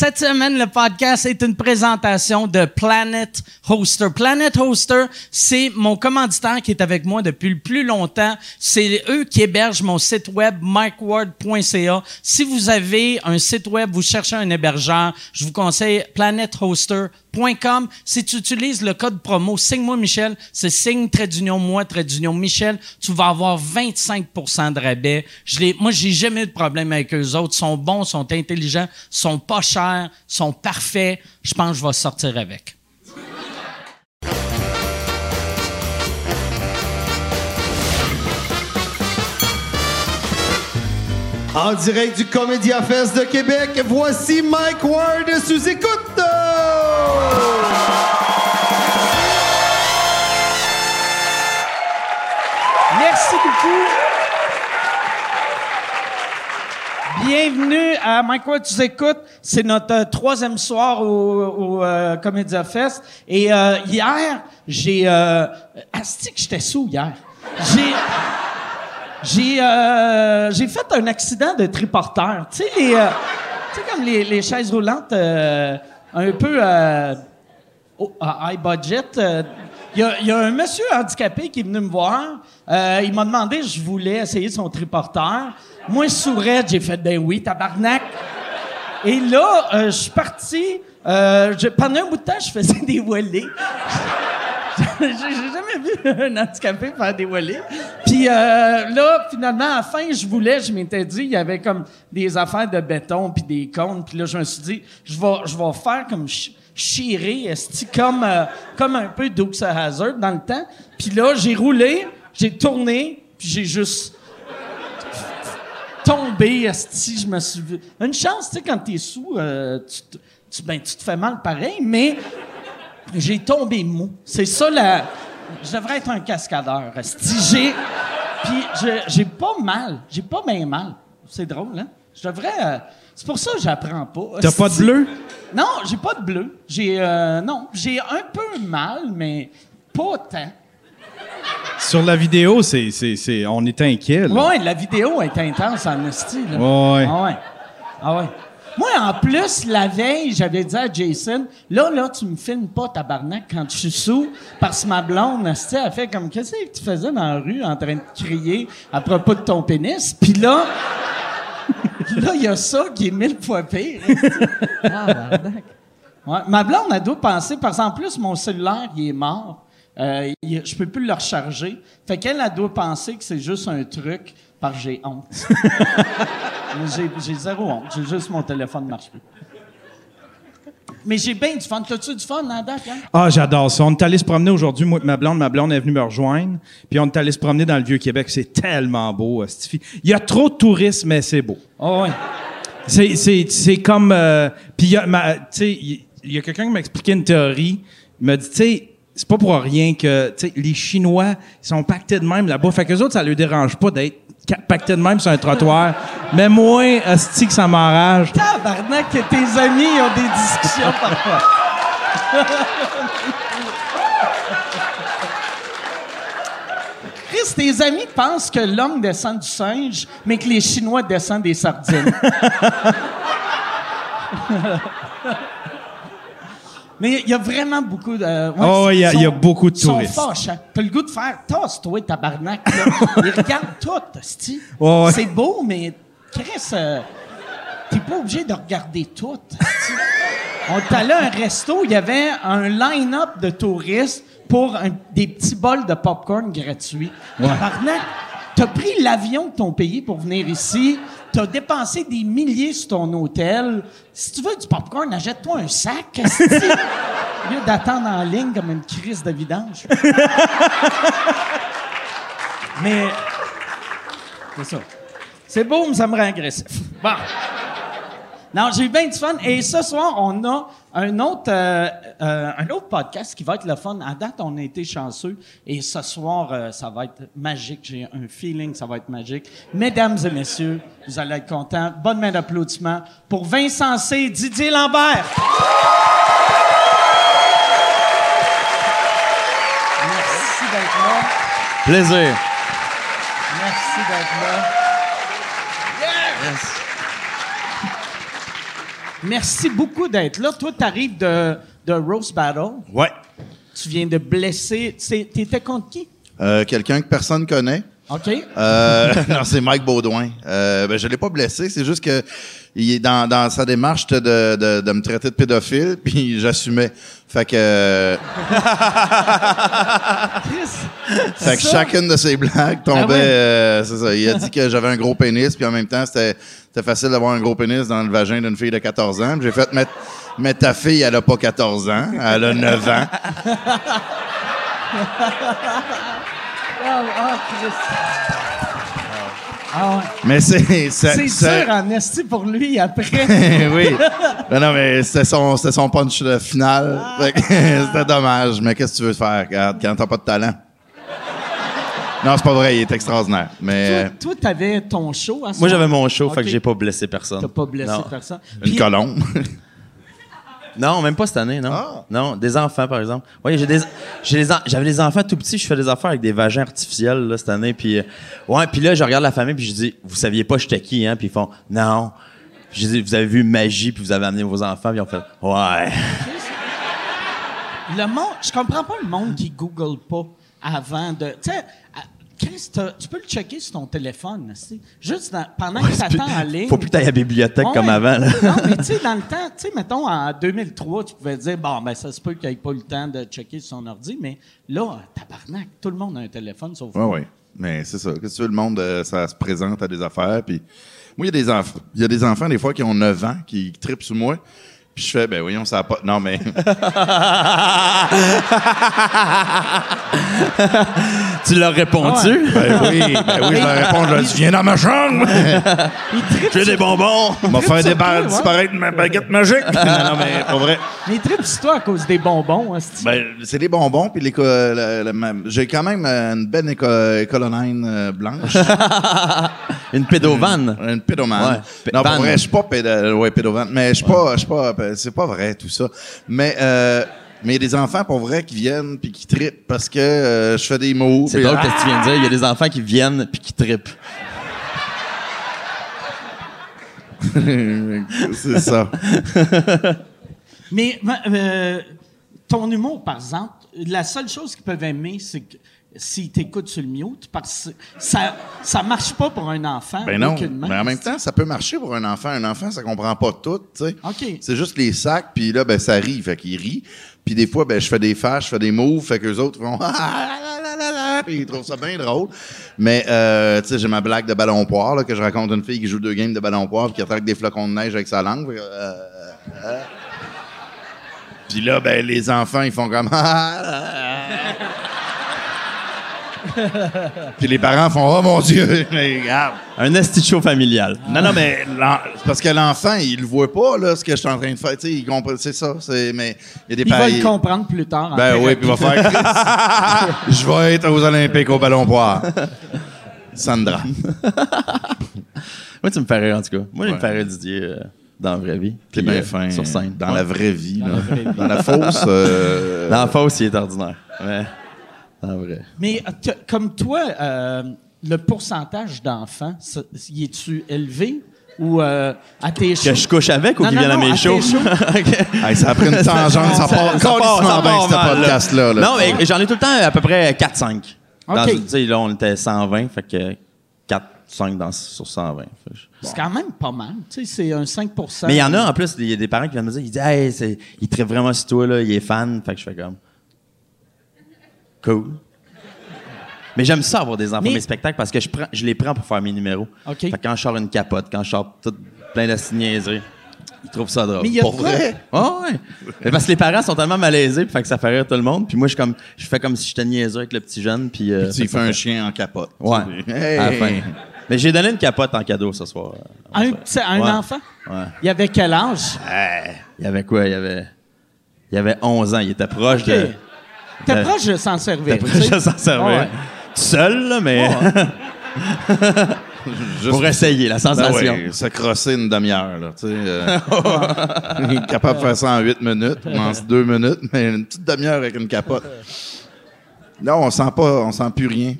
Cette semaine, le podcast est une présentation de Planet Hoster. Planet Hoster, c'est mon commanditaire qui est avec moi depuis le plus longtemps. C'est eux qui hébergent mon site web mikeward.ca. Si vous avez un site web, vous cherchez un hébergeur, je vous conseille planethoster.com. Si tu utilises le code promo Signe-moi Michel, c'est signe trait d'union moi trait d'union Michel, tu vas avoir 25% de rabais. Je moi, j'ai jamais eu de problème avec eux autres. Ils sont bons, sont intelligents, sont pas chers, sont parfaits. Je pense que je vais sortir avec. En direct du Comédia Fest de Québec, voici Mike Ward sous écoute. Merci beaucoup. Bienvenue à Mike Ward, tu écoutes. C'est notre euh, troisième soir au, au euh, Comédia Fest. Et euh, hier, j'ai... Euh, asti que j'étais sous hier. J'ai... J'ai euh, j'ai fait un accident de triporteur. Tu sais les tu sais comme les, chaises roulantes un peu à high budget. Il y, a, un monsieur handicapé qui est venu me voir. Il m'a demandé je voulais essayer son triporteur. Moi, sourette, j'ai fait ben oui, tabarnak. Et là, euh, je suis parti. Euh, pendant un bout de temps, je faisais des volets. J'ai jamais vu un handicapé faire des volets. Puis euh, là, finalement, à la fin, je voulais, je m'étais dit, il y avait comme des affaires de béton puis des cônes. Puis là, je me suis dit, je vais, je vais faire comme ch- chirer, comme, comme un peu Dukes of Hazzard dans le temps. Puis là, j'ai roulé, j'ai tourné, puis j'ai juste tombé, esti, je me suis vu. Une chance, tu sais, quand t'es sous, euh, tu, ben, tu te fais mal pareil, mais j'ai tombé mou. C'est ça la. Je devrais être un cascadeur. J'ai. Puis j'ai pas mal. J'ai pas bien mal. C'est drôle, hein? Je devrais. euh, c'est pour ça que j'apprends pas. T'as pas de bleu? Non, j'ai pas de bleu. J'ai. euh, non, j'ai un peu mal, mais pas tant. Sur la vidéo, c'est, c'est, c'est, on est inquiet. là. Ouais, la vidéo est intense en esti, là. Ouais. Ah ouais. Ah ouais. Moi, en plus, la veille, j'avais dit à Jason, là, là, tu me filmes pas, tabarnak, quand je suis sous, parce que ma blonde, esti, elle fait comme, qu'est-ce que tu faisais dans la rue en train de crier à propos de ton pénis? Puis là, là, il y a ça qui est mille fois pire. Tabarnak. Ouais, ma blonde, elle doit penser, parce qu'en plus, mon cellulaire, il est mort. Euh, il- je peux plus le recharger. Fait qu'elle, elle doit penser que c'est juste un truc, que j'ai honte. J'ai, zéro honte. J'ai juste mon téléphone ne marche plus. Mais j'ai bien du fun. T'as-tu du fun, Nada? Hein? Ah, j'adore ça. On est allé se promener aujourd'hui, moi et ma blonde. Ma blonde est venue me rejoindre. Puis on est allé se promener dans le Vieux-Québec. C'est tellement beau, Stifi. Il y a trop de touristes, mais c'est beau. Oh, ouais. C'est, c'est, c'est comme... euh, puis il y a, a quelqu'un qui m'a expliqué une théorie. Il m'a dit, tu sais, c'est pas pour rien que, les Chinois, sont pactés de même là-bas. Fait que autres, ça leur dérange pas d'être pactés de même sur un trottoir. mais moi, asti que ça m'enrage. Tabarnak, que tes amis ont des discussions parfois. Chris, tes amis pensent que l'homme descend du singe, mais que les Chinois descendent des sardines. Mais il y a vraiment beaucoup de. ouais, Oh, il y a- ils il y a beaucoup de ils sont touristes. fâchants. T'as le goût de faire tasse-toi, tabarnak. là. Ils regardent tout, ouais. C'est beau, mais Chris, euh, t'es pas obligé de regarder tout. On est allé à un resto, il y avait un line-up de touristes pour un- des petits bols de popcorn gratuits. Tabarnak, t'as pris l'avion de ton pays pour venir ici, t'as dépensé des milliers sur ton hôtel. Si tu veux du popcorn, achète-toi un sac. Au lieu d'attendre en ligne comme une crise de vidange. Mais. C'est ça. C'est beau, mais ça me rend agressif. Bon. Non, j'ai eu bien du fun. Et ce soir, on a un autre, euh, euh, un autre podcast qui va être le fun. À date, on a été chanceux. Et ce soir, euh, ça va être magique. J'ai un feeling que ça va être magique. Mesdames et messieurs, vous allez être contents. Bonne main d'applaudissement pour Vincent C. Didier Lambert. Merci d'être là. Plaisir. Merci d'être là. Merci beaucoup d'être là. Toi, tu arrives de, de Rose Battle. Ouais. Tu viens de blesser. C'est- T'étais contre qui? Euh, Quelqu'un que personne connaît. OK. Euh, non, c'est Mike Baudouin. Euh, ben, je l'ai pas blessé, c'est juste que il est dans, dans sa démarche de, de, de me traiter de pédophile, puis j'assumais. Fait que, Chris, fait que chacune de ses blagues tombait. Ah ouais? euh, c'est ça. Il a dit que j'avais un gros pénis, puis en même temps, c'était c'était facile d'avoir un gros pénis dans le vagin d'une fille de 14 ans. J'ai fait mettre, mais ta fille, elle a pas 14 ans, elle a 9 ans. Ah, ah. Ah ouais. Mais c'est C'est dur en esti pour lui après. oui. Non, non, mais c'était son, son punch final. Que c'était dommage. Mais qu'est-ce que tu veux faire, regarde, quand t'as pas de talent? Non, c'est pas vrai, il est extraordinaire. Mais toi, toi, t'avais ton show à ce Moi, j'avais mon show, fait que j'ai pas blessé personne. T'as pas blessé non. personne. une Puis- colombe. Non, même pas cette année, non. Ah. Non, des enfants, par exemple. Oui, j'ai des, j'ai en- j'avais des enfants tout petits, je fais des affaires avec des vagins artificiels, là, cette année, puis, euh, ouais, puis là, je regarde la famille, puis je dis, vous saviez pas j'étais qui, hein, puis ils font, non. Je dis, vous avez vu Magie, puis vous avez amené vos enfants, puis ils ont fait, ouais. Le monde, je comprends pas le monde qui google pas avant de. Tu sais, Chris, tu peux le checker sur ton téléphone, juste dans- pendant que t'attends en ligne. Faut plus que t'ailles à la bibliothèque Ouais. comme avant, là. non, mais tu sais, dans le temps, tu sais, mettons, en 2003, tu pouvais dire, bon, ben, ça se peut qu'il ait pas eu le temps de checker sur son ordi, mais là, tabarnak, tout le monde a un téléphone sauf Oui, oui. Mais c'est ça. Qu'est-ce que tu veux, le monde, euh, ça se présente à des affaires. Puis moi, il y a des enfants. Il y a des enfants, des fois, qui ont 9 ans, qui tripent sur moi. Puis je fais, ben voyons, ça a pas. Non, mais. tu leur réponds-tu? ben oui, ben oui, je leur réponds, je leur dis, viens dans ma chambre! Il tripe J'ai des bonbons! Débar- toi, ouais. disparaître ma baguette magique! non, non, mais pas vrai. Mais il tripe sur toi à cause des bonbons, esti. Ben, c'est des bonbons, puis l'éco- la- la- ma- j'ai quand même euh, une belle éco- écolonine euh, blanche. Une pédovane. Une pédomane. Ouais, p- non, pour vrai, je suis pas pédo- ouais, pédovane, mais je suis pas, je suis pas, c'est pas vrai tout ça. Mais, euh, mais il y a des enfants pour vrai qui viennent puis qui trippent parce que euh, je fais des mots. C'est drôle ce que tu viens de dire? Il y a des enfants qui viennent puis qui trippent. c'est ça. Mais euh, ton humour, par exemple, la seule chose qu'ils peuvent aimer, c'est que s'ils t'écoutent sur le mute, parce que ça, ça marche pas pour un enfant. Ben non. Mais en même temps, ça peut marcher pour un enfant. Un enfant, ça comprend pas tout, tu sais. OK. C'est juste les sacs, puis là, ben, ça rit, fait qu'il rit. Puis des fois, ben, je fais des fâches, je fais des moves, fait qu'eux autres vont ah, la, la, puis ils trouvent ça bien drôle. Mais, euh, tu sais, j'ai ma blague de ballon poire, là, que je raconte à une fille qui joue deux games de ballon poire, puis qui attaque des flocons de neige avec sa langue. Que, euh, euh. Puis là, ben, les enfants, ils font comme ah, ah, ah. Puis les parents font Oh mon Dieu, mais regarde. Un esti de show familial. Non, non, mais parce que l'enfant, il le voit pas, là, ce que je suis en train de faire. Tu sais, il comprend, c'est ça. C'est, mais il y a des Il va le comprendre plus tard. en Ben oui, puis il va faire Je vais être aux Olympiques au ballon poire. Sandra. Moi, tu me fais rire, en tout cas. Moi, il me fait rire Didier euh, dans la vraie vie. T'es Puis, bien euh, fin. Sur scène. Dans Ouais. la vraie vie. Dans, la vraie vie. dans la fausse. euh, Dans la fosse, il est ordinaire. Ouais. La vraie. Mais euh, comme toi, euh, le pourcentage d'enfants, ça- y est-tu élevé ou euh, à tes shows? Que je couche avec ou qu'il vienne à mes shows? tes shows. Ok. hey, ça a pris une tangente. Ça, part Ça part- ça bien, part ce mal, là. podcast-là. là. Non, mais j'en ai tout le temps à peu près 4-5. Dans- OK. Tu sais, là, on était 120, fait que 4-5 dans, sur 120. Fait que je- C'est quand même pas mal. Tu sais, c'est un 5% Mais il y en a, en plus, il y a des parents qui viennent me dire, ils disent, hey, il traite vraiment sur toi, là, il est fan. Fait que je fais comme, cool. Mais j'aime ça avoir des enfants, Mais- mes spectacles, parce que je, prends, je les prends pour faire mes numéros. OK. Fait que quand je sors une capote, quand je sors tout plein de niaiseries, ils trouvent ça drôle. Mais il y a Pour de quoi- vrai? Ah ouais. Mais parce que les parents sont tellement malaisés, puis fait que ça fait rire tout le monde. Puis moi, je, suis comme, je fais comme si j'étais niaiseux avec le petit jeune. Puis, euh, Tu fait fais un chien en capote. Ouais. Hey. À la fin. Mais j'ai donné une capote en cadeau ce soir. Un, petit- un Ouais. enfant? Ouais. Il avait quel âge? Il y avait quoi? Il y avait, il y avait 11 ans. Il était proche de. T'es proche de s'en servir. T'es proche de s'en servir. Ouais. Seul, là, mais Juste- pour essayer la Ben sensation. ouais, se crosser une demi-heure, là, tu sais. euh, il est capable de faire ça en 8 minutes, en 2 minutes, mais une petite demi-heure avec une capote. Là, on sent pas, on sent plus rien.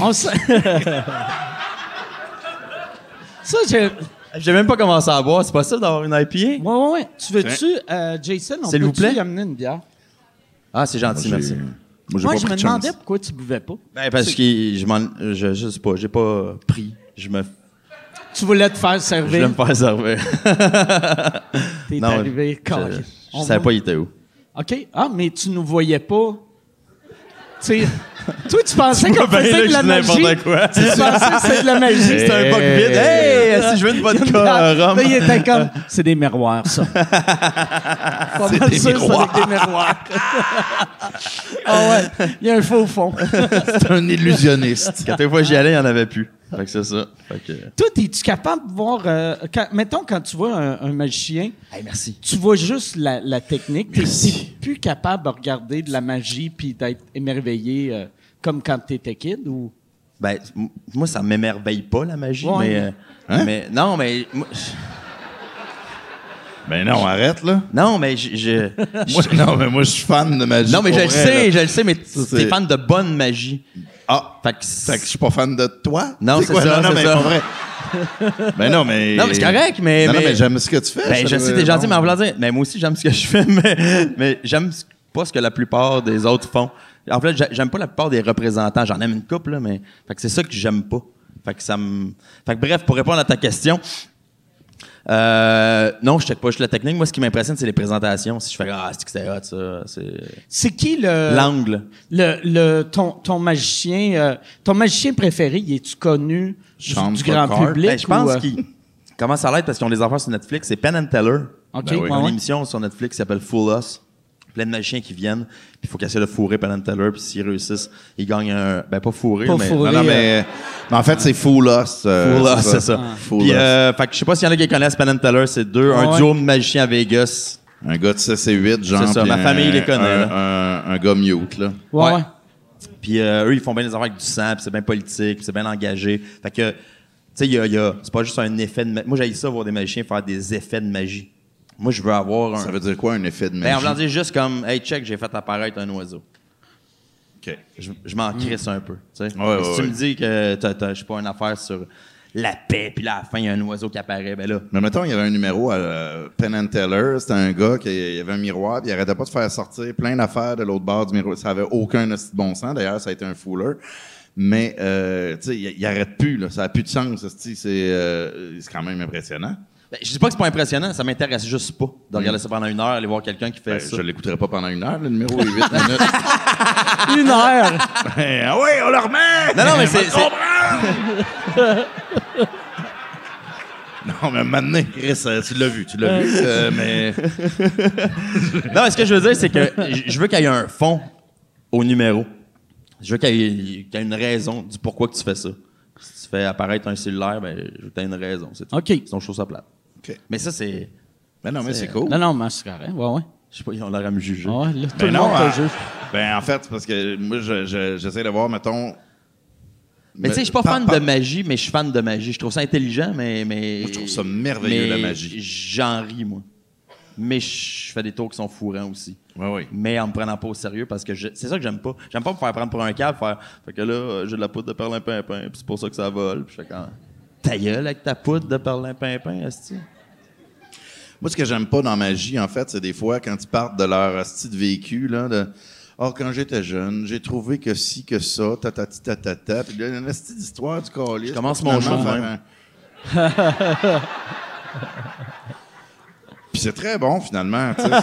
On s- Ça, j'ai. J'ai même pas commencé à boire. C'est possible d'avoir une IPA? Ouais, ouais, ouais. Tu veux-tu, euh, Jason, on S'il vous peut-tu plaît? y amener une bière? Ah, c'est gentil, merci. Moi, j'ai Moi, pas je pris me de demandais pourquoi tu buvais pas. Ben, parce que je m'en. Je, je sais pas, j'ai pas pris. Je me. Tu voulais te faire Je voulais servir. me faire servir. T'es Non, arrivé. Je, calé. je On savais va- pas il était où. OK. Ah, mais tu nous voyais pas. Tu sais, toi, tu pensais qu'on faisait de la je dis n'importe magie. quoi. Tu pensais que c'était de la magie. C'était un bug vide. Hey, si je veux une vodka rhum. Là, il était comme, c'est des miroirs, ça. Pas C'est mal des sûr que c'est miroirs. des miroirs. ah ouais, il y a un faux fond. C'est un illusionniste. Quelques fois j'y allais, il y en avait plus. Fait que c'est ça. Fait que. Toi, es-tu capable de voir... euh, quand- mettons, quand tu vois un, un magicien, Hey, merci. tu vois juste la, la technique. T'es Merci. t'es plus capable de regarder de la magie puis d'être émerveillé euh, comme quand t'étais kid ou... Ben, moi, ça m'émerveille pas, la magie, Ouais. mais. euh, Hein? Mais non, mais. moi, Ben non, arrête, là. non, mais je. je- Moi, non, mais moi, je suis fan de magie. non, mais je le sais, je le sais, mais t'es fan de bonne magie. Ah, Fait que. fait que je suis pas fan de toi? Non, c'est ça, Non, mais ça. pas vrai. ben non, mais... Non, mais c'est correct, mais. Non, non, mais- mais j'aime ce que tu fais. Ben, je sais, t'es gentil, mais en voulant dire, mais moi aussi, j'aime ce que je fais, mais, mais j'aime pas ce que la plupart des autres font. En fait, j'a- j'aime pas la plupart des représentants. J'en aime une couple, là, mais fait que c'est ça que j'aime pas. Fait que ça me. Fait que bref, pour répondre à ta question, euh, non, je check pas juste la technique. Moi, ce qui m'impressionne, c'est les présentations. Si je fais ah, c'est que c'est hot, ça, c'est C'est qui le... l'angle. Le, le, ton, ton magicien, euh, ton magicien préféré, il est-tu connu du, grand public? Ben, je pense ou, euh, qu'il commence à l'être parce qu'ils ont des affaires sur Netflix. C'est Penn and Teller. OK, Ben oui. une ouais. émission sur Netflix qui s'appelle Full Us. Plein de magiciens qui viennent, puis il faut qu'ils essaient de fourrer Penn and Teller, puis s'ils réussissent, ils gagnent un. Ben, pas fourrer, Pas mais. fourrer. Non, non, mais, mais en fait, c'est Full Us. euh, Full Us, c'est ça. Full Puis, euh, fait que je sais pas s'il y en a qui connaissent Penn and Teller, c'est deux, Ah un ouais. duo de magiciens à Vegas. Un gars de CC8, genre. C'est ça, ma un- famille les connaît, Un, là. un, un gars mute, là. Ouais. Puis euh, eux, ils font bien des affaires avec du sang, puis c'est bien politique, puis c'est bien engagé. Fait que, tu sais, il y a, y a- c'est pas juste un effet de magie. Moi, j'ai ça voir des magiciens faire des effets de magie. Moi, je veux avoir un. Ça veut dire quoi, un effet de Ben, en magie? voulant dire juste comme, hey, check, j'ai fait apparaître un oiseau. OK. Je, je m'en crisse un peu. tu sais. Mm. Ouais, si ouais, tu me dis que t'as, t'as, je sais pas, une affaire sur la paix, puis là, à la fin, il y a un oiseau qui apparaît, ben là. Mais mettons, il y avait un numéro à euh, Penn and Teller. C'était un gars qui il avait un miroir, puis il arrêtait pas de faire sortir plein d'affaires de l'autre bord du miroir. Ça avait aucun bon sens. D'ailleurs, ça a été un fooler. Mais, euh, tu sais, il, il arrête plus, là. Ça a plus de sens. C'est, euh, c'est quand même impressionnant. Ben, je dis pas que c'est pas impressionnant, ça m'intéresse juste pas de regarder ça pendant une heure, aller voir quelqu'un qui fait Ben, ça. je l'écouterai pas pendant une heure. Le numéro est 8 minutes. Une heure? Ben, ah oui, on le remet! Non, non, mais c'est- Va te comprendre! non, mais maintenant, Chris, euh, tu l'as vu, tu l'as vu. euh, mais Non, mais ce que je veux dire, c'est que je- je veux qu'il y ait un fond au numéro. Je veux qu'il y, ait- qu'il y ait une raison du pourquoi que tu fais ça. Si tu fais apparaître un cellulaire, ben, je veux que tu aies une raison. C'est tout. OK. Sinon, je trouve ça plate. OK. Mais ça, c'est. Ben non, mais c'est cool. Non, non, mais c'est correct. Ouais, ouais. Je sais pas, ils ont l'air à me juger. Ouais, là, tout Ben le non, monde te juge. Ben en fait, c'est parce que moi, je- je- j'essaie de voir, mettons. Mais tu sais, je suis pas fan par- de magie, mais je suis fan de magie. Je trouve ça intelligent, mais. mais Moi, je trouve ça merveilleux, mais la magie. J'en ris, moi. Mais je fais des tours qui sont fourrants aussi. Ouais, oui. Mais en me prenant pas au sérieux parce que je- c'est ça que j'aime pas. J'aime pas me faire prendre pour un câble, faire. Fait que là, euh, j'ai de la poudre de perlimpinpin, puis c'est pour ça que ça vole. Puis je fais quand. Ta gueule avec ta poudre de perlimpinpin, esti. Moi, ce que j'aime pas dans magie, en fait, c'est des fois quand ils partent de leur style de vécu, là, de. Oh, quand j'étais jeune, j'ai trouvé que si, que ça, tatati tatata. Puis là, il y a une petite histoire du calice. Je commence mon show un- Puis c'est très bon, finalement, tu sais.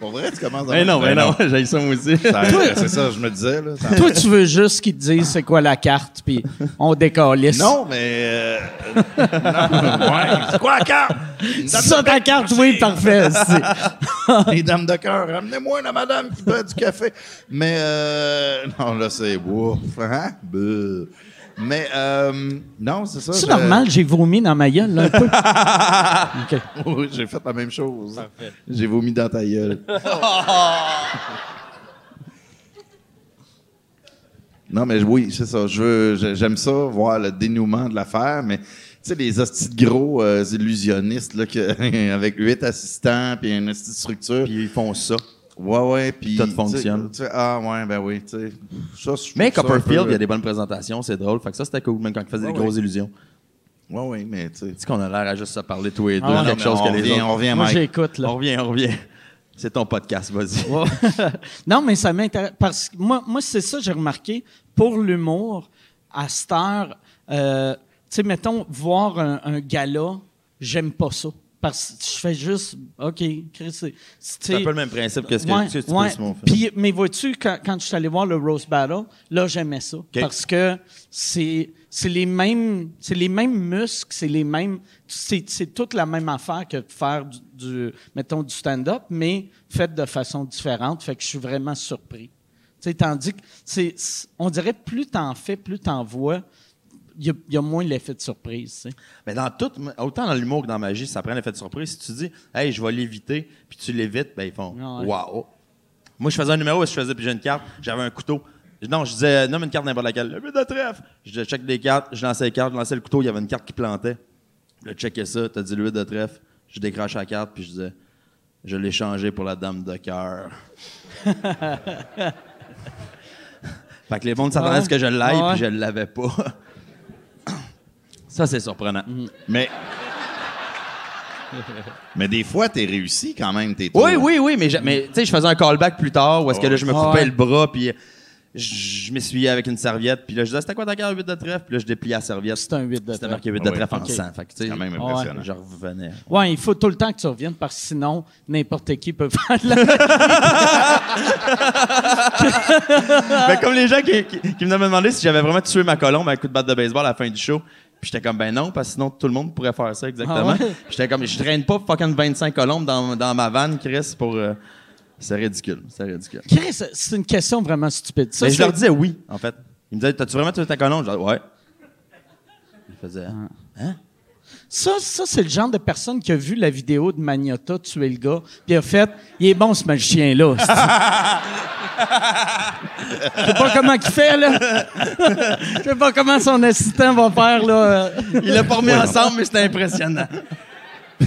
Pour vrai, tu commences à... Mais non, mais Ben non, j'ai ça moi aussi. C'est ça, je me disais, là. Ça- Toi, tu veux juste qu'ils te disent c'est quoi la carte, puis on décalisse. Non, mais... euh, non, ouais. C'est quoi la carte? C'est ça ta carte, oui, parfait. Les dames de cœur, ramenez-moi la madame qui boit du café. Mais, euh, non, là, c'est ouf. Hein? Buh. Mais, euh, non, c'est ça. C'est je- normal, j'ai vomi dans ma gueule, là, un peu. OK. Oui, j'ai fait la même chose. J'ai vomi dans ta gueule. non, mais oui, c'est ça. Je veux, j'ai- j'aime ça, voir le dénouement de l'affaire, mais tu sais, les hosties de gros euh, illusionnistes, là, que, avec huit assistants puis une structure. Puis ils font ça. Ouais, ouais, puis... Tout fonctionne. sais, ah, ouais, ben oui, tu sais. Ça, Mais Copperfield, peu- il y a des bonnes présentations, c'est drôle. Fait que ça, c'était cool, même quand il faisait Ouais, des grosses ouais. illusions. Ouais, ouais, mais tu sais... Tu sais qu'on a l'air à juste se parler tous les deux, Ah quelque Non, chose on que les autres. On revient, Moi, Mike. j'écoute, là. On revient, on revient. C'est ton podcast, vas-y. Ouais. non, mais ça m'intéresse. Parce que moi, moi c'est ça, j'ai remarqué. Pour l'humour, à cette heure, euh, tu sais, mettons, voir un, un gala, j'aime pas ça. Parce que je fais juste, OK, Chris, c'est. C'est un peu le même principe que ce que Ouais, tu tu ouais. Puis, mais vois-tu, quand, quand je suis allé voir le Rose Battle, là, j'aimais ça. Parce que c'est, c'est les mêmes, c'est les mêmes muscles, c'est les mêmes, c'est, c'est toute la même affaire que de faire du, du- mettons, du stand-up, mais fait de façon différente. Fait que je suis vraiment surpris. Tu sais, tandis que on dirait plus t'en fais, plus t'en vois, y y a moins l'effet de surprise. Mais dans tout, autant dans l'humour que dans la magie, ça prend l'effet de surprise. Si tu dis, hey, je vais l'éviter, puis tu l'évites, ben ils font, Ah ouais. waouh. Moi, je faisais un numéro je faisais piger une carte, j'avais un couteau. Non, je disais, nomme une carte n'importe laquelle. Le but de trèfle. Je check des cartes, je lançais les cartes, je lançais le couteau, il y avait une carte qui plantait. Je checkais ça, t'as dit le 8 de trèfle. Je décroche la carte, puis je disais, je l'ai changé pour la dame de cœur. fait que les mondes s'attendaient à ce que je l'aille, Ouais. puis je l'avais pas. Ça, c'est surprenant. Mais... mais des fois, t'es réussi quand même, t'es Oui, oui, oui, mais, je- mais tu sais, je faisais un callback plus tard où est-ce que là, je me coupais ouais. le bras, puis je, m'essuyais avec une serviette, puis là, je disais, c'était quoi ta carte 8 de trèfle? Puis là, je dépliais la serviette. C'est un 8 de C'était trèfle. marqué 8 de Ah ouais, trèfle en ok. sang. Fait que, tu sais, C'est quand même Ouais. impressionnant. je revenais. Ouais, il faut tout le temps que tu reviennes parce que sinon, n'importe qui peut faire de la Ben, comme les gens qui, qui- qui venaient me demander si j'avais vraiment tué ma colombe avec un coup de batte de baseball à la fin du show. Puis j'étais comme, ben non, parce que sinon tout le monde pourrait faire ça exactement. Ah ouais? J'étais comme, je traîne pas fucking 25 colombes dans, dans ma vanne, Chris, pour. euh, c'est ridicule. C'est ridicule. Chris, c'est une question vraiment stupide. Ça, Mais je leur disais oui, en fait. Ils me disaient, t'as-tu vraiment tué ta colombe? Je disais, ouais. Ils faisaient, hein? Ça, ça c'est le genre de personne qui a vu la vidéo de Magnota tuer le gars, puis a fait Il est bon ce magicien-là. Je sais pas comment il fait, là. Je sais pas comment son assistant va faire, là. Il l'a pas remis ensemble, mais c'était impressionnant.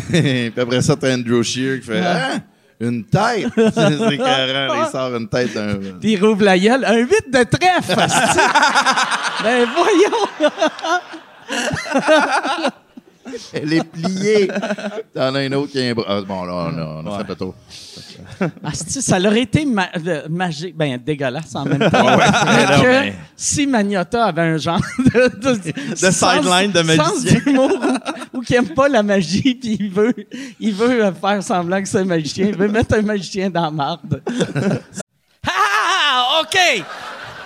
Puis après ça, t'as Andrew Shear qui fait Hein? Une tête! c'est c'est carré, il sort une tête d'un. Puis il rouvre la gueule. Un 8 de trèfle. Ben voyons. Elle est pliée! T'en as une autre qui a un bras. Ah, bon, là, on a, on a fait le tour. Asti, ça aurait été ma- euh, magique, ben dégueulasse en même temps. Que mais- si Magnota avait un genre de, de, sideline de sens magicien. d'humour ou, ou qui aime pas la magie, puis il veut, il veut euh, faire semblant que c'est un magicien, il veut mettre un magicien dans la marde. Ah, OK!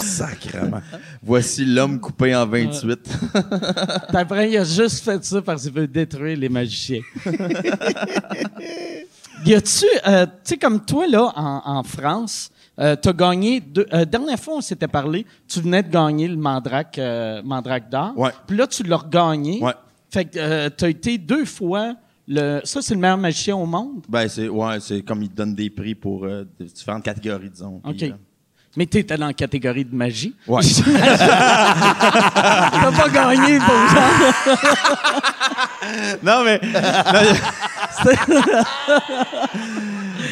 Sacrement. Voici l'homme coupé en 28. Puis après, il a juste fait ça parce qu'il veut détruire les magiciens. y a-tu, euh, tu sais, comme toi, là, en, en France, euh, t'as gagné, deux, euh, dernière fois, on s'était parlé, tu venais de gagner le Mandrake, Mandrake d'or. Ouais. Puis là, tu l'as regagné. Ouais. Fait que t'as été deux fois, le, ça, c'est le meilleur magicien au monde? Ben, c'est ouais, c'est comme ils te donnent des prix pour différentes catégories, disons. OK. Puis, euh, Mais t'étais dans la catégorie de magie. Ouais. T'as pas gagné pour ça. non, mais.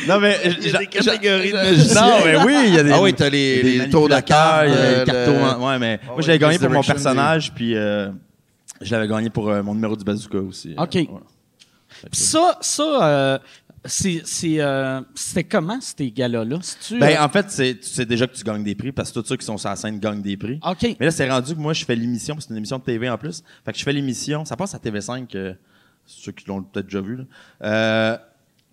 non, mais. Il y a des catégories de Non, mais oui, il y a des. Ah oui, t'as les- a des les tours cartes, les cartons. Ouais, mais. moi, ouais, j'avais gagné pour mon personnage, puis euh, je l'avais gagné pour euh, mon numéro du bazooka aussi. OK. Ouais. Puis ça, ça euh, c'est, c'est, euh, c'était comment ces galas-là? Ben, euh, en fait, c'est- tu sais déjà que tu gagnes des prix parce que tous ceux qui sont sur la scène gagnent des prix. OK. Mais là, c'est rendu que moi, je fais l'émission, parce que c'est une émission de TV en plus. Fait que je fais l'émission, ça passe à TV5, euh, ceux qui l'ont peut-être déjà vu. là.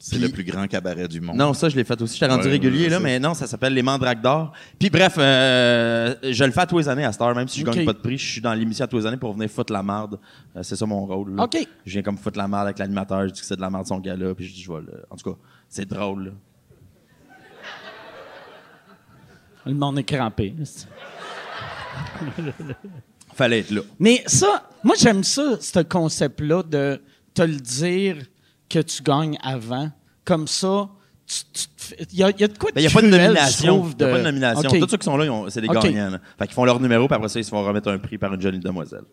C'est le plus grand cabaret du monde. Non, ça, je l'ai fait aussi. J'étais rendu Ouais, régulier, je là, mais non, ça s'appelle Les Mandraques d'or. Puis bref, euh, je le fais à tous les années à cette heure, même si je Ok. gagne pas de prix. Je suis dans l'émission à tous les années pour venir foutre la marde. Euh, c'est ça mon rôle. là. OK. Je viens comme foutre la marde avec l'animateur. Je dis que c'est de la marde son gars-là. Puis je dis, je vais le... En tout cas, c'est drôle. là. Le monde est crampé. Fallait être là. Mais ça, moi, j'aime ça, ce concept-là de te le dire que tu gagnes avant. Comme ça, il y, a y a de quoi de il n'y a pas de nomination. Il n'y a de- pas de nomination. Tous ceux qui sont là, c'est des OK. gagnants. là. Fait qu'ils font leur numéro, puis après ça, ils se font remettre un prix par une jolie demoiselle.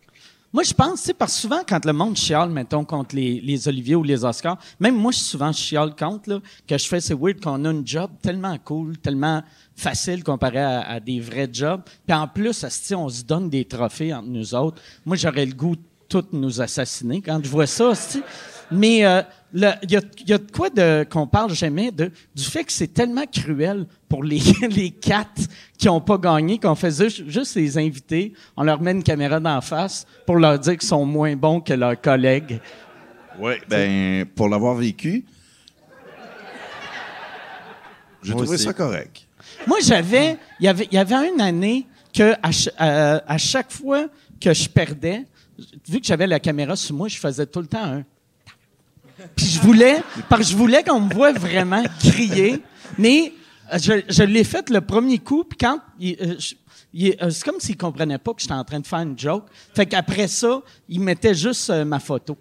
Moi, je pense, tu sais, parce que souvent, quand le monde chiale, mettons, contre les, les Olivier ou les Oscars, même moi, je suis souvent chiale contre, là, que je fais, c'est weird qu'on a une job tellement cool, tellement facile comparé à, à des vrais jobs. Puis en plus, asti, on se donne des trophées entre nous autres. Moi, j'aurais le goût de toutes nous assassiner quand je vois ça. Mais euh, il y, a, il y a de quoi de, qu'on parle jamais de, du fait que c'est tellement cruel pour les, les quatre qui n'ont pas gagné qu'on fait juste, juste les inviter, on leur met une caméra d'en face pour leur dire qu'ils sont moins bons que leurs collègues. Oui, ben, pour l'avoir vécu, j'ai trouvé aussi. ça correct. Moi, j'avais, il y avait, il y avait une année que à, euh, à chaque fois que je perdais, vu que j'avais la caméra sur moi, je faisais tout le temps un. Puis je voulais, parce que je voulais qu'on me voit vraiment crier, mais euh, je, je l'ai fait le premier coup, puis quand il- euh, je- euh, c'est comme s'il comprenait pas que j'étais en train de faire une joke. Fait qu'après ça, il mettait juste euh, ma photo.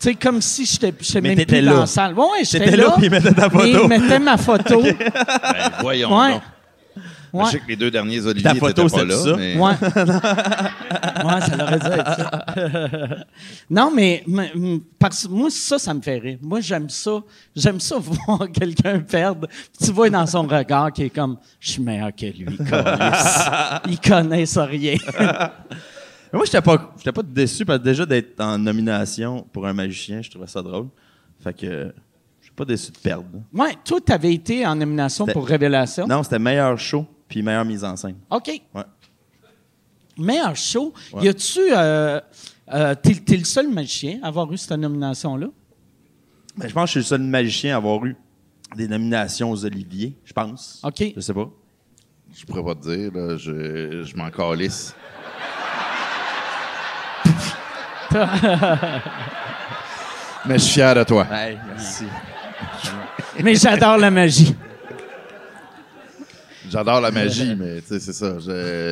Tu sais, comme si j'étais j'étais même plus là. dans la salle. Ouais, ouais, j'étais T'étais là, puis il mettait ta photo. il mettait ma photo. Ben, voyons Ouais. donc. Ouais. Je sais que les deux derniers Olivier Ta n'étaient photo, pas là, ça? mais... Ouais. ouais, ça aurait dû être ça. non, mais, mais, parce, moi, ça, ça me fait rire. Moi, j'aime ça. J'aime ça voir quelqu'un perdre. Tu vois dans son regard qu'il est comme, je suis meilleur que lui. Il connaît ça rien. Mais moi, j'étais pas, j'étais pas déçu parce que déjà d'être en nomination pour un magicien, je trouvais ça drôle. Fait que je suis pas déçu de perdre. ouais, toi, tu avais été en nomination pour Révélation? Non, c'était meilleur show puis meilleure mise en scène. OK. Ouais. Meilleur show. Ouais. Y a-tu. Euh, euh, t'es, t'es le seul magicien à avoir eu cette nomination-là? Ben, je pense que je suis le seul magicien à avoir eu des nominations aux Olivier, je pense. OK. Je sais pas. Je pourrais pas te dire, là, je, je m'en calisse. Mais je suis fier de toi. Hey, merci. Mais j'adore la magie. J'adore la magie, mais tu sais, c'est ça.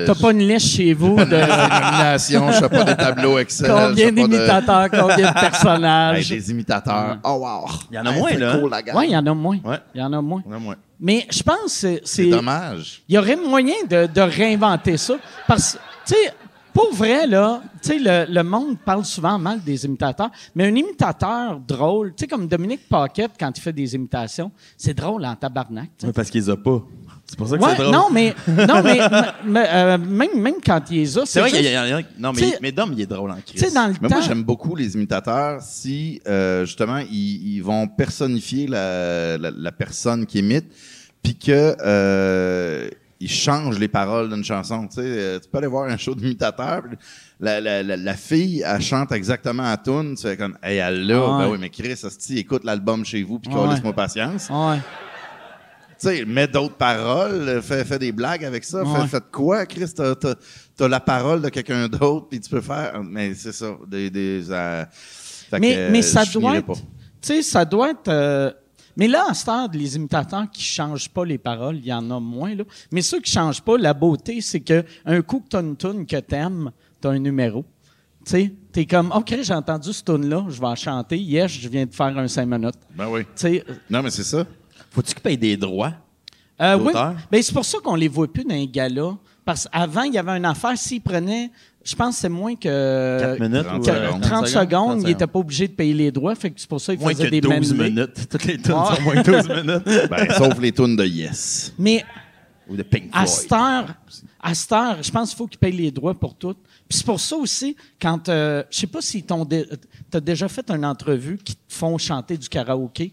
T'as pas une liste chez vous de. nominations, je fais pas des tableaux Excel. Combien je fais pas de- d'imitateurs, combien de Hey, personnages? des imitateurs. Oh, wow. Il y en a moins, là? Cool. Oui, il y en a moins. Ouais. Il y en a moins. On a moins. Mais je pense que c'est- dommage. Il y aurait moyen de, de réinventer ça. Parce que, tu sais, pour vrai, là, tu sais, le, le monde parle souvent mal des imitateurs, mais un imitateur drôle, tu sais, comme Dominique Paquette, quand il fait des imitations, c'est drôle en tabarnak. Ouais, parce qu'ils ont pas. C'est pour ça que Ouais, c'est drôle. non, mais, non, mais, euh, même, même quand il les a, c'est vrai juste- qu'il y, a- il y a- Non, mais, mais Dom, il est drôle en Tu sais, crise. dans le Mais temps. moi, j'aime beaucoup les imitateurs si, euh, justement, ils, ils vont personnifier la, la, la personne qui imite, puis que euh, ils changent les paroles d'une chanson. Tu sais, Euh, tu peux aller voir un show d'imitateurs, puis la, la, la, la fille, elle chante exactement à tune, tu fais comme, hey, elle l'a, Ouais. ben oui, mais Chris, hostie, écoute l'album chez vous, puis Ouais. laisse-moi patience. Ouais. Tu sais, mets d'autres paroles, fais, fais des blagues avec ça. Ouais. Fais, fais de quoi, Chris? T'as, t'as, t'as la parole de quelqu'un d'autre, puis tu peux faire. Mais c'est ça. Des, des, euh, Mais, que, mais ça doit être. Tu sais, ça doit être. euh, mais là, à ce stade, les imitateurs qui changent pas les paroles, il y en a moins. Là. Mais ceux qui changent pas, la beauté, c'est que un coup que tu as une tune que t'aimes, tu as un numéro. Tu sais, t'es comme, OK, j'ai entendu ce tune-là, je vais en chanter. Yes, je viens de faire un 5 minutes. Ben oui. Non, mais c'est ça. Faut-tu qu'ils payent des droits? euh, oui, ben, c'est pour ça qu'on les voit plus dans les galas. Parce qu'avant, il y avait une affaire, s'ils prenaient, je pense que c'est moins que 4 minutes? 30 ou, que- euh, 30, secondes, 30 ils n'étaient pas obligés de payer les droits. Fait que c'est pour ça qu'ils faisaient que des 12 medley. minutes. Toutes les tunes Ouais. sont moins que 12 minutes. Ben, sauf les tunes de Yes. Mais Ou de Pink à Floyd. cette heure, à cette heure, je pense qu'il faut qu'ils payent les droits pour tout. Puis c'est pour ça aussi, quand, euh, je sais pas si tu as déjà fait une entrevue qui te font chanter du karaoké.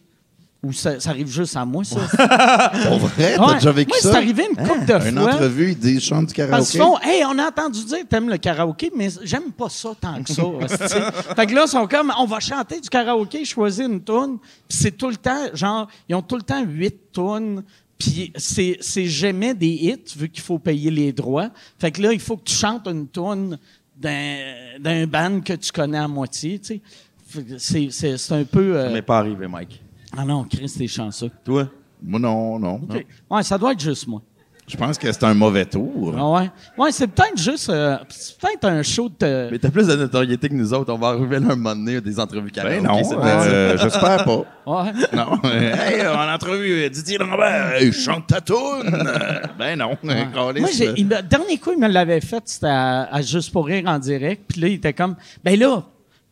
Ou ça, ça arrive juste à moi, ça? Pour vrai, t'as Ouais. déjà vécu Moi, ça? c'est arrivé une couple de Une fois. entrevue, ils disent chante du Parce karaoké? qu'ils font, hey, on a entendu dire que t'aimes le karaoké, mais j'aime pas ça tant que ça. fait que là, ils sont comme, on va chanter du karaoké, choisir une tune, puis c'est tout le temps, genre, ils ont tout le temps huit tunes, puis c'est, c'est jamais des hits, vu qu'il faut payer les droits. Fait que là, il faut que tu chantes une tune d'un, d'un band que tu connais à moitié, tu sais. Fait que C'est, c'est, c'est un peu... euh, Ça m'est pas arrivé, Mike. Ah non, Chris, t'es chanceux. Toi? Moi, non, non. OK. Ouais, ça doit être juste moi. Je pense que c'est un mauvais tour. Ah ouais? Ouais, c'est peut-être juste... euh, c'est peut-être un show de... Mais t'as plus de notoriété que nous autres. On va arriver là un moment donné à des entrevues karaoké. Ben non, c'est peut-être ça. euh, j'espère pas. Ouais. Non. hey, en entrevue, Didier Lambert, hey, chante ta toune. ben non. Calisse. Moi, il dernier coup, il me l'avait fait, c'était à, à Juste pour rire en direct. Puis là, il était comme, ben là,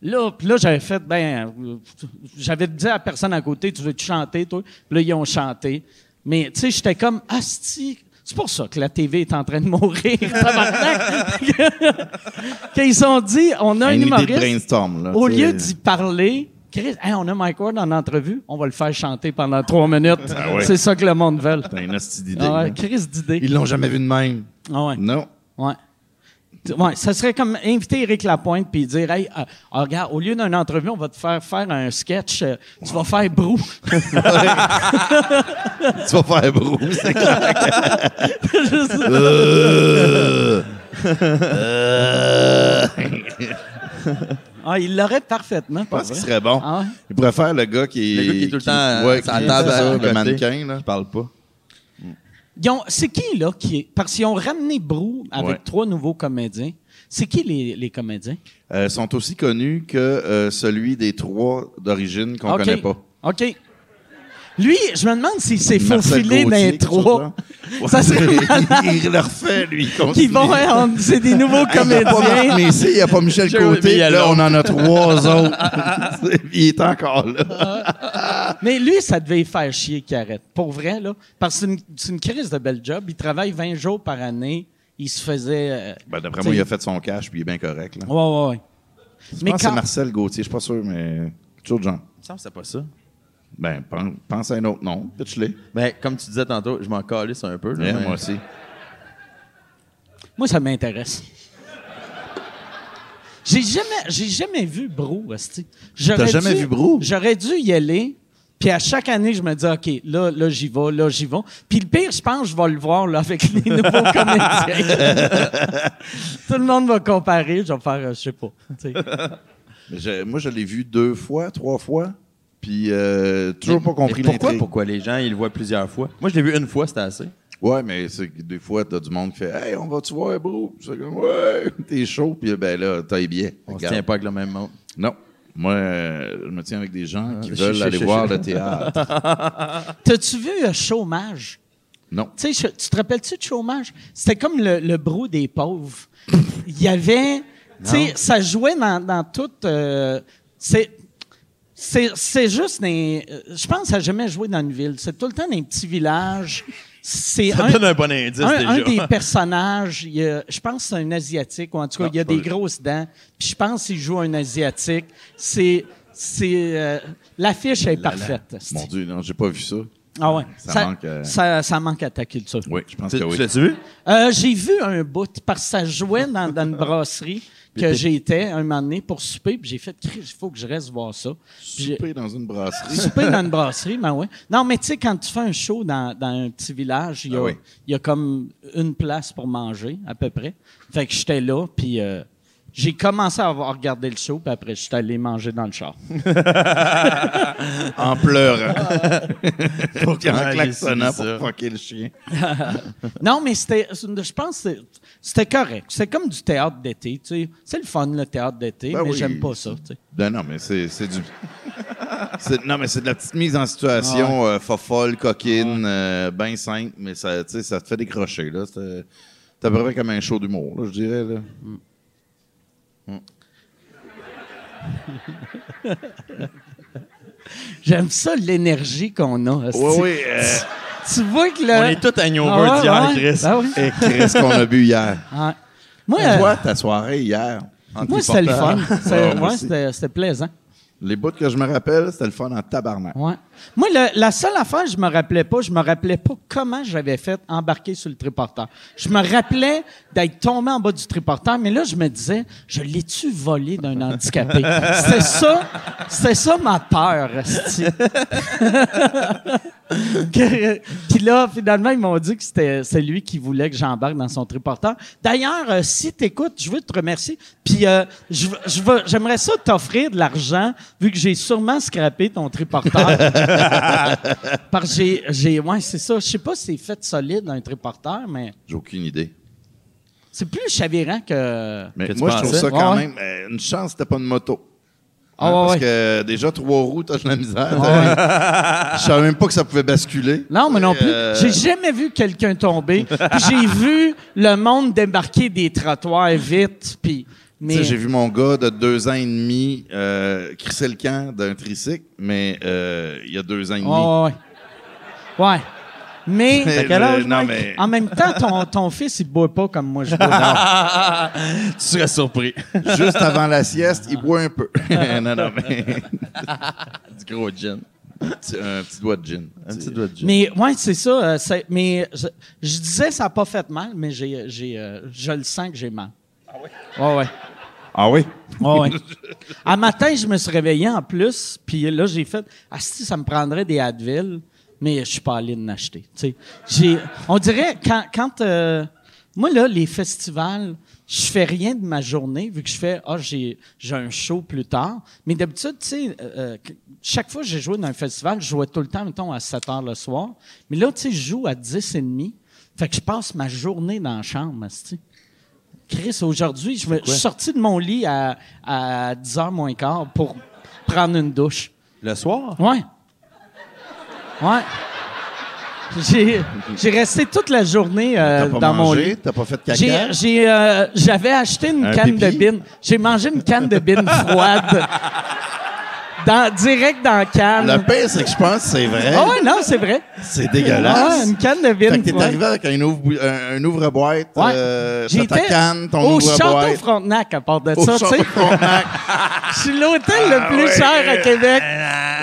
là, puis là, j'avais fait, ben, euh, j'avais dit à la personne à côté, tu veux-tu chanter, toi? Puis là, ils ont chanté. Mais, tu sais, j'étais comme, asti, c'est pour ça que la TV est en train de mourir, tabarnak. Quand ils ont dit, on a un Une idée de humoriste, brainstorm. Là, au lieu d'y parler, Chris, Hey, on a Mike Ward en entrevue, on va le faire chanter pendant trois minutes. ouais. C'est ça que le monde veut. C'est une hostie d'idée. Ah ouais. Chris d'idée. Ils l'ont jamais vu de même. Ah ouais. Non. Ouais. Ouais, ça serait comme inviter Éric Lapointe puis dire Hey, euh, ah, regarde, au lieu d'une entrevue, on va te faire faire un sketch, euh, tu vas faire brou. tu vas faire brou, c'est clair. Euh. Euh. ah, il l'aurait parfaitement, Je pas pense qu'il serait bon. Ah ouais? Il pourrait faire le gars qui est. Le gars qui est tout le temps à- ouais, à table à côté. le mannequin, là. Je parle pas. C'est qui, là, qui est. Parce qu'ils ont ramené Brou avec Ouais. trois nouveaux comédiens. C'est qui les, les comédiens? Euh, sont aussi connus que euh, celui des trois d'origine qu'on OK. connaît pas. OK. Lui, je me demande s'il s'est faufilé dans les trois. Ça serait il le refait, lui. Qui vont, hein, on- c'est des nouveaux comédiens. Messier, il n'y a pas Michel Côté. Là, on en a trois autres. il est encore là. Mais lui, ça devait faire chier qu'il arrête. Pour vrai, là. Parce que c'est une, crise de bel job. Il travaille 20 jours par année. Il se faisait. euh, Ben, D'après moi, il a fait son cash puis il est bien correct. Là. Ouais, ouais, ouais. Je Mais pense que c'est Marcel Gauthier, je suis pas sûr, mais chose de genre. Il me semble que c'est pas ça. Ben, pense, pense à un autre nom. Pitch-les. Ben, comme tu disais tantôt, je m'en calisse un peu. là, Ouais, mais- Moi aussi. Moi, ça m'intéresse. J'ai jamais, j'ai jamais vu. J'aurais T'as jamais dû- vu Brou? J'aurais dû y aller. Puis à chaque année, je me dis, OK, là, là, j'y vais, là, j'y vais. Puis le pire, je pense que je vais le voir là, avec les nouveaux comédiens. Tout le monde va comparer. Je vais faire, euh, je sais pas. moi, je l'ai vu deux fois, trois fois. Puis euh, toujours pas compris Mais pourquoi, pourquoi les gens, ils le voient plusieurs fois? Moi, je l'ai vu une fois, c'était assez. Ouais, mais c'est que des fois, t'as du monde qui fait Hey, on va-tu voir, bro? C'est comme Ouais, t'es chaud. Puis ben là, t'as les billets. On se tient pas avec le même monde. Non. Moi, euh, je me tiens avec des gens qui Ah, veulent chi- aller voir le théâtre. T'as-tu vu euh, Chômage? Non. Tu sais, tu te rappelles-tu de chômage? C'était comme le, le brou des pauvres. Il y avait. Tu sais, ça jouait dans, dans tout. euh, c'est. C'est, c'est juste des. euh, Je pense que ça n'a jamais joué dans une ville. C'est tout le temps dans un petit village. C'est Ça un, donne un bon indice, un, déjà. un des personnages, il y a- je pense que c'est un Asiatique, ou en tout cas, Non, il y a des vrai. grosses dents. Puis je pense qu'il joue un Asiatique. C'est. c'est euh, l'affiche est parfaite. Mon Dieu, non, j'ai pas vu ça. Ah ouais. Ça manque, euh, ça, ça manque à ta culture. Oui, je pense Tu, que tu oui. l'as-tu vu? Euh, j'ai vu un bout parce que ça jouait dans, dans une brasserie que j'étais un moment donné pour souper. Puis j'ai fait, il faut que je reste voir ça. Puis Souper dans une brasserie. Souper dans une brasserie, ben ouais. Non, mais tu sais, quand tu fais un show dans, dans un petit village, il y, a, Ah oui. il y a comme une place pour manger, à peu près. Fait que j'étais là, puis euh, j'ai commencé à avoir regardé le show, puis après, j'étais allé manger dans le char. en pleurant. Qu'il en Ouais, j'ai klaxonnant pour fucker le chien. non, mais c'était, je pense que c'était- correct. C'est comme du théâtre d'été, tu sais. C'est le fun, le théâtre d'été, Ben mais oui. j'aime pas ça, tu sais. Ben non, mais c'est c'est du. c'est- non, mais c'est de la petite mise en situation euh, fofolle, coquine, euh, bien simple, mais ça, tu sais, ça te fait décrocher. là. C'est c'est à peu près comme un show d'humour, là, je dirais. Là. J'aime ça, l'énergie qu'on a. Oui, oui. euh, Tu vois que le... On est tous hangover Ah ouais, d'hier, ouais. Chris. Ben oui. et qu'est-ce qu'on a bu hier? Ouais. Moi, euh, Toi, ta soirée hier. moi c'était le fun. C'était- Ah, ouais, c'était plaisant. Les bouts que je me rappelle, c'était le fun en tabarnak. Ouais. Moi, le- la seule affaire, je me rappelais pas, je me rappelais pas comment j'avais fait embarquer sur le triporteur. Je me rappelais d'être tombé en bas du triporteur, mais là, je me disais, je l'ai-tu volé d'un handicapé? C'était ça, c'était ça ma peur, esti. Que- Puis là, finalement, ils m'ont dit que c'était c'est lui qui voulait que j'embarque dans son triporteur. D'ailleurs, euh, si t'écoutes, je veux te remercier. Puis euh, je, veux- je veux- j'aimerais ça t'offrir de l'argent, vu que j'ai sûrement scrappé ton triporteur. Parce que j'ai, j'ai, ouais, c'est ça. Je sais pas si c'est fait solide un triporteur, mais J'ai aucune idée. c'est plus chavirant que. Mais Que tu moi, je trouve ça quand Ouais. même. euh, une chance, c'était pas une moto. Ah, Hein, ouais, parce ouais. que déjà, trois roues, t'as de la misère. Je savais même pas que ça pouvait basculer. Non, mais non plus. Euh, J'ai jamais vu quelqu'un tomber. J'ai vu le monde débarquer des trottoirs vite. Puis, mais J'ai vu mon gars de deux ans et demi euh, crisser le camp d'un tricycle, mais euh, il y a deux ans et demi. Ouais, ouais. Ouais. Mais, Mais, quel âge, non, Mike? mais en même temps, ton, ton fils, il boit pas comme moi je bois. tu serais surpris. juste avant la sieste, il boit un peu. non, non, mais du gros gin. un petit, un petit doigt de gin. Un petit doigt de gin. mais, ouais, c'est ça. euh, mais je, je disais, ça n'a pas fait mal, mais j'ai, j'ai, euh, je le sens que j'ai mal. Ah oui? Ouais, ouais. Ah oui? Ouais, ouais. Un matin, je me suis réveillé en plus, puis là, j'ai fait Ah, si, ça me prendrait des Advil, mais je suis pas allé en acheter. tu on dirait, quand. quand euh, moi, là, les festivals, je fais rien de ma journée, vu que je fais Ah, j'ai, j'ai un show plus tard. Mais d'habitude, tu sais, euh, euh, que- chaque fois que j'ai joué dans un festival, je jouais tout le temps, mettons, à 7 heures le soir. Mais là, tu sais, je joue à 10 et demi. Fait que je passe ma journée dans la chambre, asti. Chris, aujourd'hui, je, me- je suis sorti de mon lit à, à 10h moins quart pour prendre une douche. Le soir? Ouais. Ouais. J'ai, resté toute la journée euh, pas dans mon mangé? lit. T'as pas fait caca? euh, j'avais acheté une Un canne de bine. J'ai mangé une canne de bine froide. Dans, direct dans la canne. Le pire, c'est que je pense que c'est vrai. Ah ouais, non, c'est vrai. C'est Ouais, dégueulasse. une canne de Fait bine que t'es arrivé avec un ouvre- un, un ouvre-boîte, Ouais. euh, ta canne, ton au ouvre-boîte. Château Frontenac à part de Au ça, tu sais. Je suis l'hôtel le plus cher à Québec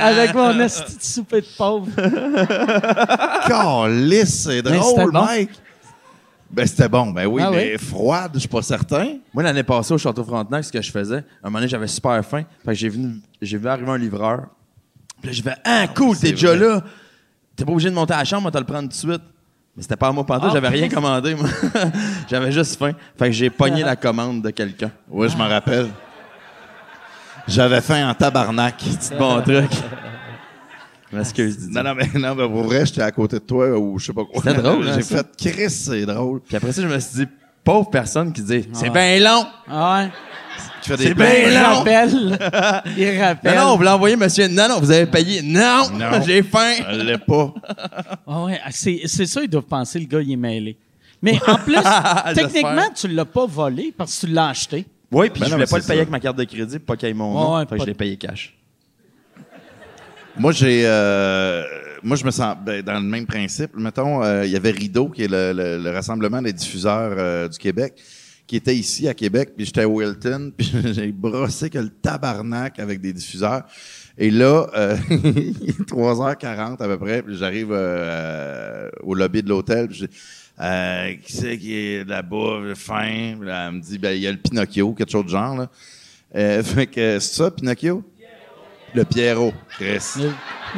avec mon esti de souper de pauvre. Calisse, c'est Mais drôle, bon. Ben, c'était bon. Ben oui, Ah mais oui? froide, je suis pas certain. Moi, l'année passée, au Château Frontenac, ce que je faisais, un moment donné, j'avais super faim. Fait que j'ai vu, j'ai vu arriver un livreur. Puis là, j'ai fait Ah, cool, t'es c'est déjà là. T'es pas obligé de monter à la chambre, on va te le prendre tout de suite. Mais c'était pas à moi pendant, Ah, j'avais rien commandé, moi. j'avais juste faim. Fait que j'ai pogné la commande de quelqu'un. Oui, je m'en rappelle. J'avais faim en tabarnak. Bon truc. M'excuse. Non, non, mais, non, mais pour vrai, j'étais à côté de toi ou je sais pas quoi. C'était drôle, hein, J'ai ça? fait Chris, c'est drôle. Puis après ça, je me suis dit, pauvre personne qui dit C'est bien long. Ah ouais. Tu fais C'est des bien Il long. rappelle. Il Non, rappelle. non, vous l'envoyez, monsieur. Non, non, vous avez payé. Non, Non. j'ai faim. Je l'ai pas. Ah ouais, c'est, c'est ça, ils doivent penser, le gars, il est mêlé. Mais en plus, techniquement, tu l'as pas volé parce que tu l'as acheté. Oui, puis Ben je non, voulais mais pas le c'est payer ça. avec ma carte de crédit pour pas qu'il y ait mon Ouais, nom. ouais, fait que pas je l'ai de- payé cash. Moi, j'ai. euh, moi, je me sens ben, dans le même principe. Mettons, euh, il y avait Rideau, qui est le, le- le rassemblement des diffuseurs euh, du Québec, qui était ici à Québec, puis j'étais à Wilton, puis j'ai brossé que le tabarnak avec des diffuseurs. Et là, euh, il est 3h40 à peu près, puis j'arrive euh, au lobby de l'hôtel, puis euh, qui c'est qui est là-bas? Puis là, elle me dit, ben, il y a le Pinocchio, quelque chose de genre, là. Euh, fait que, c'est ça, Pinocchio? Le Pierrot, Chris. Le,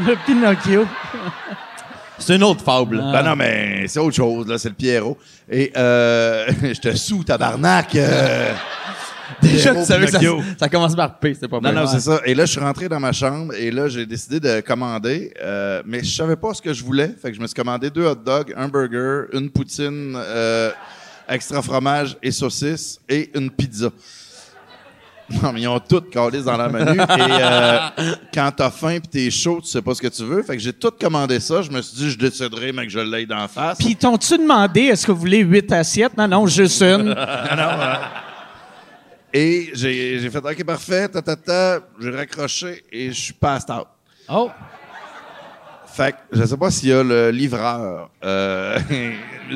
le Pinocchio. C'est une autre fable. Ah. Ben non, mais c'est autre chose, là, c'est le Pierrot. Et euh, je te sous, tabarnak. euh, Déjà, tu savais que ça, Pinocchio. ça commence par P, c'était pas Non, bien. non, c'est ça. Et là, je suis rentré dans ma chambre et là, j'ai décidé de commander. euh, mais je savais pas ce que je voulais. Fait que je me suis commandé deux hot dogs, un burger, une poutine euh, extra fromage et saucisse et une pizza. Non, mais ils ont toutes calé dans la menu. Et euh, quand t'as faim et t'es chaud, tu sais pas ce que tu veux. Fait que j'ai tout commandé ça. Je me suis dit, je déciderai, mais que je l'aille d'en face. Puis t'ont-tu demandé, est-ce que vous voulez huit assiettes? Non, non, juste une. Et j'ai j'ai fait, OK, parfait, ta, ta, ta. J'ai raccroché et je suis passed out. Oh. Fait que je sais pas s'il y a le livreur. Euh,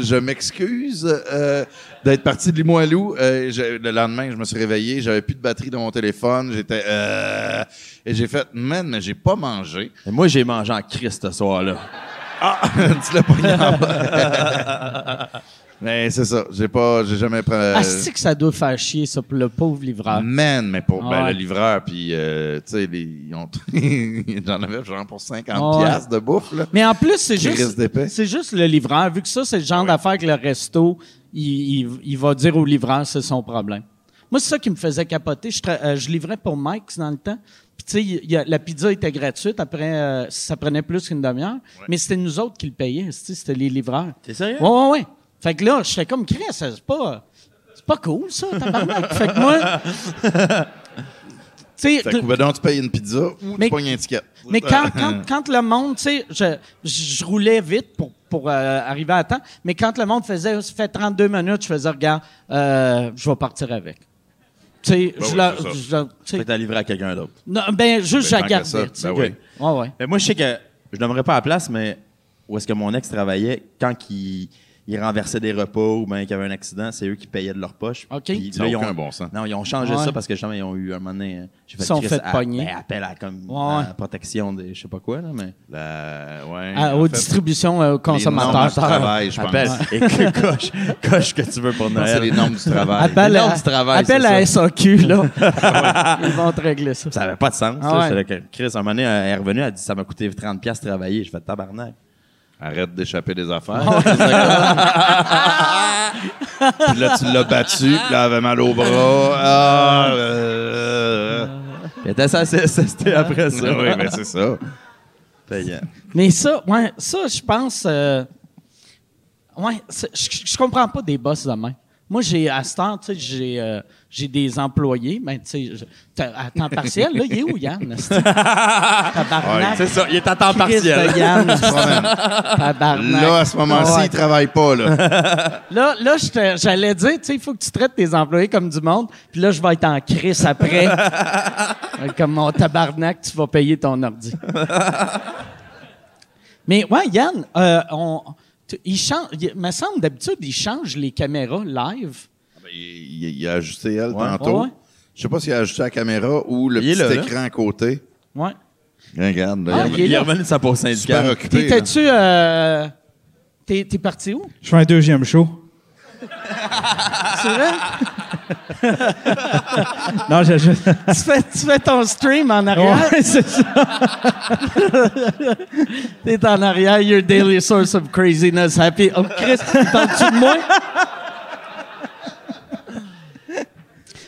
je m'excuse euh, d'être parti de Limoilou. Euh, je- le lendemain, je me suis réveillé, j'avais plus de batterie dans mon téléphone. J'étais euh, et j'ai fait, man, mais j'ai pas mangé. Et moi, j'ai mangé en Christ ce soir-là. Ah, tu l'as pas. Mais c'est ça, j'ai pas, j'ai jamais pris. Ah, c'est que ça doit faire chier, ça, pour le pauvre livreur. Man, mais pour ben, ouais. le livreur, puis euh, tu sais, ils ont- j'en avais genre pour 50 Ah ouais. piastres de bouffe, là. Mais en plus, c'est juste, c'est juste le livreur. Vu que ça, c'est le genre d'affaire que le resto, il, il- il va dire au livreur, c'est son problème. Moi, c'est ça qui me faisait capoter. Je, tra- euh, je livrais pour Mike's dans le temps. Puis, tu sais, la pizza était gratuite. Après, euh, ça prenait plus qu'une demi-heure. Mais c'était nous autres qui le payaient. C'était les livreurs. T'es sérieux? Ouais, ouais, ouais. Fait que là, j'étais comme, Chris, c'est pas, c'est pas cool, ça, tabarnak. fait que moi, tu sais, Fait que, ben donc, tu payes une pizza ou Mais- tu pognes un ticket. mais quand, quand, quand le monde, tu sais, je, je, je roulais vite pour, pour euh, arriver à temps, mais quand le monde faisait, ça fait 32 minutes, je faisais, regarde, euh, je vais partir avec. Tu sais, je oui, la- je la- tu livré à quelqu'un d'autre. non, ben, juste, Ben, je la gardais, sais. ben oui. Ouais, ouais. Mais moi, je sais que je n'aimerais pas à la place, mais où est-ce que mon ex travaillait, quand il, il renversait des repas ou bien qu'il y avait un accident, c'est eux qui payaient de leur poche. OK. Puis Ça n'a ils aucun ont, bon sens. Non, ils ont changé Ouais. ça parce que justement, ils ont eu un moment donné. euh, J'ai fait Ils sont fait à- pogner. ben, appel à, comme, Ouais, à protection des je sais pas quoi, là, mais. La- ouais, À- aux fait, distributions euh, aux normes consommateurs. du travail, je pense. Appelle. Et que coche, coche que tu veux pour c'est Noël. les normes du travail. Appelle, Les à, normes du travail, c'est à ça. SAQ, là. Ils vont te régler ça. Ça n'avait pas de sens. Ah. C'est là que Chris, un moment donné, elle est revenue, elle a dit ça m'a coûté 30$ piastres travailler. Je fais tabarnak. Arrête d'échapper des affaires. Puis là, tu l'as battu, puis là, elle avait mal au bras. Ah, euh, était c'était après ça. oui, mais c'est ça. Mais ça, ouais, ça, je pense. euh, ouais, je comprends pas des boss de main. Moi, j'ai à ce temps, tu sais, j'ai euh, j'ai des employés, mais tu sais, à temps partiel, là, il est où Yann? Tabarnak. C'est ça, il est à temps partiel. Yann. Tabarnak. Là, à ce moment-ci, Ouais. il travaille pas, là. Là, là j'allais dire, tu sais, il faut que tu traites tes employés comme du monde, puis là, je vais être en crise après. Comme mon tabarnak, tu vas payer ton ordi. Mais ouais, Yann, euh, on, il change, il me semble d'habitude, il change les caméras live. Ben, Il, il- il a ajusté elle Ouais. tantôt. Ouais. Je sais pas s'il a ajusté la caméra ou le petit là, là. écran à côté. Ouais. Regarde, là, Ah, il il est revenu de sa pause super syndicale. T'étais-tu. Euh, t'es parti où? Je fais un deuxième show. C'est vrai? Non, je, je- tu, fais, tu fais ton stream en arrière? Ouais, c'est ça. T'es en arrière, your daily source of craziness, happy. Oh, Chris, parles-tu de moi?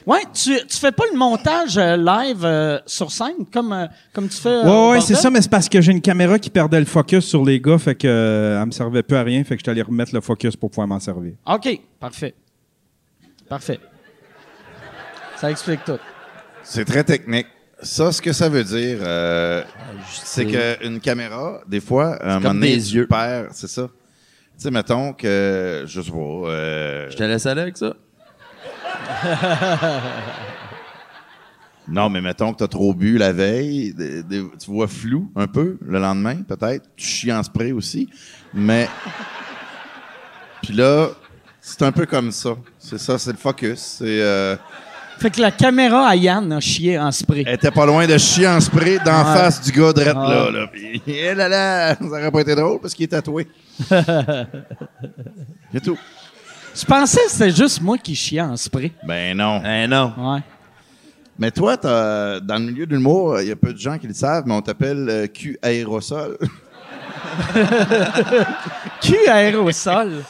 Ouais, tu, tu fais pas le montage euh, live euh, sur scène comme, euh, comme tu fais. euh, Ouais, ouais, c'est ça, mais c'est parce que j'ai une caméra qui perdait le focus sur les gars, fait que euh, elle me servait plus à rien, fait que je suis allé remettre le focus pour pouvoir m'en servir. OK, parfait. Parfait. Ça explique tout. C'est très technique. Ça, ce que ça veut dire, euh, c'est qu'une caméra, des fois, à un moment comme donné, des tu yeux. perds, c'est ça. Tu sais, mettons que, je sais pas, euh, Je te laisse aller avec ça. Non, mais mettons que t'as trop bu la veille, tu vois flou un peu le lendemain, peut-être. Tu chies en spray aussi. Mais, puis là, c'est un peu comme ça. C'est ça, c'est le focus. C'est, euh, Fait que la caméra à Yann a chié en spray. Elle était pas loin de chier en spray d'en face du gars drette Ah. là. là. Puis, eh là là, ça aurait pas été drôle parce qu'il est tatoué. C'est tout. Je pensais que c'était juste moi qui chiais en spray. Ben non. Eh non. Ouais. Mais toi, t'as- dans le milieu de l'humour, il y a peu de gens qui le savent, mais on t'appelle euh, Q aérosol. Q aérosol.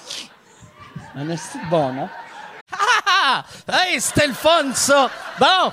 Un esti de bon nom. Ah! Hey, c'était le fun, ça! Bon!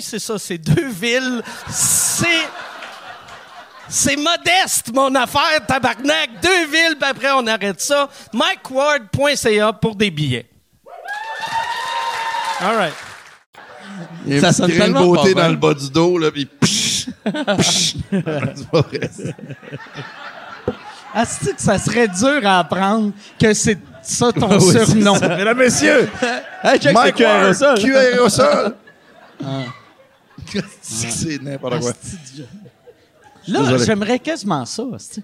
c'est ça, c'est deux villes. C'est... C'est modeste, mon affaire, tabarnak. Deux villes, puis après, on arrête ça. MikeWard.ca pour des billets. All right. Il y a Ça sonne tellement beauté dans le bas du dos, là, puis psh, psh. Asti que ça serait dur à apprendre que c'est ça ton surnom. Mesdames, messieurs, Mike Ward, ça. Aérosol. C'est n'importe quoi. Là, j'aimerais quasiment ça. tu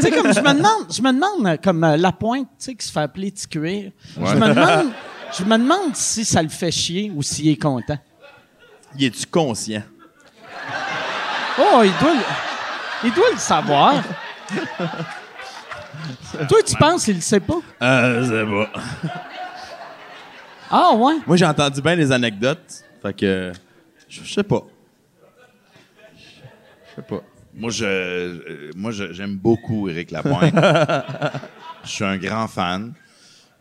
sais, comme je me demande, je me demande euh, comme euh, la pointe, tu sais, qui se fait appeler petit cuir. Je me demande, je me demande si ça le fait chier ou s'il est content. Y es-tu conscient? Oh, il doit, le, il doit le savoir. Toi, tu penses qu'il le sait pas? Euh, je sais pas. Ah ouais? Moi, j'ai entendu bien les anecdotes. Fait que. Je sais pas. Je sais pas. Moi, je, euh, moi, j'aime beaucoup Éric Lapointe. Je suis un grand fan.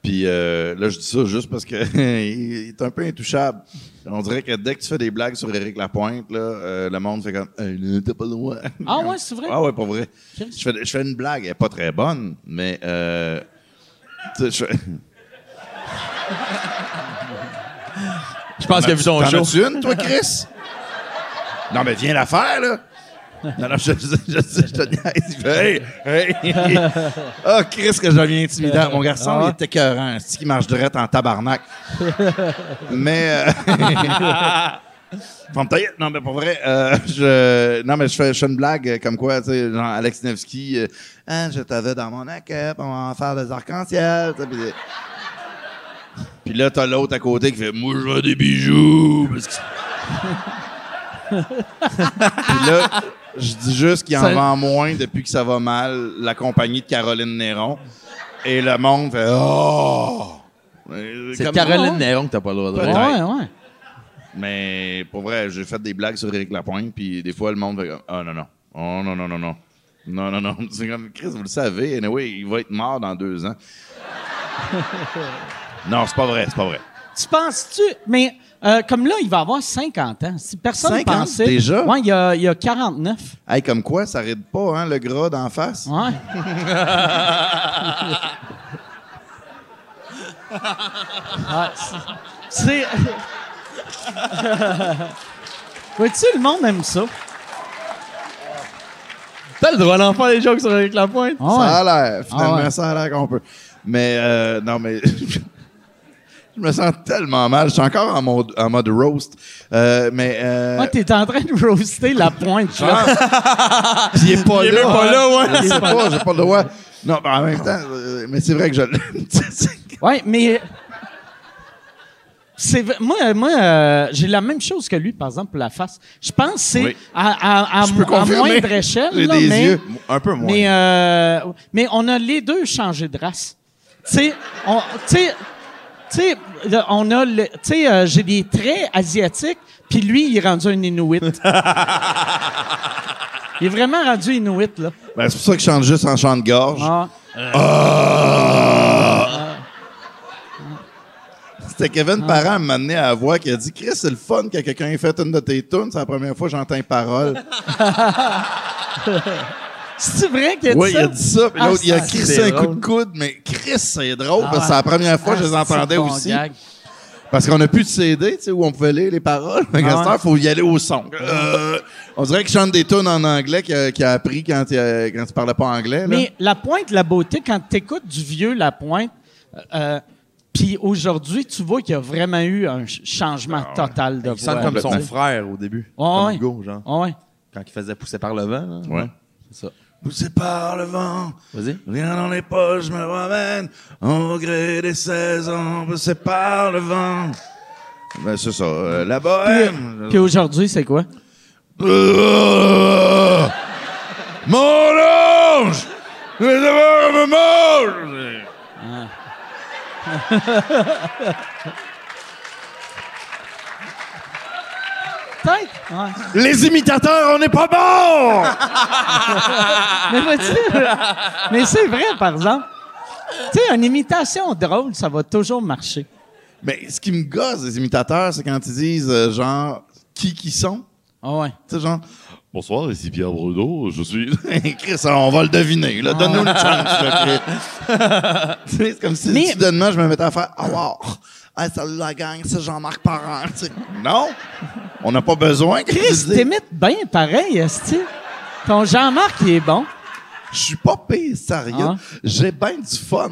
Puis euh, là, je dis ça juste parce que il est un peu intouchable. On dirait que dès que tu fais des blagues sur Éric Lapointe, là, euh, le monde fait comme hey, là, t'as pas droit. Ah ouais, c'est vrai? Ah ouais, pas vrai. Je fais, je fais une blague, elle est pas très bonne, mais euh, tu sais, je fais- Je pense qu'il a vu ton show. une, toi, Chris? non, mais viens la faire, là. Non, non, je, je, je, je te niaise. Il fait, Hey, hey. Ah, Chris, que je deviens intimidant. Mon garçon, il est écœurant. C'est qui marche direct en tabarnak. mais... Euh... Non, mais pour vrai, euh, je, non, mais je fais, je fais une blague euh, comme quoi, tu sais, genre Alex Nevsky, euh, Ah, je t'avais dans mon équipe, on va en faire des arcs-en-ciel. Puis là, t'as l'autre à côté qui fait Moi, je veux des bijoux. Parce que- Puis là, je dis juste qu'il en Ça- vend moins depuis que ça va mal, la compagnie de Caroline Néron. Et le monde fait Oh! C'est Caroline Néron que t'as pas le droit de Ouais, dire. ouais. mais pour vrai, j'ai fait des blagues sur Éric Lapointe, puis des fois, le monde fait comme Ah non, non. Oh non, non, non, non. Non, non, non. C'est comme Chris, vous le savez. Anyway, il va être mort dans deux ans. non, c'est pas vrai, c'est pas vrai. Tu penses-tu. Mais euh, comme là, il va avoir 50 ans. Si personne 50 pensait. déjà? Ouais, il y a, il y a 49. Hey, comme quoi, ça ride pas, hein, le gras d'en face? Ouais. Ah, c'est-. Vois-tu, le monde aime ça. T'as le droit d'en faire des jokes sur Eric Lapointe? Ah ouais. Ça a l'air, finalement, Ah ouais. ça a l'air qu'on peut. Mais, euh, non, mais. Je me sens tellement mal. Je suis encore en mode, en mode roast. Euh, mais. Euh, Ah, t'es en train de roaster la pointe, là. Puis il est pas Il est là. même pas là, ouais. Je sais pas, j'ai pas le droit. Non, mais en même temps, euh, mais c'est vrai que je l'aime. Ouais, mais. C'est, moi, moi euh, j'ai la même chose que lui, par exemple, pour la face. Je pense que c'est Oui. à, à, à, à confirmer. moindre échelle. J'ai des mais, yeux. Un peu moins. Mais, euh, mais on a les deux changé de race. Tu sais, on- tu sais, on a, le- tu sais, euh, j'ai des traits asiatiques, puis lui, il est rendu un Inuit. il est vraiment rendu Inuit, là. Ben, c'est pour ça que je chante juste en chant de gorge. Ah. C'était Kevin Parent m'a amené à la voix qui a dit Chris, c'est le fun que quelqu'un ait fait une de tes tunes. C'est la première fois que j'entends une parole. C'est vrai qu'il a dit oui, il ça? a dit ça. Puis Ah, l'autre, il a crissé un coup de coude. Mais Chris, c'est drôle parce que Ah, c'est la première fois que je les Ah, entendais bon aussi. gag. Parce qu'on n'a plus de CD, tu sais, où on pouvait lire les paroles. Mais Ah ouais. il faut y aller au son. Euh, on dirait qu'il chante des tunes en anglais qu'il a, a appris quand il, a- quand il parlait pas anglais. là. Mais la pointe, la beauté, quand tu écoutes du vieux La Pointe, euh, puis aujourd'hui, tu vois qu'il y a vraiment eu un ch- changement total de Il sonne voix. comme son frère au début. Ouais, comme ouais. Hugo, genre. Ah ouais. Quand il faisait pousser par le vent. là. Ouais. C'est ça. Poussé par le vent, Vas-y. rien dans les poches me ramène, au gré des saisons, poussé par le vent. Ben, c'est ça, euh, la bohème. Puis aujourd'hui, c'est quoi? Euh, Mon ange! Je vais devoir me mange! Peut-être. Ouais. Les imitateurs, on n'est pas bons! Mais, vois-tu, mais c'est vrai, par exemple. Tu sais, une imitation drôle, ça va toujours marcher. Mais ce qui me gosse, les imitateurs, c'est quand ils disent, euh, genre, qui qui sont. Ah ouais. Tu sais, genre, bonsoir, ici Pierre Bruno, je suis. Chris, on va le deviner, là. Donne-nous une chance, là, Chris. tu sais, c'est comme si Mais- soudainement, je me mettais à faire, ah, wow. Hey, salut la gang, c'est Jean-Marc Parent. Tu sais, non, on n'a pas besoin. Chris, t'imites bien pareil, esti. Ton Jean-Marc, il est bon. Je suis pas pire, sérieux. Ah. J'ai bien du fun.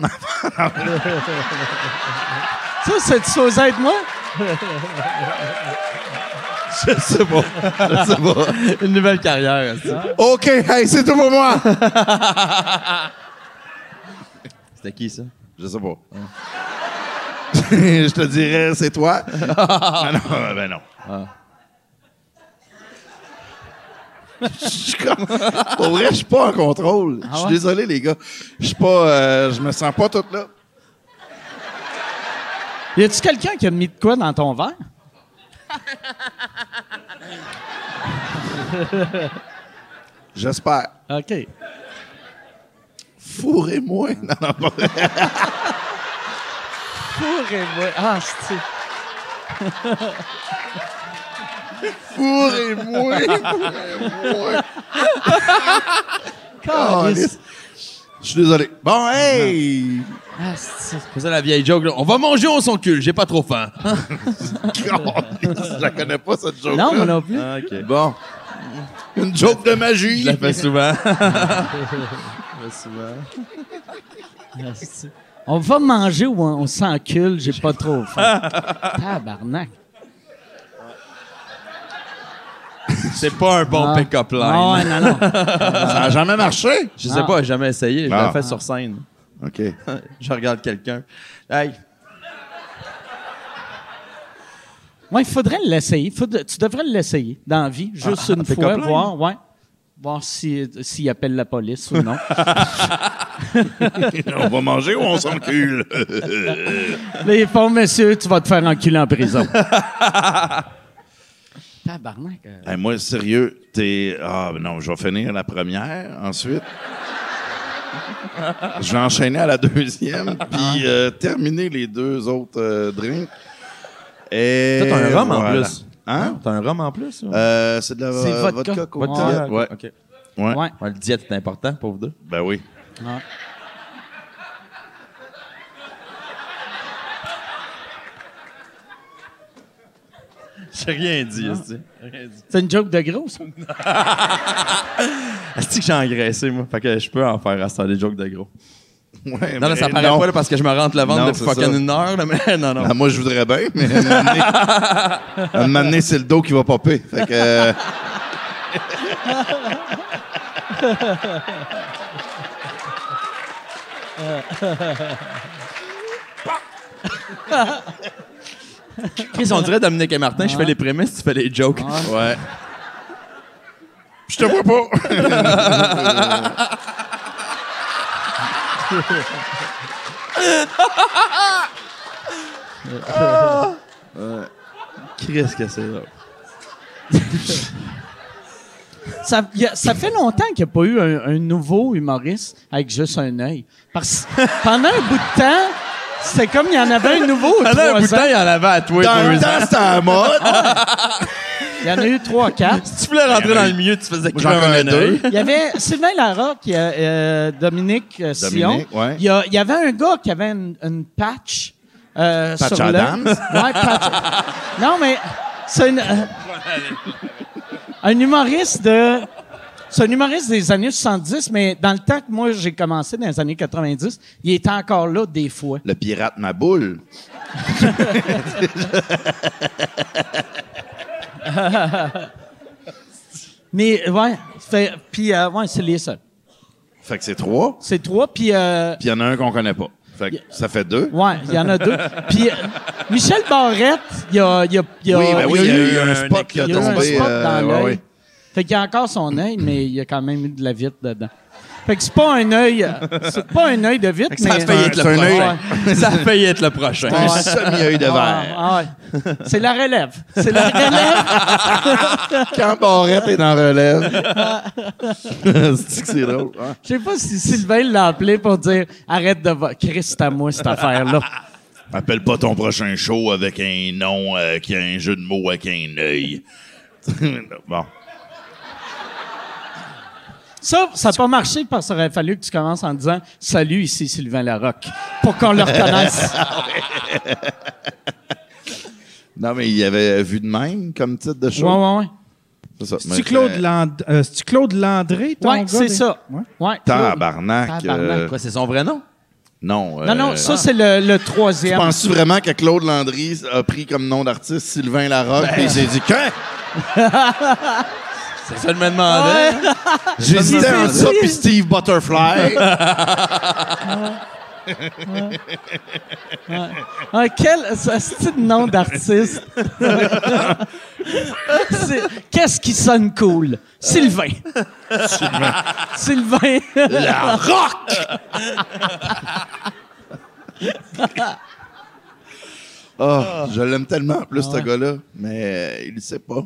Ça, c'est supposé être moi? je sais pas. Je sais pas. Une nouvelle carrière. ça. OK, hey, c'est tout pour moi. C'était qui, ça? Je sais pas. je te dirais, c'est toi. ben non, ben non. Je suis comme... Pour vrai, je suis pas en contrôle. Je suis désolé, les gars. Je suis pas... euh, je me sens pas toute là. Y a-tu quelqu'un qui a mis de quoi dans ton verre? J'espère. OK. Fourrez-moi. Non, non, pas. Fourrez-moi. Ah, c'est. Fourrez-moi. Fourrez-moi. Calisse. Je suis désolé. Bon, hey! Ah, c'est. C'est ça la vieille joke, là. On va manger au son cul, j'ai pas trop faim. je la connais pas, cette joke Non, moi non plus. Ah. Bon. Une joke de magie. Je la fais souvent. Ah, c'est- On va manger ou on, on s'encule, j'ai pas trop faim. Tabarnak. C'est pas un bon pick-up line. Ouais, non, non. Ça a jamais marché? Je sais pas, j'ai jamais essayé. Je l'ai fait sur scène. OK. je regarde quelqu'un. Hey, Ouais, il faudrait l'essayer. Faudrait- tu devrais l'essayer dans la vie, juste Ah, une fois, voir, ouais. Voir si- s'il appelle la police ou non. on va manger ou on s'encule? Il font, monsieur, tu vas te faire enculer en prison. Tabarnak. euh. Hey, moi, sérieux, t'es. Ah, non, je vais finir la première, ensuite. je vais enchaîner à la deuxième, puis euh, terminer les deux autres euh, drinks. Et. Toi, t'as un rhum en plus. Hein? T'as un rhum en plus? ou? Euh, c'est de la C'est euh, vodka. vodka. Vodka. coca. Ah, Ouais. OK. Ouais. Ouais. Ouais, le diète est important pour vous deux. Ben oui. Ouais. J'ai rien dit, esti. Rien dit. C'est une joke de gros, ça? Est-ce que j'ai engraissé, moi? Fait que je peux en faire à ça des jokes de gros. Ouais, Non, mais ça paraît non. pas là, parce que je me rentre le ventre Non, depuis fucking ça. une heure. Là, mais non, non. Ah, moi, je voudrais bien, mais à un moment donné- c'est le dos qui va popper. Fait que. euh, Chris, on dirait Dominique et Martin, je fais les prémices, tu fais les jokes. Ouais. Je te vois pas. Chris, que c'est là? Ça, y a- ça fait longtemps qu'il n'y a pas eu un, un nouveau humoriste avec juste un œil. Parce que pendant un bout de temps, c'était comme il y en avait un nouveau Pendant un bout de temps, il y en avait à toi Dans le deux ans. temps, c'était à la mode. Il y en a eu trois, quatre. Si tu voulais rentrer dans le milieu, tu faisais Moi, j'en crever connais un deux. œil. Il y avait Sylvain Larocque, il y a, euh, Dominique euh, Sion. Dominique, ouais. Il, y a- il y avait un gars qui avait une, une patch, euh, Patch sur l'œil. Adams? Ouais, patch. Non, mais c'est une, euh, un humoriste de... C'est un humoriste des années 70, mais dans le temps que moi j'ai commencé, dans les années 90, il était encore là des fois. Le pirate ma boule. Mais ouais, fait, puis euh, ouais, c'est les seuls. Fait que c'est trois. C'est trois, puis euh, Puis il y en a un qu'on connaît pas. Fait que ça fait deux. ouais, il y en a deux. Puis euh, Michel Barrette, il y a, il y a, il y a, oui, ben oui, il y a eu un un spot qui a il y a eu un tombé. spot euh, dans l'œil. ouais. Fait qu'il y a encore son œil, mais il y a quand même eu de la vitre dedans. Fait que c'est pas un œil, euh, c'est pas un œil de vitre, Ça a mais failli être le prochain. Ça a failli être le prochain. Un semi-œil de Ah, verre. ah ouais. C'est la relève. C'est la relève. Quand Barrette est dans relève. c'est que c'est drôle? hein? Je sais pas si Sylvain l'a appelé pour dire arrête de va- Chris, c'est à moi cette affaire-là. Appelle pas ton prochain show avec un nom euh, qui a un jeu de mots avec un œil. bon. Ça, ça n'a pas marché parce qu'il aurait fallu que tu commences en disant Salut, ici Sylvain Larocque, pour qu'on le reconnaisse. Non, mais il avait vu de même comme titre de show? ouais, ouais, ouais. C'est Mais Claude, c'est- Land... euh, Claude Landré, ton Ouais, gars, c'est des- ça. Ouais. Ouais, Claude. Tabarnak. Tabarnak. euh, Quoi, c'est son vrai nom? non. Non, non, euh, ça, c'est le, le Tu troisième. penses-tu vraiment que Claude Landry a pris comme nom d'artiste Sylvain Larocque Ben. et il s'est dit que C'est ça, je me demandais. j'hésitais entre ça puis Steve Butterfly. Ah, quel c'est de nom d'artiste? Qu'est-ce qui sonne cool? Sylvain. Sylvain. Sylvain. La rock! Oh, je l'aime tellement en plus, ce gars-là, mais il le sait pas.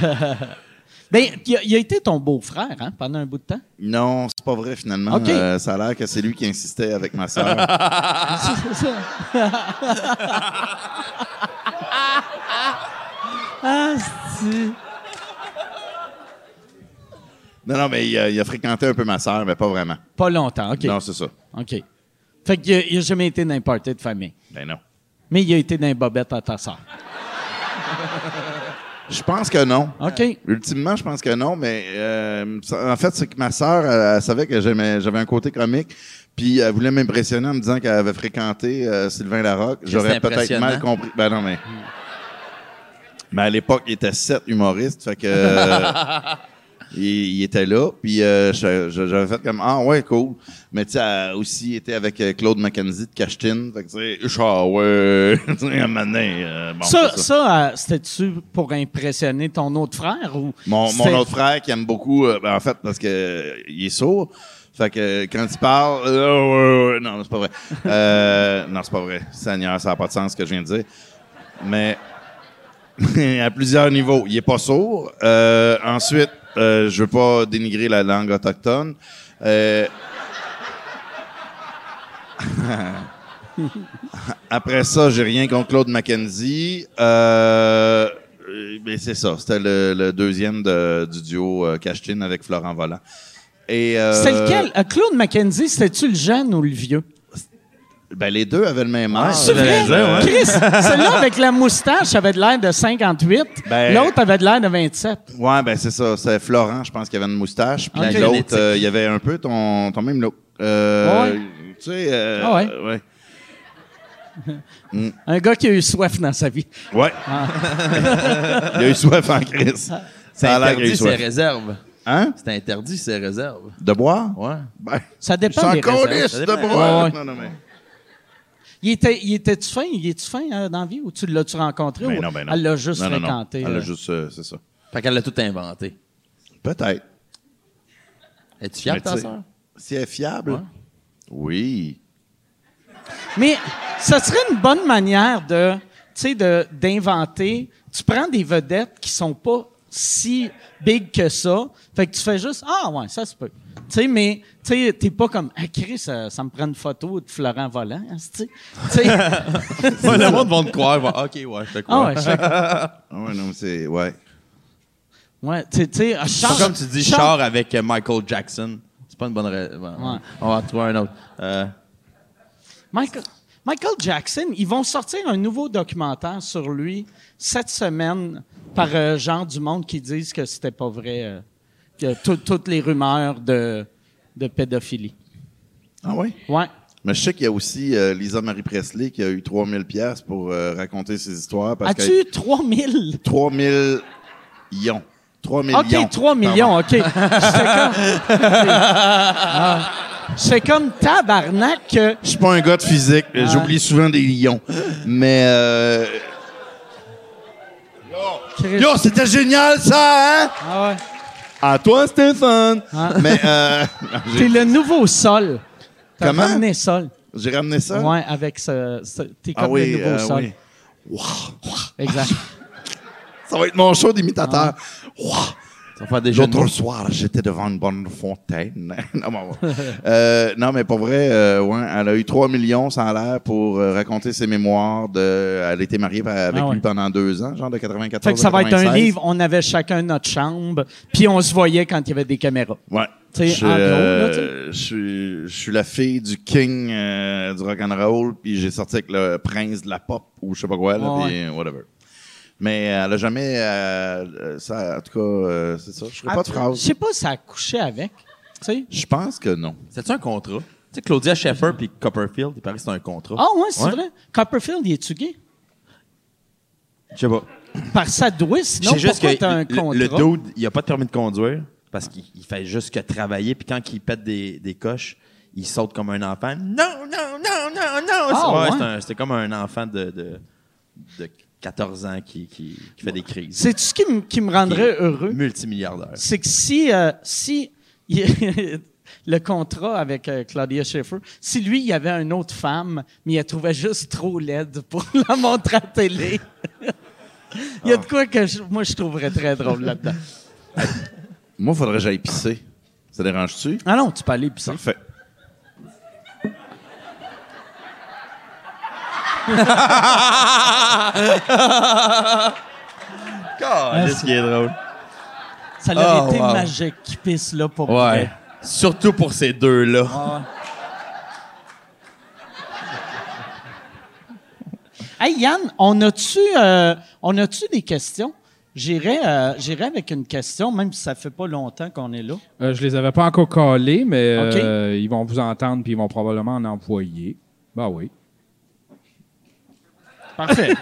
Ben, il a, il a été ton beau-frère hein, pendant un bout de temps? Non, c'est pas vrai finalement. Euh, ça a l'air que c'est lui qui insistait avec ma ça. ah, non, non, mais il a, il a fréquenté un peu ma sœur, mais pas vraiment. Pas longtemps, OK. Non, c'est ça. OK. Fait qu'il a, il a jamais été dans un party de famille. Ben non. Mais il a été dans un bobette à ta soeur. Je pense que non. OK. Ultimement, je pense que non, mais euh, en fait, c'est que ma sœur, elle, elle savait que j'aimais- j'avais un côté comique, puis elle voulait m'impressionner en me disant qu'elle avait fréquenté euh, Sylvain Larocque. J'aurais peut-être mal compris. Ben non, mais. Mais à l'époque, il était sept humoristes, fait que. il, il était là, puis euh, j'avais fait comme Ah ouais, cool. Mais tu sais, aussi été avec euh, Claude McKenzie de Cachetine, fait que tu sais, ah ouais, un moment donné, euh, bon, ça, ça, euh, c'était-tu pour impressionner ton autre frère ou Mon, mon autre frère qui aime beaucoup, ben, en fait, parce que il est sourd. Fait que quand il parle, euh, ouais, ouais, non, c'est pas vrai. Euh, non, c'est pas vrai. Seigneur, ça n'a pas de sens ce que je viens de dire. Mais à plusieurs niveaux, il est pas sourd. Euh, ensuite, euh, je veux pas dénigrer la langue autochtone. Euh, Après ça, j'ai rien contre Claude Mackenzie. Euh, ben, c'est ça. C'était le, le deuxième de- du duo euh, Cashtin avec Florent Volant. Euh, C'était lequel? Euh, Claude Mackenzie, c'était-tu le jeune ou le vieux? Ben, les deux avaient le même âge. C'est vrai? Euh, Chris, celui-là avec la moustache avait de l'air de 58, Ben- l'autre avait de l'air de 27. Ouais, ben c'est ça. C'est Florent, je pense, qui avait une moustache. Puis l'autre, euh, il y avait un peu ton, ton même look. Euh, Ouais. Tu sais, euh, Ah ouais? ouais. Un gars qui a eu soif dans sa vie. Ouais. il a eu soif en crise. C'est Ça a l'air qu'il a eu interdit ses réserves. Hein? C'est interdit ses réserves. De boire? Ouais. Ben, Ça dépend des réserves. Ça de dépend. boire. Ouais, ouais. Non, non, mais... Il était, il était-tu fin? Il est-tu fin euh, dans la vie? Ou tu l'as-tu rencontré Ben ou non, ben non. elle l'a juste Non, non, non. fréquenté? Elle là? a juste, euh, c'est ça. Fait qu'elle a tout inventé. Peut-être. Es-tu de ta tu sœur? Si elle est fiable? Oui. Mais ça serait une bonne manière de, tu sais, de, d'inventer. Tu prends des vedettes qui sont pas si big que ça. Fait que tu fais juste, ah ouais, ça se peut. Tu sais, mais, tu sais, t'es pas comme, ah, Chris, ça, ça me prend une photo de Florent Volant, hein, tu sais? Ouais, le monde va te croire. va, OK, ouais, je te ah crois. ouais, je fais- Ah ouais, non, c'est... Ouais. ouais, tu sais, ah, Charles- comme tu dis char avec euh, Michael Jackson. C'est pas une bonne raison. Ouais. On va trouver un autre. Euh, Michael, Michael Jackson, ils vont sortir un nouveau documentaire sur lui cette semaine par euh, genre du monde qui disent que c'était pas vrai, euh, tout- toutes les rumeurs de, de pédophilie. Ah oui? Ouais. Mais je sais qu'il y a aussi euh, Lisa Marie Presley qui a eu 3000 pièces pour euh, raconter ses histoires. Parce As-tu eu 3000? 3000 ions. 3 millions. OK, 3 millions, OK. J'étais comme... Ah. Comme tabarnak que... Je suis pas un gars de physique. J'oublie souvent des lions. Mais... Euh... Chris- Yo, c'était génial, ça, hein? Ah ouais. À toi, Stéphane! Ah. Mais euh, T'es le nouveau sol. T'as Comment? ramené sol. j'ai ramené ça? Ouais, avec ce... ce- T'es comme Ah oui, le nouveau euh, sol. oui. Wow. Exact. Ça va être mon show d'imitateur. Wow. L'autre soir, j'étais devant une bonne fontaine. non, mais. Euh, non, mais pour vrai, euh, ouais, elle a eu 3 millions, ça a l'air, pour euh, raconter ses mémoires. De, elle a été mariée avec Ah ouais. lui pendant deux ans, genre de 94 Fait que ça va être un 96. livre, on avait chacun notre chambre, puis on se voyait quand il y avait des caméras. Ouais. Tu sais, Je, en gros, là, euh, je suis, je suis la fille du king euh, du rock and roll, puis j'ai sorti avec le prince de la pop ou je sais pas quoi, là, Ouais, puis whatever. Mais elle a jamais, euh, euh, ça, en tout cas, euh, c'est ça. Je ferai pas de Je phrase. sais pas si ça a couché avec. Je pense que non. C'est-tu un contrat? Tu sais, Claudia Schiffer puis Copperfield, il paraît que c'est un contrat. Ah ouais, c'est Ouais. vrai. Copperfield, il est-tu gay? Je sais pas. Par ça doit, sinon C'est juste pourquoi que t'as un le- contrat? le dude, il a pas de permis de conduire parce qu'il il fait juste que travailler. Puis quand il pète des, des coches, il saute comme un enfant. Non, non, non, non, non. Ah, C'est- ouais, ouais? c'est comme un enfant de, de, de 14 ans qui, qui, qui fait des crises. C'est-tu ce qui, me- qui me rendrait heureux? Multimilliardaire. C'est que si, euh, si il- le contrat avec euh, Claudia Schiffer, si lui, il y avait une autre femme, mais il la trouvait juste trop laide pour la montrer à la télé. il y a de quoi que je- moi, je trouverais très drôle là-dedans. Moi, faudrait que j'aille pisser. Ça dérange-tu? Ah non, tu peux aller pis ça. Parfait. C'est ce qui est drôle. Ça aurait Oh, été wow. magique qu'il pisse là pour Ouais. vrai. Surtout pour ces deux-là. Hey Yann, on a-tu euh, on a-tu des questions? J'irai euh, j'irai avec une question, même si ça fait pas longtemps qu'on est là. Euh, je les avais pas encore collés, mais OK. euh, ils vont vous entendre puis ils vont probablement en employer. Ben oui. Parfait.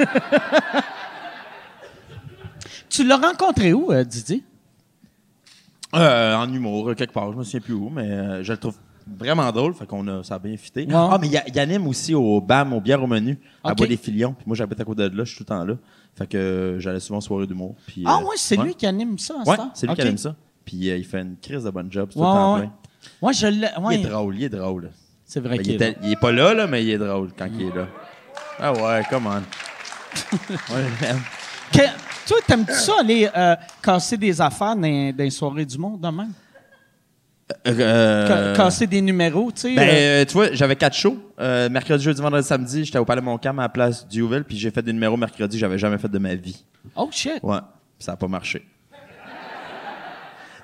tu l'as rencontré où, euh, Didier? Euh, en humour, quelque part. Je me souviens plus où, mais euh, je le trouve vraiment drôle. Fait qu'on a, ça a bien fité. Ouais. Ah, mais il y anime aussi au BAM, au bière au menu, à. Bois des Filions. Puis moi, j'habite à côté de là, je suis tout le temps là. Fait que euh, j'allais souvent aux soirées d'humour. Puis, Ah euh, ouais, c'est lui qui anime ça, à Ouais, c'est lui qui anime ça. Puis euh, il fait une crise de bonne job, c'est tout le temps ouais. plein. Ouais, je l'ai. ouais. Il est drôle, il est drôle. C'est vrai Ben, qu'il il, est est, il est pas là, là, mais il est drôle quand il est là. Ah ouais, come on. Que- toi, t'aimes-tu ça aller euh, casser des affaires dans, dans les soirées du monde, de même? Euh, Ca- casser des numéros, tu sais? Ben, euh, euh, tu vois, j'avais quatre shows. Euh, mercredi, jeudi, vendredi, samedi, j'étais au Palais Montcalm à la place Diouville, puis j'ai fait des numéros mercredi que j'avais jamais fait de ma vie. oh shit! Ouais, ça a pas marché.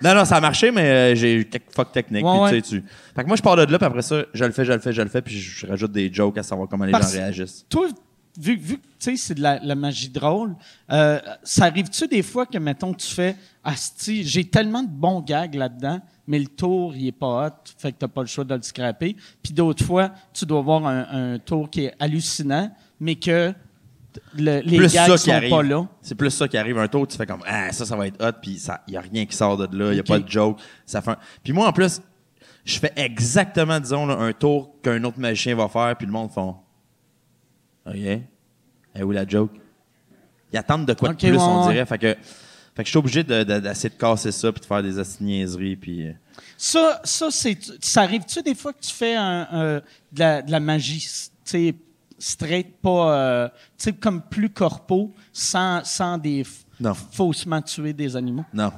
Non, non, ça a marché, mais euh, j'ai eu quelques fuck techniques. Ouais, puis ouais. tu. Fait que moi, je pars de là, puis après ça, je le fais, je le fais, je le fais, puis je, je rajoute des jokes à savoir comment les Parce- gens réagissent. Toi, vu, vu que tu sais, c'est de la, la magie drôle, euh, ça arrive-tu des fois que, mettons, tu fais Asti, j'ai tellement de bons gags là-dedans, mais le tour, il est pas hot, fait que t'as pas le choix de le scraper. Puis d'autres fois, tu dois avoir un, un tour qui est hallucinant, mais que le- les plus gags ça qui sont arrive. pas là. C'est plus ça qui arrive. Un tour, tu fais comme ah ça, ça va être hot, puis ça, y a rien qui sort de là, y a Ok. pas de joke. Ça fait. un- Puis moi en plus, je fais exactement disons là, un tour qu'un autre magicien va faire, puis le monde font. Ok. Et où la joke Ils attendent de quoi de plus, ouais, on dirait. Fait que, fait que je suis obligé de- de- d'essayer de, casser ça, puis de faire des assignaiseries, puis. euh, Ça, ça, c'est, ça arrive-tu des fois que tu fais un, un- de, la, de la magie, tu sais, straight, pas, euh, tu sais, comme plus corpo, sans, sans des Non. faussement tuer des animaux? Non.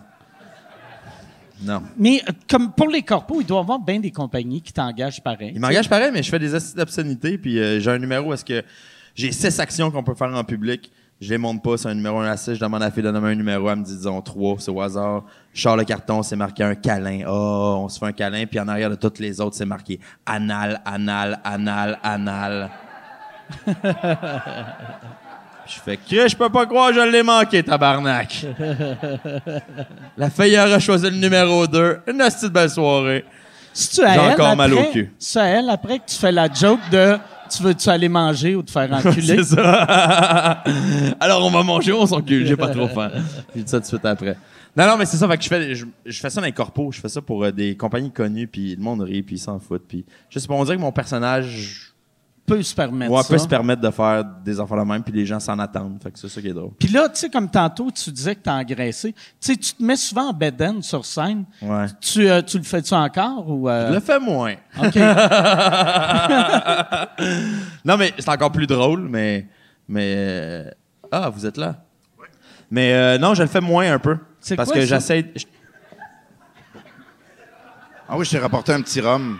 Non. Mais euh, comme pour les corpos, il doit y avoir bien des compagnies qui t'engagent pareil. Il m'engage pareil, mais je fais des assises d'obscénité, puis euh, j'ai un numéro est-ce que j'ai six actions qu'on peut faire en public. Je les montre pas, c'est un numéro 1 à 6. Je demande à la fille de nommer un numéro, elle me dit, disons, 3, c'est au hasard. Je sors le carton, c'est marqué un câlin. Oh, on se fait un câlin, puis en arrière de toutes les autres, c'est marqué anal, anal, anal, anal. je fais que je peux pas croire, je l'ai manqué, tabarnak. la fille a choisi le numéro 2. Une petite belle soirée. Si J'ai encore mal au cul. C'est à elle après que tu fais la joke de tu veux-tu aller manger ou te faire enculer? C'est ça. Alors, on va manger ou on s'encule? J'ai pas trop faim. J'ai dit ça tout de suite après. Non, non, mais c'est ça. Fait que je fais, je, je fais ça dans les corpos. Je fais ça pour euh, des compagnies connues, puis le monde rit, puis ils s'en foutent. Puis, je sais pas, on dirait que mon personnage peut se permettre ouais, ça. peut se permettre de faire des enfants de même, puis les gens s'en attendent. Fait que c'est ça qui est drôle. Puis là, tu sais, comme tantôt, tu disais que t'as engraissé. Tu sais, tu te mets souvent en bedaine sur scène. Ouais. Tu, euh, tu le fais-tu encore ou... euh, Je le fais moins. OK. Non, mais c'est encore plus drôle, mais. mais euh, Ah, vous êtes là? Mais euh, non, je le fais moins un peu. C'est Parce quoi, que j'essaie. je- Ah oui, je t'ai rapporté un petit rhum,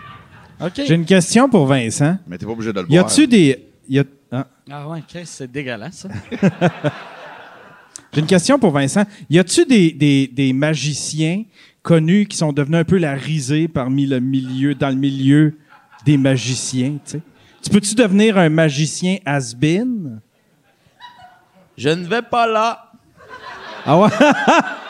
J'ai une question pour Vincent. mais t'es pas obligé de le Y boire. a-tu des. y a- ah. Ah ouais, c'est dégueulasse, ça. J'ai une question pour Vincent. Y a-tu des, des, des magiciens connus qui sont devenus un peu la risée parmi le milieu, dans le milieu des magiciens, tu sais? Tu peux-tu devenir un magicien has-been? Je ne vais pas là. Ah ouais?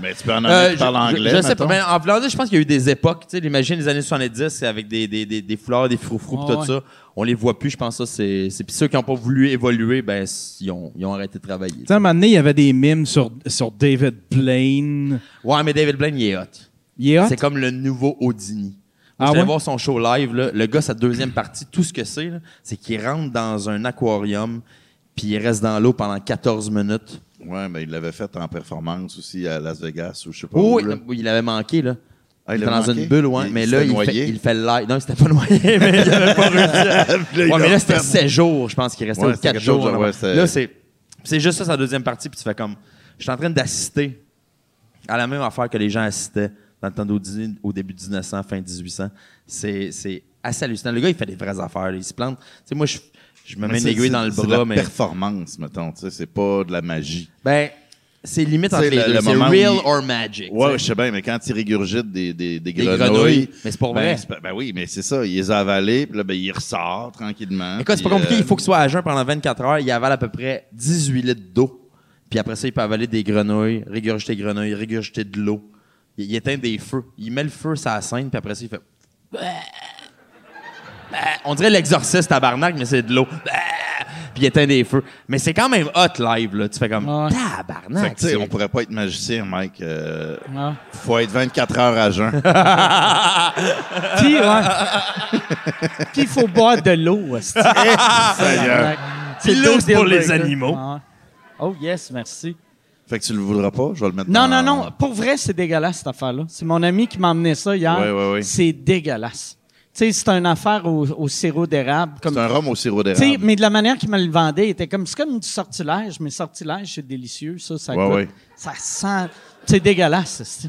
Mais tu peux en Euh, qui parlent je- anglais, Je, je sais pas. Mais en Finlande, je pense qu'il y a eu des époques. Tu sais, imagine les années 70, c'est avec des, des, des, des fleurs, des froufrous, pis Ah tout ouais. ça. On les voit plus. Je pense que ça, c'est. c'est- Puis ceux qui n'ont pas voulu évoluer, ben, ils ont, ils ont arrêté de travailler. Tu sais, à un moment donné, il y avait des mimes sur, sur David Blaine. Ouais, mais David Blaine, il est hot. Il est hot? C'est comme le nouveau Houdini. Ah Moi, je vais ouais? voir son show live. Là. Le gars, sa deuxième partie, tout ce que c'est, c'est qu'il rentre dans un aquarium, puis il reste dans l'eau pendant 14 minutes. Ouais, mais il l'avait fait en performance aussi à Las Vegas ou je sais pas Oh, où. oui, il avait manqué, là. Ah, il était dans manqué? une bulle, ouais. Il- mais il là, il fait, il fait live. Non, il s'était pas noyé, mais il avait pas réussi. Ouais, mais là, c'était refait. 7 jours, je pense qu'il restait, Ouais, ou c'était 4 quelque chose, jours. ouais, là, c'était- c'est, c'est juste ça, sa deuxième partie, puis tu fais comme. Je suis en train d'assister à la même affaire que les gens assistaient dans le temps d'Audini au début de 1900, fin 1800. C'est, c'est assez hallucinant. Le gars, il fait des vraies affaires, là, il se plante. Tu sais, moi, je, je me Mais mets une c'est- aiguille c'est- dans le C'est de bras, la mais. performance, mettons. Tu sais, c'est pas de la magie. Ben, c'est limite entre les le- deux. C'est real il- or magic. Ouais, je sais. bien, mais quand il régurgite des, des, des Des grenouilles. grenouilles, mais c'est pour ben, vrai. c'est Ben, oui, mais c'est ça. Il les a avalées, puis là, ben, il ressort tranquillement. Écoute, c'est pas compliqué. euh, Il faut qu'il soit à jeun pendant 24 heures. Il avale à peu près 18 litres d'eau. Puis après ça, il peut avaler des grenouilles, régurgiter des grenouilles, régurgiter de l'eau. Il, il éteint des feux. Il met le feu sur la scène, puis après ça, il fait. On dirait l'exorciste tabarnak, mais c'est de l'eau. Puis il éteint des feux. Mais c'est quand même hot live, là. Tu fais comme. Ouais. Fait Tabarnak. que, tu sais, c'est- on pourrait pas être magicien, Mike. Euh, faut être 24 heures à jeun. Puis, ouais. Puis, il faut boire de l'eau. C'est l'eau, pour les breakers. animaux. Ah. Oh, yes, merci. fait que tu le voudras pas, je vais le mettre Non, dans- non, non. Pour vrai, c'est dégueulasse, cette affaire-là. C'est mon ami qui m'a emmené ça hier. Ouais, ouais, ouais. C'est dégueulasse. Sais, c'est une affaire au, au sirop d'érable. Comme, C'est un rhum au sirop d'érable. mais de la manière qu'il me le vendait, il était comme, c'est comme du sortilège, mais sortilège, c'est délicieux, ça, ça Ouais, ouais. Ça sent, c'est dégueulasse, c'est-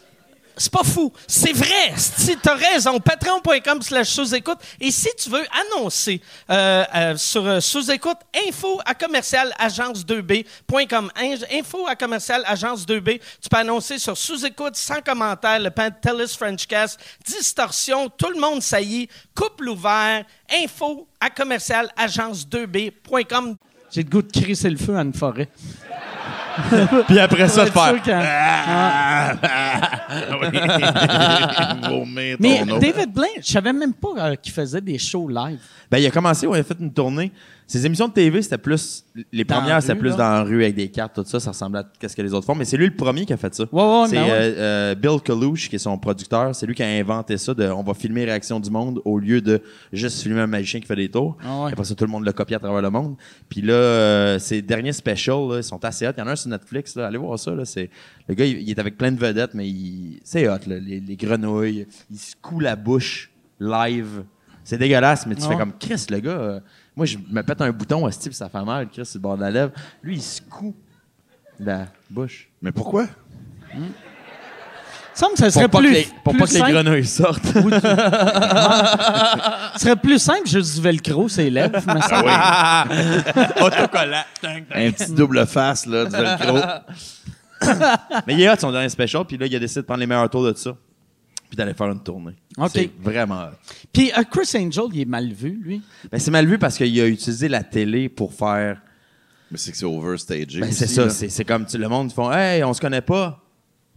C'est pas fou. C'est vrai. Si t'as raison, patreon.com slash sous-écoute. Et si tu veux annoncer euh, euh, sur euh, sous-écoute, info à commercial agence2b.com. In- Info à commercial agence2b. Tu peux annoncer sur sous-écoute, sans commentaire, le Pantelis Frenchcast, distorsion, tout le monde saillit, couple ouvert, info à commercial agence2b.com. J'ai le goût de crisser le feu à une forêt. Puis après ça, de faire. Vomir ton Mais eau. David Blaine, je savais même pas euh, qu'il faisait des shows live. Ben, il a commencé, on a fait une tournée. Ses émissions de TV, c'était plus. Les Dans la premières, c'était rue, plus là? dans la rue avec des cartes, tout ça. Ça ressemblait à ce que les autres font. Mais c'est lui le premier qui a fait ça. Ouais, ouais, c'est ben ouais. euh, euh, Bill Kalouche, qui est son producteur. C'est lui qui a inventé ça de on va filmer Réaction du Monde au lieu de juste filmer un magicien qui fait des tours. Ah ouais. Après ça, tout le monde le copie à travers le monde. Puis là, euh, ses derniers specials, là, ils sont assez hot. Il y en a un sur Netflix. Là. Allez voir ça. Là. C'est, le gars, il, il est avec plein de vedettes, mais il, c'est hot. Là. Les, les grenouilles. Il se coud la bouche live. C'est dégueulasse, mais tu Ah fais comme Chris, le gars. Moi, je me pète un bouton à ce type, ça fait mal. Chris, sur le bord de la lèvre. Lui, il se coud la bouche. Mais pourquoi? Il me semble que ça serait Pour pas, plus, que les, pour plus pas que les grenouilles sortent. Ce serait plus simple juste du velcro, c'est lèvres. me. Ah Autocollant. Un petit double face, là, du velcro. Mais il est hot son dernier special, puis là, il a décidé de prendre les meilleurs tours de ça, puis d'aller faire une tournée. OK. C'est vraiment. Puis euh, Chris Angel, il est mal vu, lui? Ben, c'est mal vu parce qu'il a utilisé la télé pour faire. Mais c'est que c'est overstagé. Ben, c'est ça, c'est, c'est comme tu- le monde font Hey, on se connaît pas.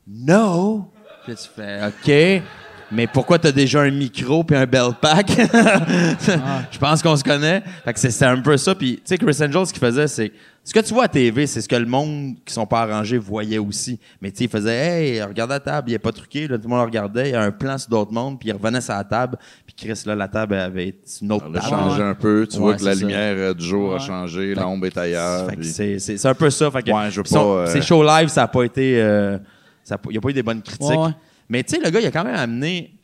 No! Puis là, tu fais OK. Mais pourquoi t'as déjà un micro puis un bell pack? Je pense qu'on se connaît. Fait que c'est- c'était un peu ça. Puis, tu sais, Chris Angel, ce qu'il faisait, c'est... Ce que tu vois à TV, c'est ce que le monde qui sont pas arrangés voyait aussi. Mais tu sais, il faisait « Hey, regarde la table, il est pas truqué. » Là, tout le monde le regardait. Il y a un plan sur d'autres mondes. Puis il revenait sur la table. Puis Chris, là, la table avait été une autre On a table. changé un peu. Tu Ouais, vois que la ça. lumière euh, du jour a changé, l'ombre est ailleurs. Fait que puis- c'est, c'est, c'est un peu ça. Fait que Ouais, je veux son- pas, euh, Ces shows live, ça n'a pas été. euh, ça a pas- il n'y a pas eu des bonnes critiques. Ouais, ouais. Mais tu sais, le gars, il a quand même amené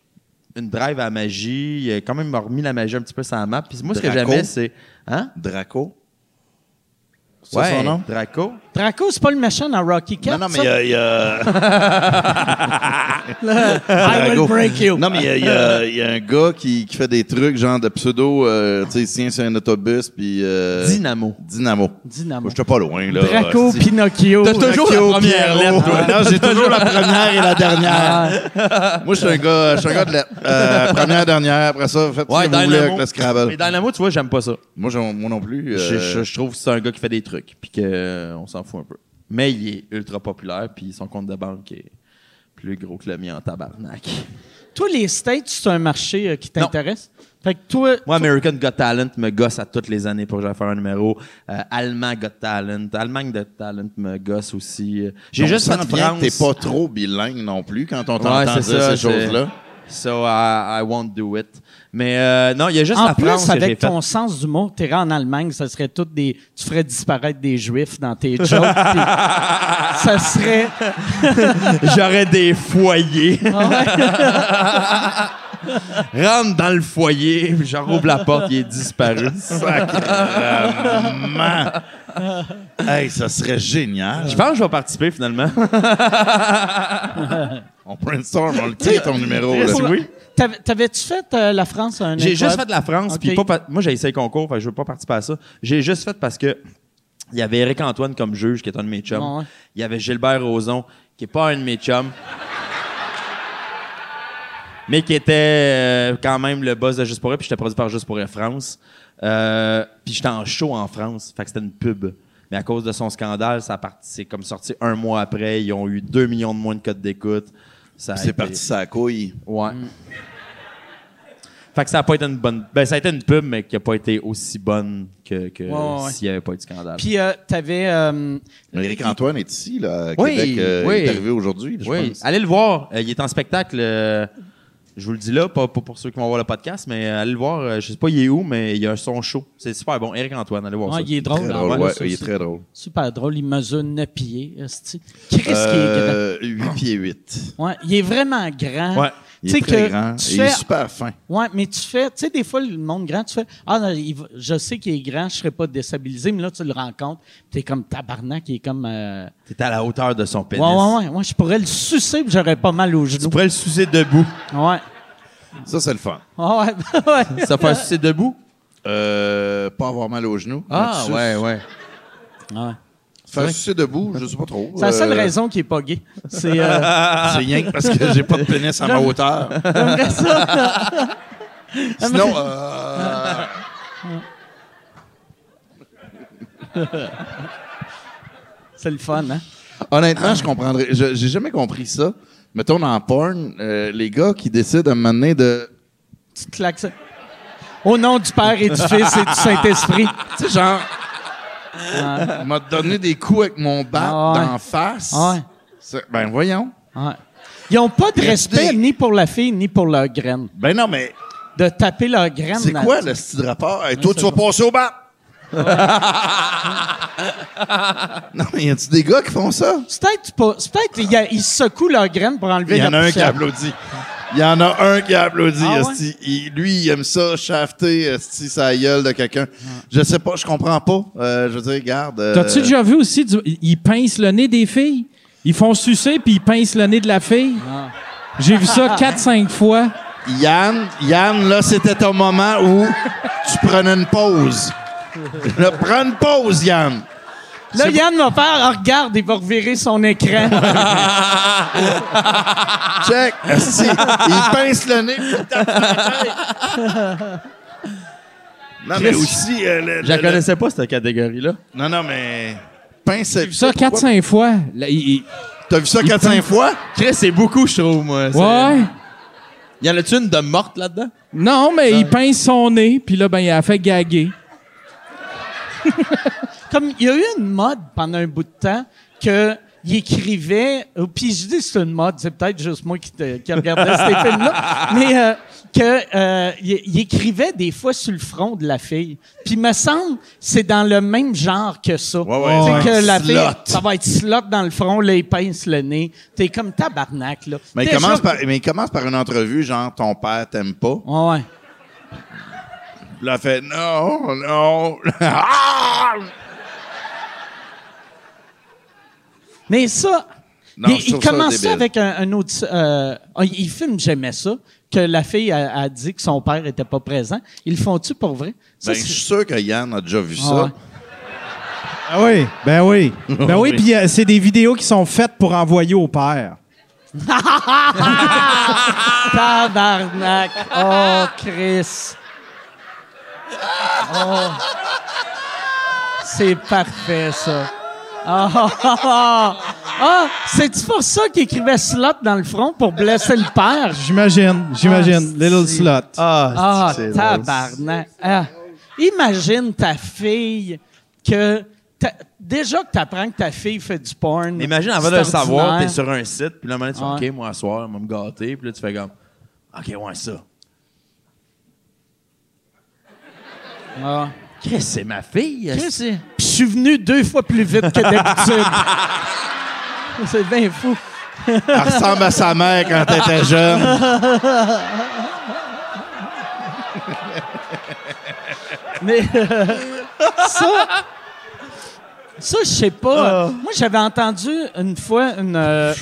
une drive à la magie. Il a quand même remis la magie un petit peu sur la map. Puis moi, ce que j'aimais, c'est. Hein? Draco. C'est ouais, son nom? Draco. Draco, c'est pas le méchant dans Rocky IV. Non, non, mais il y a- il y a. I will break you. Non, mais il y a- y, y un gars qui, qui fait des trucs genre de pseudo, euh, tu sais, il tient sur un autobus, puis... euh, Dynamo. Dynamo. Dynamo. Moi, j'étais pas loin, là. Draco. Pinocchio. T'as toujours la première lettre, toi. Non, j'ai toujours la première et la dernière. Moi, je suis un gars, je suis un gars de lettres. Euh, première, dernière, après ça, faites Ouais, ce que vous voulez avec Dynamo. le Scrabble. Mais Dynamo, tu vois, j'aime pas ça. Moi, j'en- moi non plus. Je, je- je trouve que c'est un gars qui fait des trucs. Puis qu'on s'en fout un peu. Mais il est ultra populaire. Puis son compte de banque est plus gros que le mien en tabarnak. Toi, les States, c'est un marché euh, qui t'intéresse? Fait que toi, Moi, American Got Talent me gosse à toutes les années pour que j'aille faire un numéro. Euh, Allemand Got Talent. Allemagne Got Talent me gosse aussi. Euh, J'ai juste sent fait bien France. que T'es pas trop bilingue non plus quand on Ouais, t'entend c'est dire ça, ces choses-là. So, I, I won't do it. Mais euh, non, il y a juste en la plus, France que j'ai avec fait. ton sens d'humour, t'irais en Allemagne, ça serait tout des... Tu ferais disparaître des Juifs dans tes jokes. ça serait... J'aurais des foyers. Rentre dans le foyer, puis je rouvre la porte, il est disparu. Hey, ça serait génial. Je pense que je vais participer finalement. On brainstorm, on le tire ton numéro. là. T'avais-tu fait euh, la France un J'ai juste fait de la France, puis pas moi j'ai essayé le concours, je veux pas participer à ça. J'ai juste fait parce que il y avait Eric Antoine comme juge, qui est un de mes chums. Ouais. Il y avait Gilbert Rozon, qui est pas un de mes chums. mais qui était euh, quand même le boss de Juste pour Rire, puis j'étais produit par Juste pour Rire France. Euh, puis j'étais en show en France, fait que c'était une pub. Mais à cause de son scandale, ça c'est comme sorti un mois après. Ils ont eu 2 millions de moins de codes d'écoute. Ça C'est été- parti sa couille. Ouais. Fait que ça a pas été une bonne. Ben, ça a été une pub, mais qui a pas été aussi bonne que, que Ouais, ouais, ouais. s'il y avait pas eu de scandale. Puis euh, t'avais... euh, Éric Antoine est ici, là, à Oui, Québec. euh, oui. Il est arrivé aujourd'hui, je oui, pense. allez le voir. Euh, il est en spectacle. Euh, je vous le dis là, pas, pas pour ceux qui vont voir le podcast, mais euh, allez le voir. euh, je sais pas il est où, mais il y a son show. C'est super bon. Eric Antoine, allez voir ouais, ça. il est drôle. Très en drôle, plus, ouais, ça il est très drôle. Super drôle. Il mesure 9 pieds. esti. Christ, qu'il est Euh, 8 pieds 8. grand. Ouais, il est vraiment grand. Ouais. Il Tu est très que grand. tu et Il fais- est super fin. Ouais, mais tu fais, tu sais, des fois, le monde grand, tu fais, ah, non, il va- je sais qu'il est grand, je serais pas déstabilisé, mais là, tu le rencontres, tu es comme tabarnak, il est comme. euh, T'es à la hauteur de son pénis. ouais, ouais, ouais, je pourrais le sucer, puis j'aurais pas mal aux Tu genoux. pourrais le sucer debout. Ouais. Ça, c'est le fun. Ouais, ouais. ça fait sucer debout? Euh, pas avoir mal aux genoux. Ah, ouais, ouais. ouais. Faire sucer debout, je sais pas trop. C'est la seule Euh, raison qu'il est pas gay. C'est. Euh, C'est rien que parce que j'ai pas de pénis à ma hauteur. j'aimerais ça. Sinon, euh, C'est le fun, hein? honnêtement, je comprendrais. je- J'ai jamais compris ça. Mettons dans le porn, euh, les gars qui décident à un moment donné de. Tu te claques ça. Au nom du Père et du Fils et du Saint-Esprit. Tu sais, genre. M'a donné des coups avec mon bat Ah ouais. d'en face. Ouais. C'est- Ben voyons. Ouais. Ils ont pas de respect ni pour la fille ni pour leur graine. Ben non, mais De taper leur graine. c'est quoi le style de rapport? Hey, toi, tu vas passer au bat! non, mais y a-tu des gars qui font ça? C'est peut-être peut-être il ils secouent leur graine pour enlever Il y en la a un qui applaudit. Il y en a un qui applaudit. Ah ouais? esti. Il- lui, il aime ça, shafter esti, sa gueule de quelqu'un. Je sais pas, je comprends pas. Euh, je veux dire, regarde. euh, T'as-tu déjà vu aussi, du- ils pincent le nez des filles? Ils font sucer puis ils pincent le nez de la fille? J'ai vu ça 4-5 fois. Yann, Yann, là, c'était ton moment où tu prenais une pause. Prends une pause, Yann. Là, Yann va faire, ah, regarde, il va revirer son écran. Check. esti. il pince le nez. puis il tape sur la tête. Non, mais aussi. euh, le- Je la le- connaissais pas, cette catégorie-là. Non, non, mais. Pince. J'ai vu ça 4-5 fois. Là, il- il- T'as vu ça 4-5 fois? Chris, c'est beaucoup, je trouve, moi. C'est- Ouais. Y en a-tu une de morte là-dedans? Non, mais il pince son nez, puis là, ben, il a fait gaguer. Comme il y a eu une mode pendant un bout de temps que il écrivait, puis je dis que c'est une mode, c'est peut-être juste moi qui, te- qui regardais ces films-là, mais euh, que euh, il, il écrivait des fois sur le front de la fille. Puis me semble c'est dans le même genre que ça. Ouais, ouais, Tu sais ouais. que la fille, ça va être slot dans le front, là il pince le nez. T'es comme tabarnak là. Mais il, commence par, mais il commence par une entrevue, genre, ton père t'aime pas. Ouais, ouais. Là, fait, non, non. Ah! Mais ça, Non, il, il ça commence ça avec un, un autre. euh, il filme J'aimais ça, que la fille a, a dit que son père était pas présent. Ils le font-tu pour vrai? Ça, Ben, je c'est- suis sûr que Yann a déjà vu Ah ça. ouais. Ah oui, ben oui. Ben oui, Oui. puis euh, c'est des vidéos qui sont faites pour envoyer au père. Tabarnak! Oh, Chris! Oh! C'est parfait, ça. Ah, ah, ah, ah. Ah, c'est-tu pour ça qu'il écrivait slot dans le front pour blesser le père? J'imagine, j'imagine. Ah, Little c'est- slot. Ah, c'est drôle? tabarnak. Ah, imagine ta fille que... ta- déjà que tu apprends que ta fille fait du porn. Imagine, avant c'est de le savoir, t'es sur un site, puis là, maintenant, tu fais, Ouais. OK, moi, à soir, on va me gâter, puis là, tu fais comme, OK, ouais, ça. Ah. Chris, c'est ma fille. Chris, Puis je suis venu deux fois plus vite que d'habitude. c'est bien fou. Elle ressemble à sa mère quand elle était jeune. Mais euh, ça, ça, je sais pas. Moi, j'avais entendu une fois une, euh,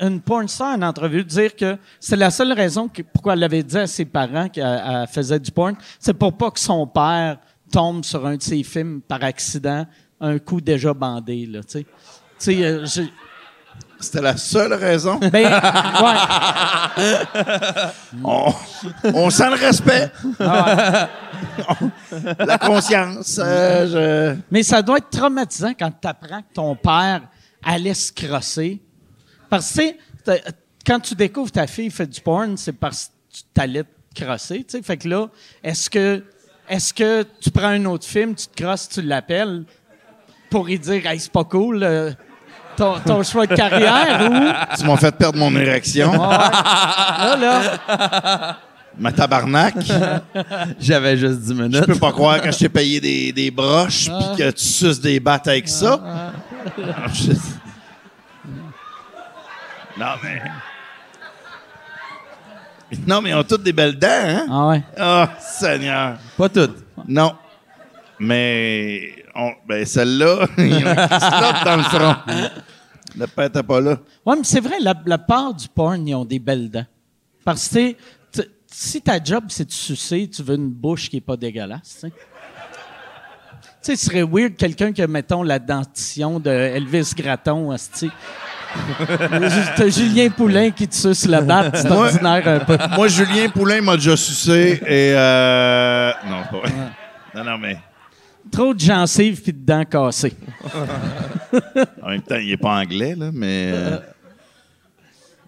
une porn star en entrevue dire que c'est la seule raison que, pourquoi elle avait dit à ses parents qu'elle elle faisait du porn, c'est pour pas que son père tombe sur un de ses films par accident, un coup déjà bandé, là, tu sais. Euh, C'était la seule raison? ben, ouais. On, on sent le respect. Ah la conscience. euh, je- Mais ça doit être traumatisant quand tu apprends que ton père allait se crosser. Parce que, quand tu découvres ta fille fait du porn, c'est parce que tu t'allais te crosser. Fait que là, est-ce que, est-ce que tu prends un autre film, tu te crosses, tu l'appelles pour lui dire, hey, c'est pas cool, euh, ton, ton choix de carrière ou? Tu m'as fait perdre mon érection. Là, là. Ma tabarnak. J'avais juste 10 minutes. Je peux pas croire que je t'ai payé des, des broches puis que tu suces des battes avec ça. Je- Non, mais. Non, mais ils ont toutes des belles dents, hein? Ah ouais. Oh, Seigneur. Pas toutes. Non. Mais. On... Ben, celle-là, il y a un slot dans le front. Le père était pas là. Ouais, mais c'est vrai, la, la part du porn, ils ont des belles dents. Parce que, tu sais, t- si ta job, c'est de sucer, tu veux une bouche qui est pas dégueulasse, tu sais. Tu sais, ce serait weird quelqu'un qui a, mettons, la dentition de Elvis Gratton, tu T'as Julien Poulain qui te suce la batte, c'est ordinaire un peu. Moi, Julien Poulain m'a déjà sucé et. Euh... Non, pas vrai. Non, non, mais. Trop de gencives puis de dents cassées. En même temps, il est pas anglais, là, mais. euh,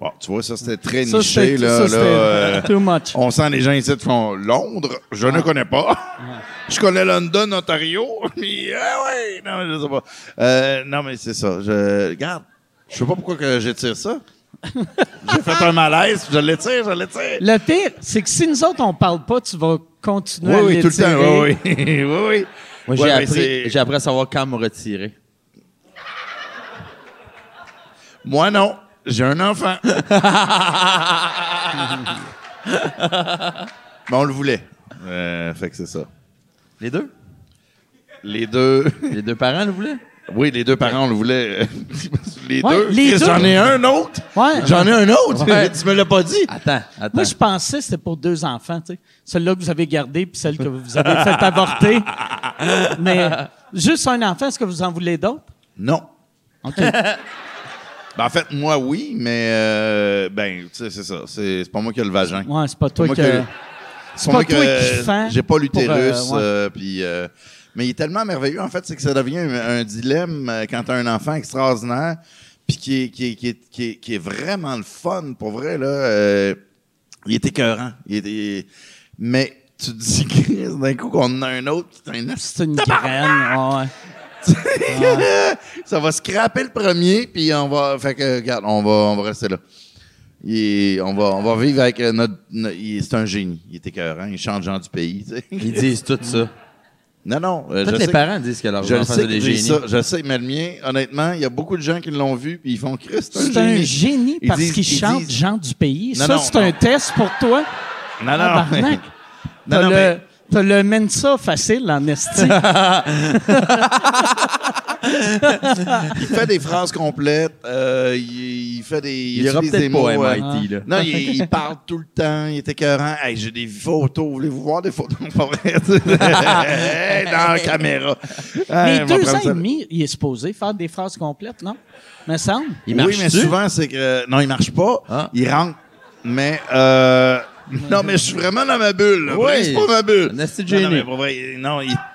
Bon, tu vois, ça, c'était très Ça, niché, là. ça, là, euh, too much. On sent les gens ici qui font Londres, je ne connais pas. Je connais London, Ontario. Puis, ah ouais, non, mais je sais pas. Euh, non, mais c'est ça. Je, regarde, je sais pas pourquoi que j'étire ça. J'ai fait un malaise, je l'étire, je l'étire. Le pire, c'est que si nous autres, on parle pas, tu vas continuer Oui, à oui, tout le temps. Oui, oui. oui, oui. Moi, Ouais, j'ai appris, j'ai appris à savoir quand me retirer. Moi, non. J'ai un enfant. Mais on le voulait. Euh, fait que c'est ça. Les deux? Les deux. Les deux parents le voulaient? Oui, les deux parents, on le voulait. les Ouais, deux. les deux. J'en ai un autre. Ouais. J'en ai un autre. Ouais. tu me l'as pas dit. Attends, attends. Moi, je pensais que c'était pour deux enfants, tu sais. Celle-là que vous avez gardée, puis celle que vous avez fait avorter. Mais juste un enfant, est-ce que vous en voulez d'autres? Non. OK. Ben, en fait, moi, oui, mais euh, ben, tu sais, c'est ça. C'est pas moi qui ai le vagin. Ouais, c'est pas toi que- C'est moi pas toi qui fends J'ai pas l'utérus. euh, ouais. euh, puis, euh, mais il est tellement merveilleux, en fait, c'est que ça devient un, un dilemme euh, quand t'as un enfant extraordinaire, puis qui est, qui, est, qui, est, qui, est, qui est vraiment le fun, pour vrai, là. euh, Il était écœurant. Il était... Mais tu te dis, Chris, d'un coup, qu'on en a un autre, c'est un asti- C'est une graine. ouais. ça va scraper le premier, puis on va. Fait que, regarde, on va, on va rester là. Il est- on, va, on va vivre avec euh, notre. no- il est- c'est un génie. Il est écœurant. Il chante gens du pays. tu sais. Ils disent tout ça. Non, non. euh, je les sais- parents disent que leurs Je enfants sont des génies. ça. Je sais, mais le mien, honnêtement, il y a beaucoup de gens qui l'ont vu, puis ils font Christ, c'est un un génie. génie Ils parce qu'il chante disent- gens du pays. Non, ça, c'est un test pour toi. Non, non. Tabarnak. Non, non, mais- t'as le Mensa facile en esti. Il fait des phrases complètes. euh, il, il fait des. Il utilise des peut-être pas mots, à euh, MIT, là. Non, il, il parle tout le temps. Il est écœurant. Hey, j'ai des photos. Voulez-vous voir des photos? Pas vrai. Hey, Dans la caméra. Mais Hey, on va deux prendre ans ça. et demi, il est supposé faire des phrases complètes, non? Me semble. Il oui, marche mais souvent, c'est que. Non, il marche pas. Ah. Il rentre. Mais. Euh, non, mais je suis vraiment dans ma bulle. là. Oui. C'est pas ma bulle. Non, mais pour vrai, il- non, il.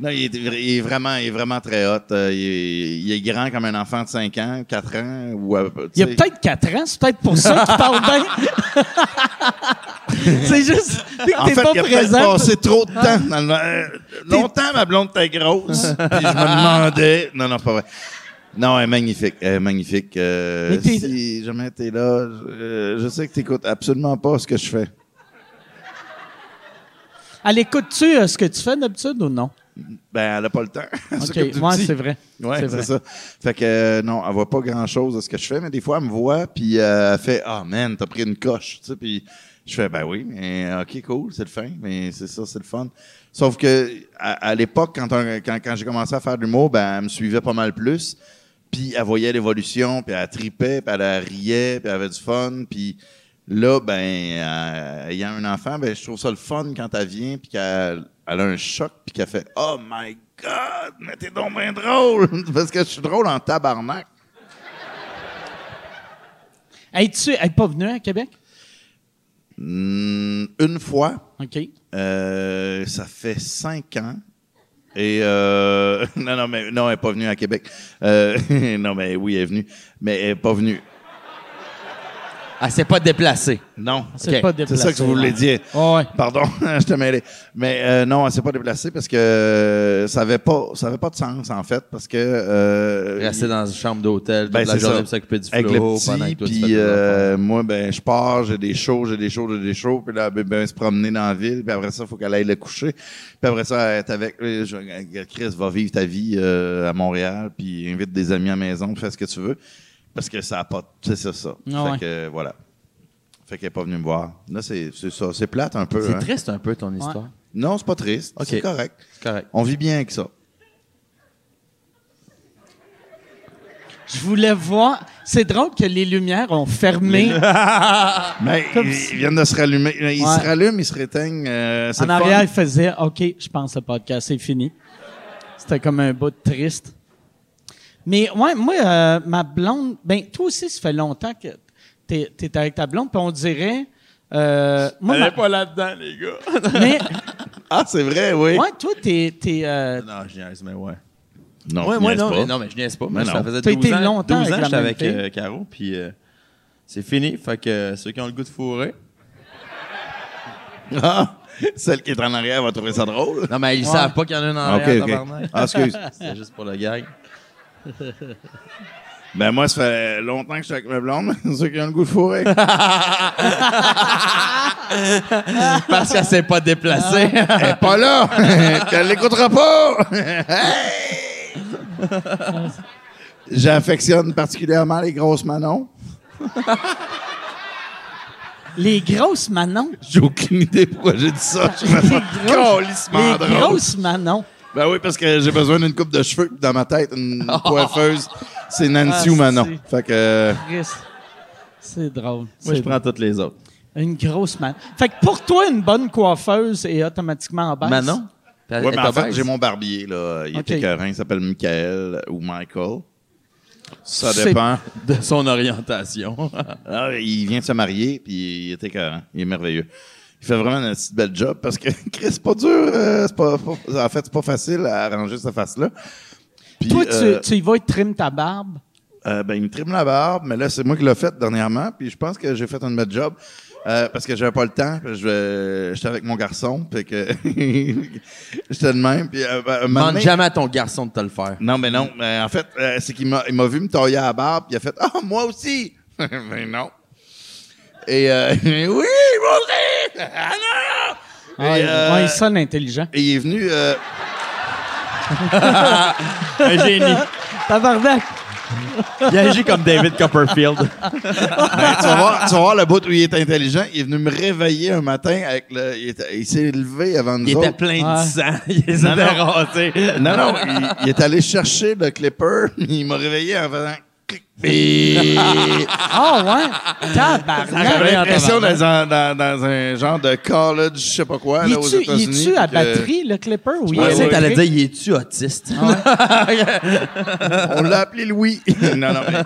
Non, il est, il est vraiment, il est vraiment très hot. Euh, Il est, il est grand comme un enfant de 5 ans, 4 ans. Ou, Il a peut-être quatre ans, c'est peut-être pour ça qu'il parle bien. c'est juste En fait, pas il a présent. passé trop de temps. Dans le- euh, longtemps, ma blonde était grosse. Puis je me demandais. Non, non, pas vrai. Non, elle est magnifique. Elle est magnifique. Euh, Mais t'es- si jamais t'es là, je, je sais que t'écoutes absolument pas ce que je fais. Elle écoute-tu euh, ce que tu fais d'habitude ou non? Ben, elle a pas le temps. OK, ouais, petit. c'est vrai. Ouais, C'est ça. Fait que euh, non, elle voit pas grand chose de ce que je fais, mais des fois elle me voit puis euh, elle fait ah man, t'as pris une coche, tu sais, puis je fais ben oui, mais ok cool, c'est le fin, mais c'est ça, c'est le fun. Sauf que à, à l'époque quand, quand quand j'ai commencé à faire de l'humour, ben elle me suivait pas mal plus, puis elle voyait l'évolution, puis elle tripait, puis elle riait, puis elle avait du fun, puis là ben euh, ayant un enfant, ben je trouve ça le fun quand elle vient puis qu'elle elle a un choc puis qu'elle fait oh my god, mais t'es donc bien drôle parce que je suis drôle en tabarnak. Es-tu es pas venu à Québec? Hmm, une fois, OK. euh, ça fait cinq ans. Et euh, non, non, mais non, elle n'est pas venue à Québec. Euh, non, mais oui, elle est venue, mais elle n'est pas venue. Ah, c'est pas déplacé. Non, C'est pas c'est déplacé. ça que je voulais dire. Ouais, ouais. Pardon, je te mêlé. Mais euh, non, elle s'est pas déplacée parce que euh, ça avait pas, ça avait pas de sens en fait parce que euh, Rester dans une chambre d'hôtel toute Ben, la c'est journée s'occuper du avec le flow pendant petit, que toi, tu fais puis euh, moi, ben, je pars, j'ai des shows, j'ai des shows, j'ai des shows, puis là, ben, ben, se promener dans la ville, puis après ça, il faut qu'elle aille le coucher, puis après ça, être avec, euh, je- Chris va vivre ta vie euh, à Montréal, puis invite des amis à la maison, fais ce que tu veux, parce que ça a pas, c'est ça, ça. Ah fait ouais. que, voilà. Fait qu'elle est pas venue me voir. Là, c'est c'est ça, c'est plate un peu. C'est hein. triste un peu ton histoire. Non, c'est pas triste, Ok. c'est correct. Correct. On vit bien avec ça. Je voulais voir. C'est drôle que les lumières ont fermé. Mais Comme ils, ils viennent de se rallumer. Ils Ouais. se rallument, ils se réteignent. euh, c'est En arrière, fun. il faisait OK, je pense que le podcast c'est fini. C'était comme un bout de triste. Mais ouais, moi, euh, ma blonde, ben toi aussi, ça fait longtemps que t'es es avec ta blonde, puis on dirait. euh, moi, ma- pas là-dedans, les gars. mais Ah, c'est vrai, oui. ouais, toi, t'es. euh, Non, je niaise, mais ouais. Non, Ouais, moi, niaises non, pas. mais, non, mais je niaise pas. Mais ça faisait T'as 12 été ans, longtemps 12 ans avec j'étais euh, Caro, puis euh, c'est fini. Fait que euh, ceux qui ont le goût de fourrer. Ah, celle qui est en arrière va trouver ça drôle. Non, mais ils Ouais. savent pas qu'il y en a un en Ok, arrière, ok. tabarnak. Ah, excuse. C'est juste pour le gag. Ben, moi, ça fait longtemps que je suis avec ma blonde, mais ceux qui ont le goût de fourrer. Parce qu'elle s'est pas déplacée. Elle est pas là! Elle l'écoutera pas! J'affectionne particulièrement les grosses manons. les grosses Manon. J'ai aucune idée pourquoi j'ai dit ça. Je me sens calissement Les drôle. grosses Manon. Ben oui, parce que j'ai besoin d'une coupe de cheveux. Dans ma tête, une coiffeuse, c'est Nancy Ah, ou Manon. c'est- Fait que... euh. C'est drôle. Moi, je prends toutes les autres. Une grosse Manon. Fait que pour toi, une bonne coiffeuse est automatiquement en baisse? Manon? Ouais, est mais en fait, j'ai mon barbier, là. Il Ok. est écœurant. Il s'appelle Michael ou Michael. Ça dépend. de son orientation. Ah, il vient de se marier, puis il est écœurant. Il est merveilleux. Il fait vraiment un petit bel job parce que, Chris, c'est pas dur. euh, c'est pas, pas- en fait, c'est pas facile à arranger cette face-là. Puis, Toi, tu, euh, tu y vas et trim ta barbe? Euh, ben, il me trime la barbe, mais là, c'est moi qui l'ai fait dernièrement, puis je pense que j'ai fait un bon job. euh, parce que j'avais pas le temps, puis je- j'étais avec mon garçon, puis que j'étais de même. Puis, euh, ben, un moment Demande jamais à ton garçon de te le faire. non, mais non. mais en fait, euh, c'est qu'il m'a, il m'a vu me tailler à la barbe, puis il a fait Ah, moi aussi! mais non. Et euh, oui, aussi! Ah non! Ah, Et, euh, ouais, il sonne intelligent. et il est venu. euh, Un génie. Tabarnak! Il agit comme David Copperfield. ben, tu, vas voir, tu vas voir le bout où il est intelligent. Il est venu me réveiller un matin avec le. Il, s'est levé avant nous Il était plein de Ouais. sang. Il les Non, avait. Non, non, il, il est allé chercher le clipper. Il m'a réveillé en faisant. Et Ah ouais? Tabarnak! j'avais l'impression d'être dans, dans, dans un genre de college, je sais pas quoi, Il là, aux est-tu, il États-Unis. est-tu à que- batterie, le clipper? Ou Je pensais que t'allais dire, il est-tu autiste? On l'a appelé Louis. non, non, mais.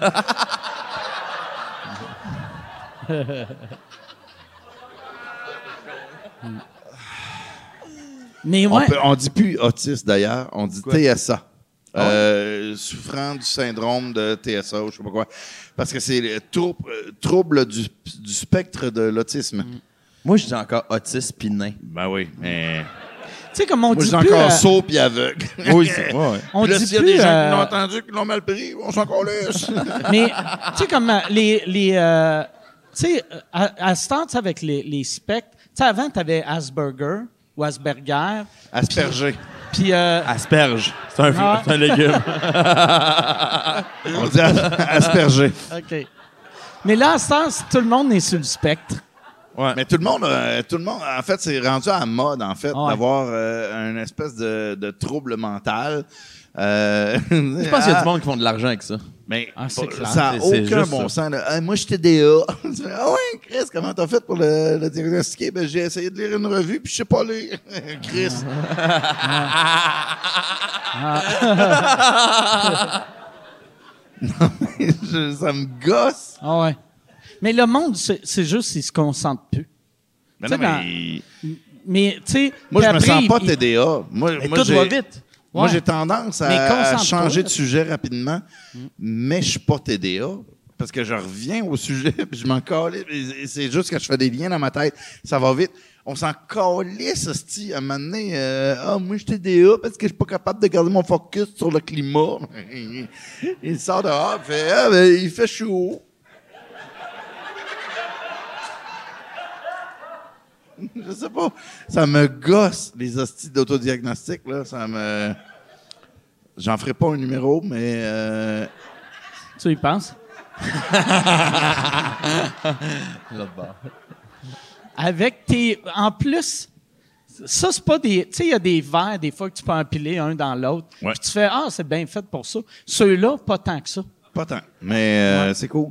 Mais On, ouais. peut- on dit plus autiste d'ailleurs, on dit TSA. Euh, souffrant du syndrome de TSA ou je sais pas quoi. Parce que c'est le trou- euh, trouble du, du spectre de l'autisme. Moi, je dis encore autiste pis nain. Ben oui, mais. Tu sais, comme on Moi, je dit dis plus... encore euh, sourd puis aveugle. Oui, c'est ouais. on Puis là, dit s'il y a plus... des gens euh, qui l'ont entendu, qui l'ont mal pris, on s'en laisse. Mais, tu sais, comme euh, les. les euh, tu sais, euh, à, à ce temps, tu sais, avec les, les spectres, tu sais, avant, tu avais Asperger ou Asperger. Asperger. Puis, euh, Asperge. C'est un, Ah. un légume. On dit as- asperger. OK. Mais là, à c- tout le monde est sur le spectre. Mais tout le monde, euh, tout le monde, en fait, c'est rendu à la mode, en fait, ouais. d'avoir euh, une espèce de, de trouble mental. Euh, Je pense qu'il y a du monde qui font de l'argent avec ça. Mais Ah, pas- clair. ça n'a aucun juste bon ça. sens. là. Ah, moi, j'étais DA. Ah ouais, Chris, comment t'as fait pour le, le diagnostiquer? Ben, j'ai essayé de lire une revue, puis je sais pas lire. Chris. non, mais je- ça me gosse. Ah ouais. Mais le monde, c'est juste qu'il se concentre plus. Mais Tu non, sais, mais Mais, tu sais. moi, je me sens pas il- TDA. Moi, moi, tout j'ai- va vite. Moi, j'ai tendance à, à changer de sujet rapidement, mais je suis pas TDA. Parce que je reviens au sujet, puis je m'en. Et C'est juste que je fais des liens dans ma tête. Ça va vite. On s'en calisse, hostie. À un moment donné, euh, ah, moi, je suis TDA parce que je suis pas capable de garder mon focus sur le climat. il sort dehors, il fait, ah, ben, il fait chaud. je sais pas. Ça me gosse, les hosties d'autodiagnostic, là. Ça me. J'en ferai pas un numéro, mais. euh, Tu y penses? Avec tes. En plus, ça, c'est pas des. Tu sais, il y a des verres, des fois, que tu peux empiler un dans l'autre. Ouais. Puis tu fais, ah, c'est bien fait pour ça. Ceux-là, pas tant que ça. Pas tant. Mais euh, c'est cool.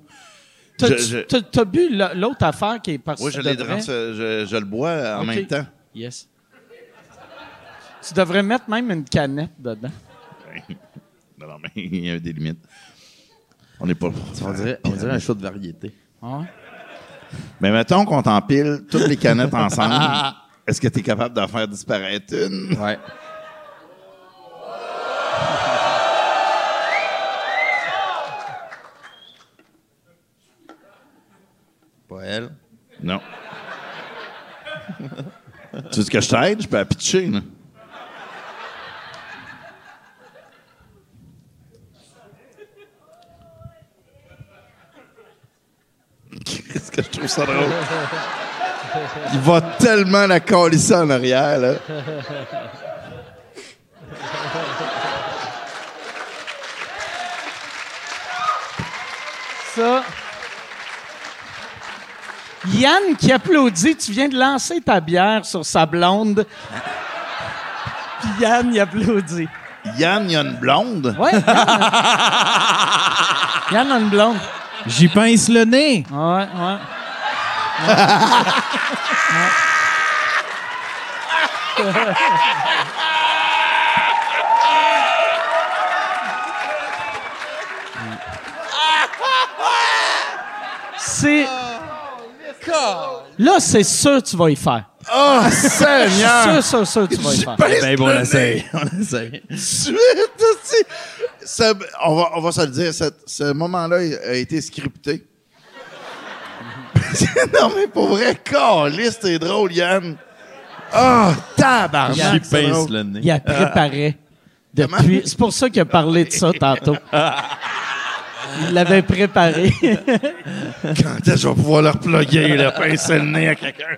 T'as, Je- je- t'as- t'as bu la- l'autre affaire qui est parce Oui, je, devrais- je, je le bois en même temps. Yes. Tu devrais mettre même une canette dedans. Non, non, mais il y a des limites. On n'est pas. On dirait, on dirait un show de variété. Ah ouais? Mais mettons qu'on t'empile toutes les canettes ensemble. Est-ce que tu es capable d'en faire disparaître une? Ouais. Pas elle. Non. tu veux que je t'aide? Je peux la pitcher, là. Qu'est-ce que je trouve ça drôle? Il va tellement la calisser en arrière, là. Ça. Yann qui applaudit, tu viens de lancer ta bière sur sa blonde. Puis Yann, il applaudit. Yann, il y a une blonde? Ouais, Yann. Yann a une blonde. J'y pince le nez. Ouais, ouais. C'est. Là, c'est sûr que tu vas y faire. Oh, Seigneur! Sûr, sûr, sûr que tu vas y faire. Pince Ben bon, on le nez. essaye. On essaye. Suite, on, va, on va se le dire, cette- ce moment-là a été scripté. non, mais pour vrai, caliste, c'est drôle, Yann. Ah, tabarnak, J'y c'est pince le nez. Il a préparé. Depuis... C'est pour ça qu'il a parlé de ça tantôt. Il l'avait préparé. Quand est-ce que je vais pouvoir leur plugger, là, pincer le nez à quelqu'un?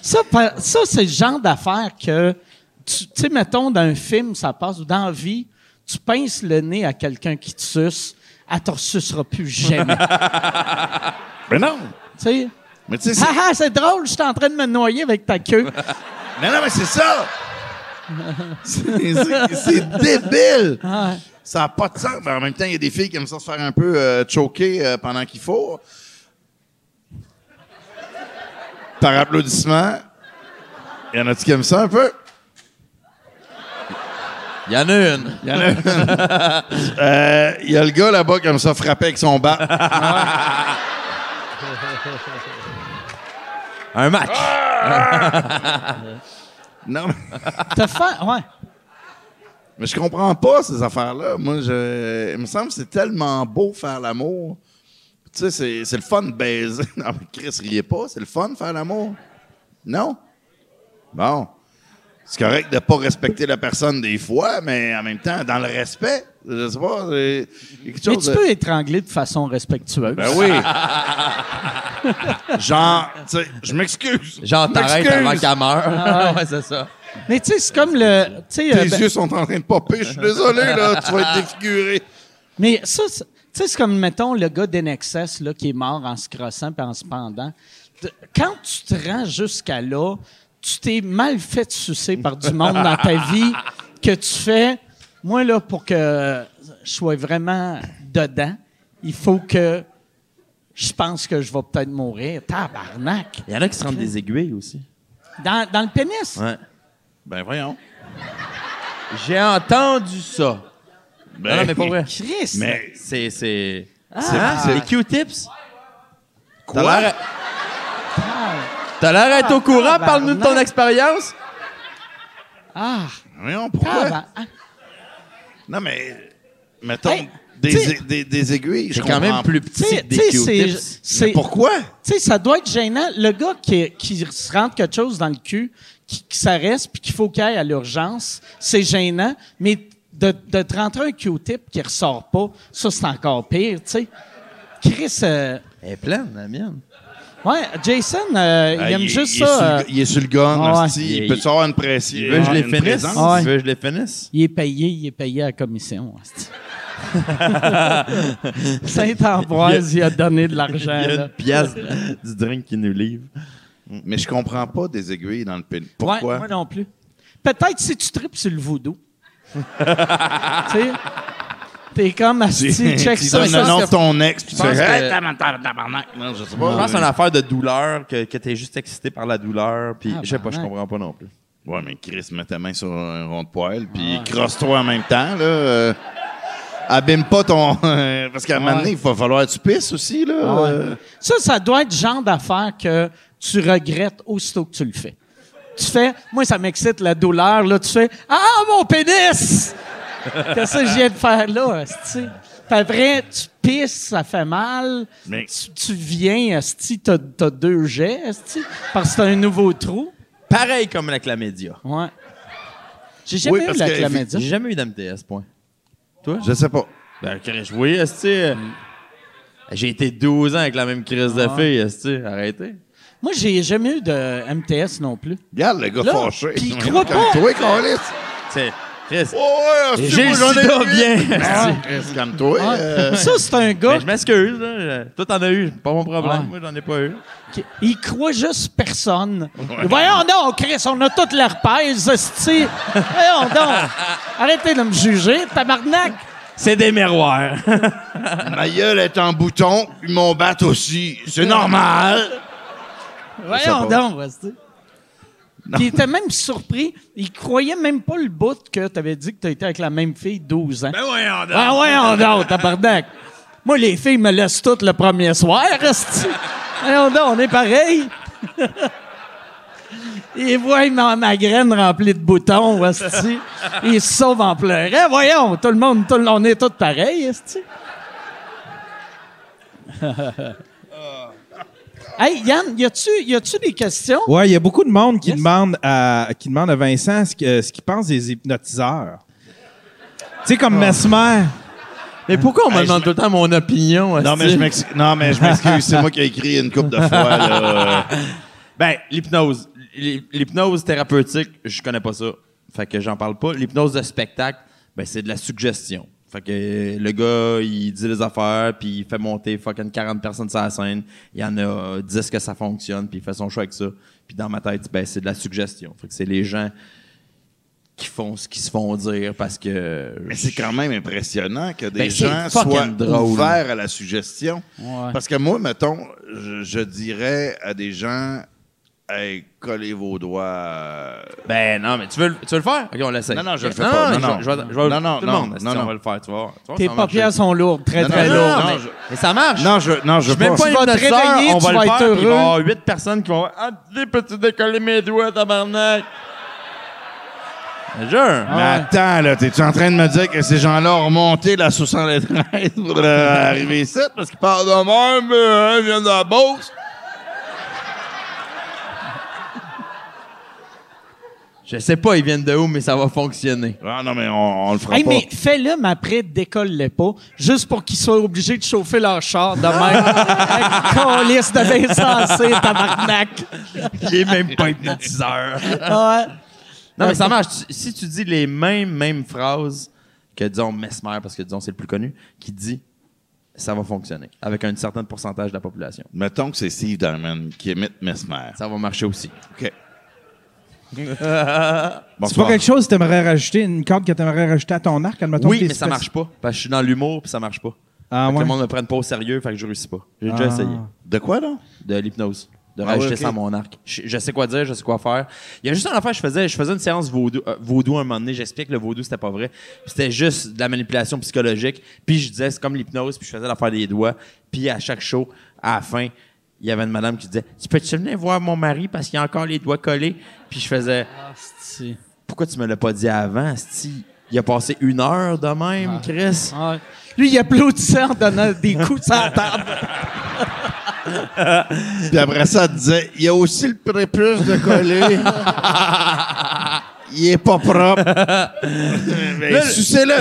Ça, ça c'est le genre d'affaire que, tu sais, mettons, dans un film, ça passe, ou dans la vie, tu pinces le nez à quelqu'un qui te suce, elle te ressucera plus jamais. Mais non. tu sais? Mais tu sais, c'est- Ah ah, c'est drôle, je suis en train de me noyer avec ta queue. Mais non, mais c'est ça! C'est débile! Ah, Ça n'a pas de sens. Mais en même temps, il y a des filles qui aiment ça se faire un peu euh, choquer euh, pendant qu'il faut. Par applaudissement. Il y en a-tu qui aiment ça un peu? Il y en a une. Il y en a une. Euh, y a le gars là-bas qui aime ça frapper avec son bat. Un match. Non, mais, T'as fait, ouais. mais je comprends pas ces affaires-là. Moi, je, il me semble que c'est tellement beau faire l'amour. Tu sais, c'est, c'est le fun de baiser. Non, mais Chris, riez pas. C'est le fun de faire l'amour. Non? Bon. C'est correct de pas respecter la personne des fois, mais en même temps, dans le respect, je sais pas, Mais tu de- peux étrangler de façon respectueuse. Ben oui. Genre, tu sais, je m'excuse. Genre, Je t'arrêtes avant qu'elle meure. ouais, c'est ça. Mais tu sais, c'est comme le. tu sais, Tes euh, ben- yeux sont en train de popper. Je suis désolé, là. Tu vas être défiguré. Mais ça, c'est- tu sais, c'est comme, mettons, le gars d'NXS, là, qui est mort en se crossant puis en se pendant. Quand tu te rends jusqu'à là, tu t'es mal fait sucer par du monde dans ta vie que tu fais, moi, là, pour que je sois vraiment dedans, il faut que je pense que je vais peut-être mourir. Tabarnak! Il y en a qui se rendent des aiguilles aussi. Dans, dans le pénis? Ouais. Ben, voyons. J'ai entendu ça. Ben, non, non, mais pas vrai. Christ! Mais, C'est. C'est. Ah. Hein? Les Q-tips? quoi? T'as l'air- T'as l'air d'être au courant? Parle-nous de ton expérience. Ah! Voyons, pourquoi? tabarnak. Non, mais, mettons, Hey, des, t'sais- des, des aiguilles, je C'est quand même plus petit sais, que des c'est- pourquoi? Tu sais, ça doit être gênant. Le gars qui, qui se rentre quelque chose dans le cul, qui, qui ça reste, puis qu'il faut qu'il aille à l'urgence, c'est gênant. Mais de, de te rentrer un Q-tip qui ressort pas, ça, c'est encore pire, tu sais. Chris, euh, Elle est pleine, la mienne. Ouais, Jason, euh, il Ah, aime juste il est ça. le- euh, il est sur le gun, Ah ouais. Il- Il peut-tu avoir une pression? Il veut que je les une finisse. présence? Ouais. Il veut que je les finisse? il est payé, il est payé à la commission. Saint-Ambroise, il a donné de l'argent. Il y a là. une pièce du drink qu'il nous livre. Mais je comprends pas des aiguilles dans le pénis. Pourquoi? Ouais, moi non plus. Peut-être si tu tripes sur le voodoo. tu sais, t'es comme asti, check tu ça. donnes ça, le nom de ton ex, puis tu fais Hey, tabarnak. Non, je sais pas. Je pense que c'est une affaire de douleur, que, que t'es juste excité par la douleur, puis Ah, je sais pas, je comprends pas non plus. Ouais, mais Chris, mets ta main sur un rond de poêle, puis crosse-toi en même temps, là. euh, abîme pas ton... parce qu'à un moment donné, il va falloir que tu pisses aussi, là. Ah ouais. euh. Ça, ça doit être le genre d'affaire que tu regrettes aussitôt que tu le fais. Tu fais, moi, ça m'excite la douleur, là, tu fais, ah, mon pénis! Qu'est-ce que je viens de faire là, asti? Puis après, tu pisses, ça fait mal. Mais- Tu, tu viens, asti, t'as, t'as deux jets, asti, parce que t'as un nouveau trou. Pareil comme la chlamydia. Ouais. J'ai jamais Oui, eu la chlamydia. J'ai jamais eu d'MTS, point. Toi? Je sais pas. Ben, Chris, oui, est J'ai été 12 ans avec la même crise de fille, est Arrêtez. Moi, j'ai jamais eu de MTS non plus. Regarde le gars Là, fâché. croit comme pas. Toi, Carlis. Chris. Oh, ouais, J'ai le sida bien. Ah, Chris, calme-toi. euh, Ça, c'est un gars Ben, je m'excuse, là. Toi, t'en as eu. Pas mon problème. Ouais. Moi, j'en ai pas eu. il croit juste personne. Voyons donc, Chris, on a toute l'herpès, esti. Voyons donc. Arrêtez de me juger, tabarnak. C'est des miroirs. Ma gueule est en bouton, puis mon bat aussi. C'est normal. Voyons donc, esti. Puis il était même surpris. Il croyait même pas le bout que tu avais dit que tu étais avec la même fille 12 ans. Ben voyons donc. Ah voyons donc, tabarnak. Moi, les filles me laissent toutes le premier soir, esti. Voyons donc, on est pareil. il voit ma, ma graine remplie de boutons, esti. Il se sauve en pleurant. Voyons, tout le monde, tout on est tous pareils, esti. hey, Yann, y a-tu, y a-tu des questions? Ouais, il y a beaucoup de monde qui Yes. demande à qui demande à Vincent ce que- ce qu'il pense des hypnotiseurs. Tu sais comme Mesmer. Mais pourquoi on me Hey, demande tout le temps mon opinion? Non, mais je m'excuse. Non, mais je m'excuse. C'est moi qui ai écrit une couple de fois, là. Ben, l'hypnose. L'hy- L'hypnose thérapeutique, je connais pas ça. Fait que j'en parle pas. L'hypnose de spectacle, ben, c'est de la suggestion. Fait que euh, le gars, il dit les affaires, puis il fait monter fucking 40 personnes sur la scène. Il y en a 10 que ça fonctionne, puis il fait son choix avec ça. Puis dans ma tête, ben, c'est de la suggestion. Fait que c'est les gens qui font ce qu'ils se font dire parce que... Mais c'est quand même impressionnant que des Ben, gens soient drôle. ouverts à la suggestion. Ouais. Parce que moi, mettons, je, je dirais à des gens, hey, collez vos doigts. euh, Ben non, mais tu veux, le- tu veux le faire? OK, on l'essaie. Non, non, je le fais non, pas. Non, Non, je, vais- non. je vais- Non, non, tout le non, monde, non, non. on va le faire, tu vois, Tes paupières sont lourdes, très, Non, très non, lourdes. non, mais, je- mais ça marche. Non, je, non, je Je même pas. pas Tu vas te hypnotiseur, réveiller, on tu va vas le être faire, puis il va y heureux. avoir huit personnes qui vont faire Ah, dis, peux-tu décoller mes doigts, tabarnak? Je jure. Mais attends, là, t'es-tu en train de me dire que ces gens-là ont remonté la 73 pour euh, arriver ici? Parce qu'ils parlent de même, mais hein, ils viennent de la Beauce. Je sais pas, ils viennent de où, mais ça va fonctionner. Ah non, mais on, on le fera Hey, pas. mais fais-le, mais après, décolle-le pas, juste pour qu'ils soient obligés de chauffer leur char de même. Calice de insensé, tabarnak. Il est même pas hypnotiseur. Ouais. Non, mais ça marche. Tu- Si tu dis les mêmes, mêmes phrases que, disons, Mesmer, parce que, disons, c'est le plus connu, qui dit ça va fonctionner avec un certain pourcentage de la population. Mettons que c'est Steve Diamond qui émite Mesmer. Ça va marcher aussi. OK. C'est Bonsoir. pas quelque chose que t'aimerais rajouter, une corde que t'aimerais rajouter à ton arc, admettons Oui, que t'es mais ça spéc- marche pas. Parce que je suis dans l'humour, puis ça marche pas. Ah, Fait que ouais. Le monde me prenne pas au sérieux, fait que je réussis pas. J'ai déjà Ah. essayé. De quoi, là? De l'hypnose. De Ah rajouter ok. ça à mon arc. Je, je sais quoi dire, je sais quoi faire. Il y a juste une affaire, je faisais, je faisais une séance vaudou, euh, vaudou un moment donné. J'explique que le vaudou, c'était pas vrai. Puis C'était juste de la manipulation psychologique. Puis je disais, c'est comme l'hypnose, puis je faisais l'affaire des doigts. Puis à chaque show, à la fin, il y avait une madame qui disait Tu peux-tu venir voir mon mari parce qu'il a encore les doigts collés Puis je faisais Pourquoi tu me l'as pas dit avant, Sti? Il a passé une heure de même, Chris. Lui, il applaudissait en donnant des coups sur la table. Puis après ça, elle disait, il y a aussi le prépuce de coller. il est pas propre. Mais sucez-le.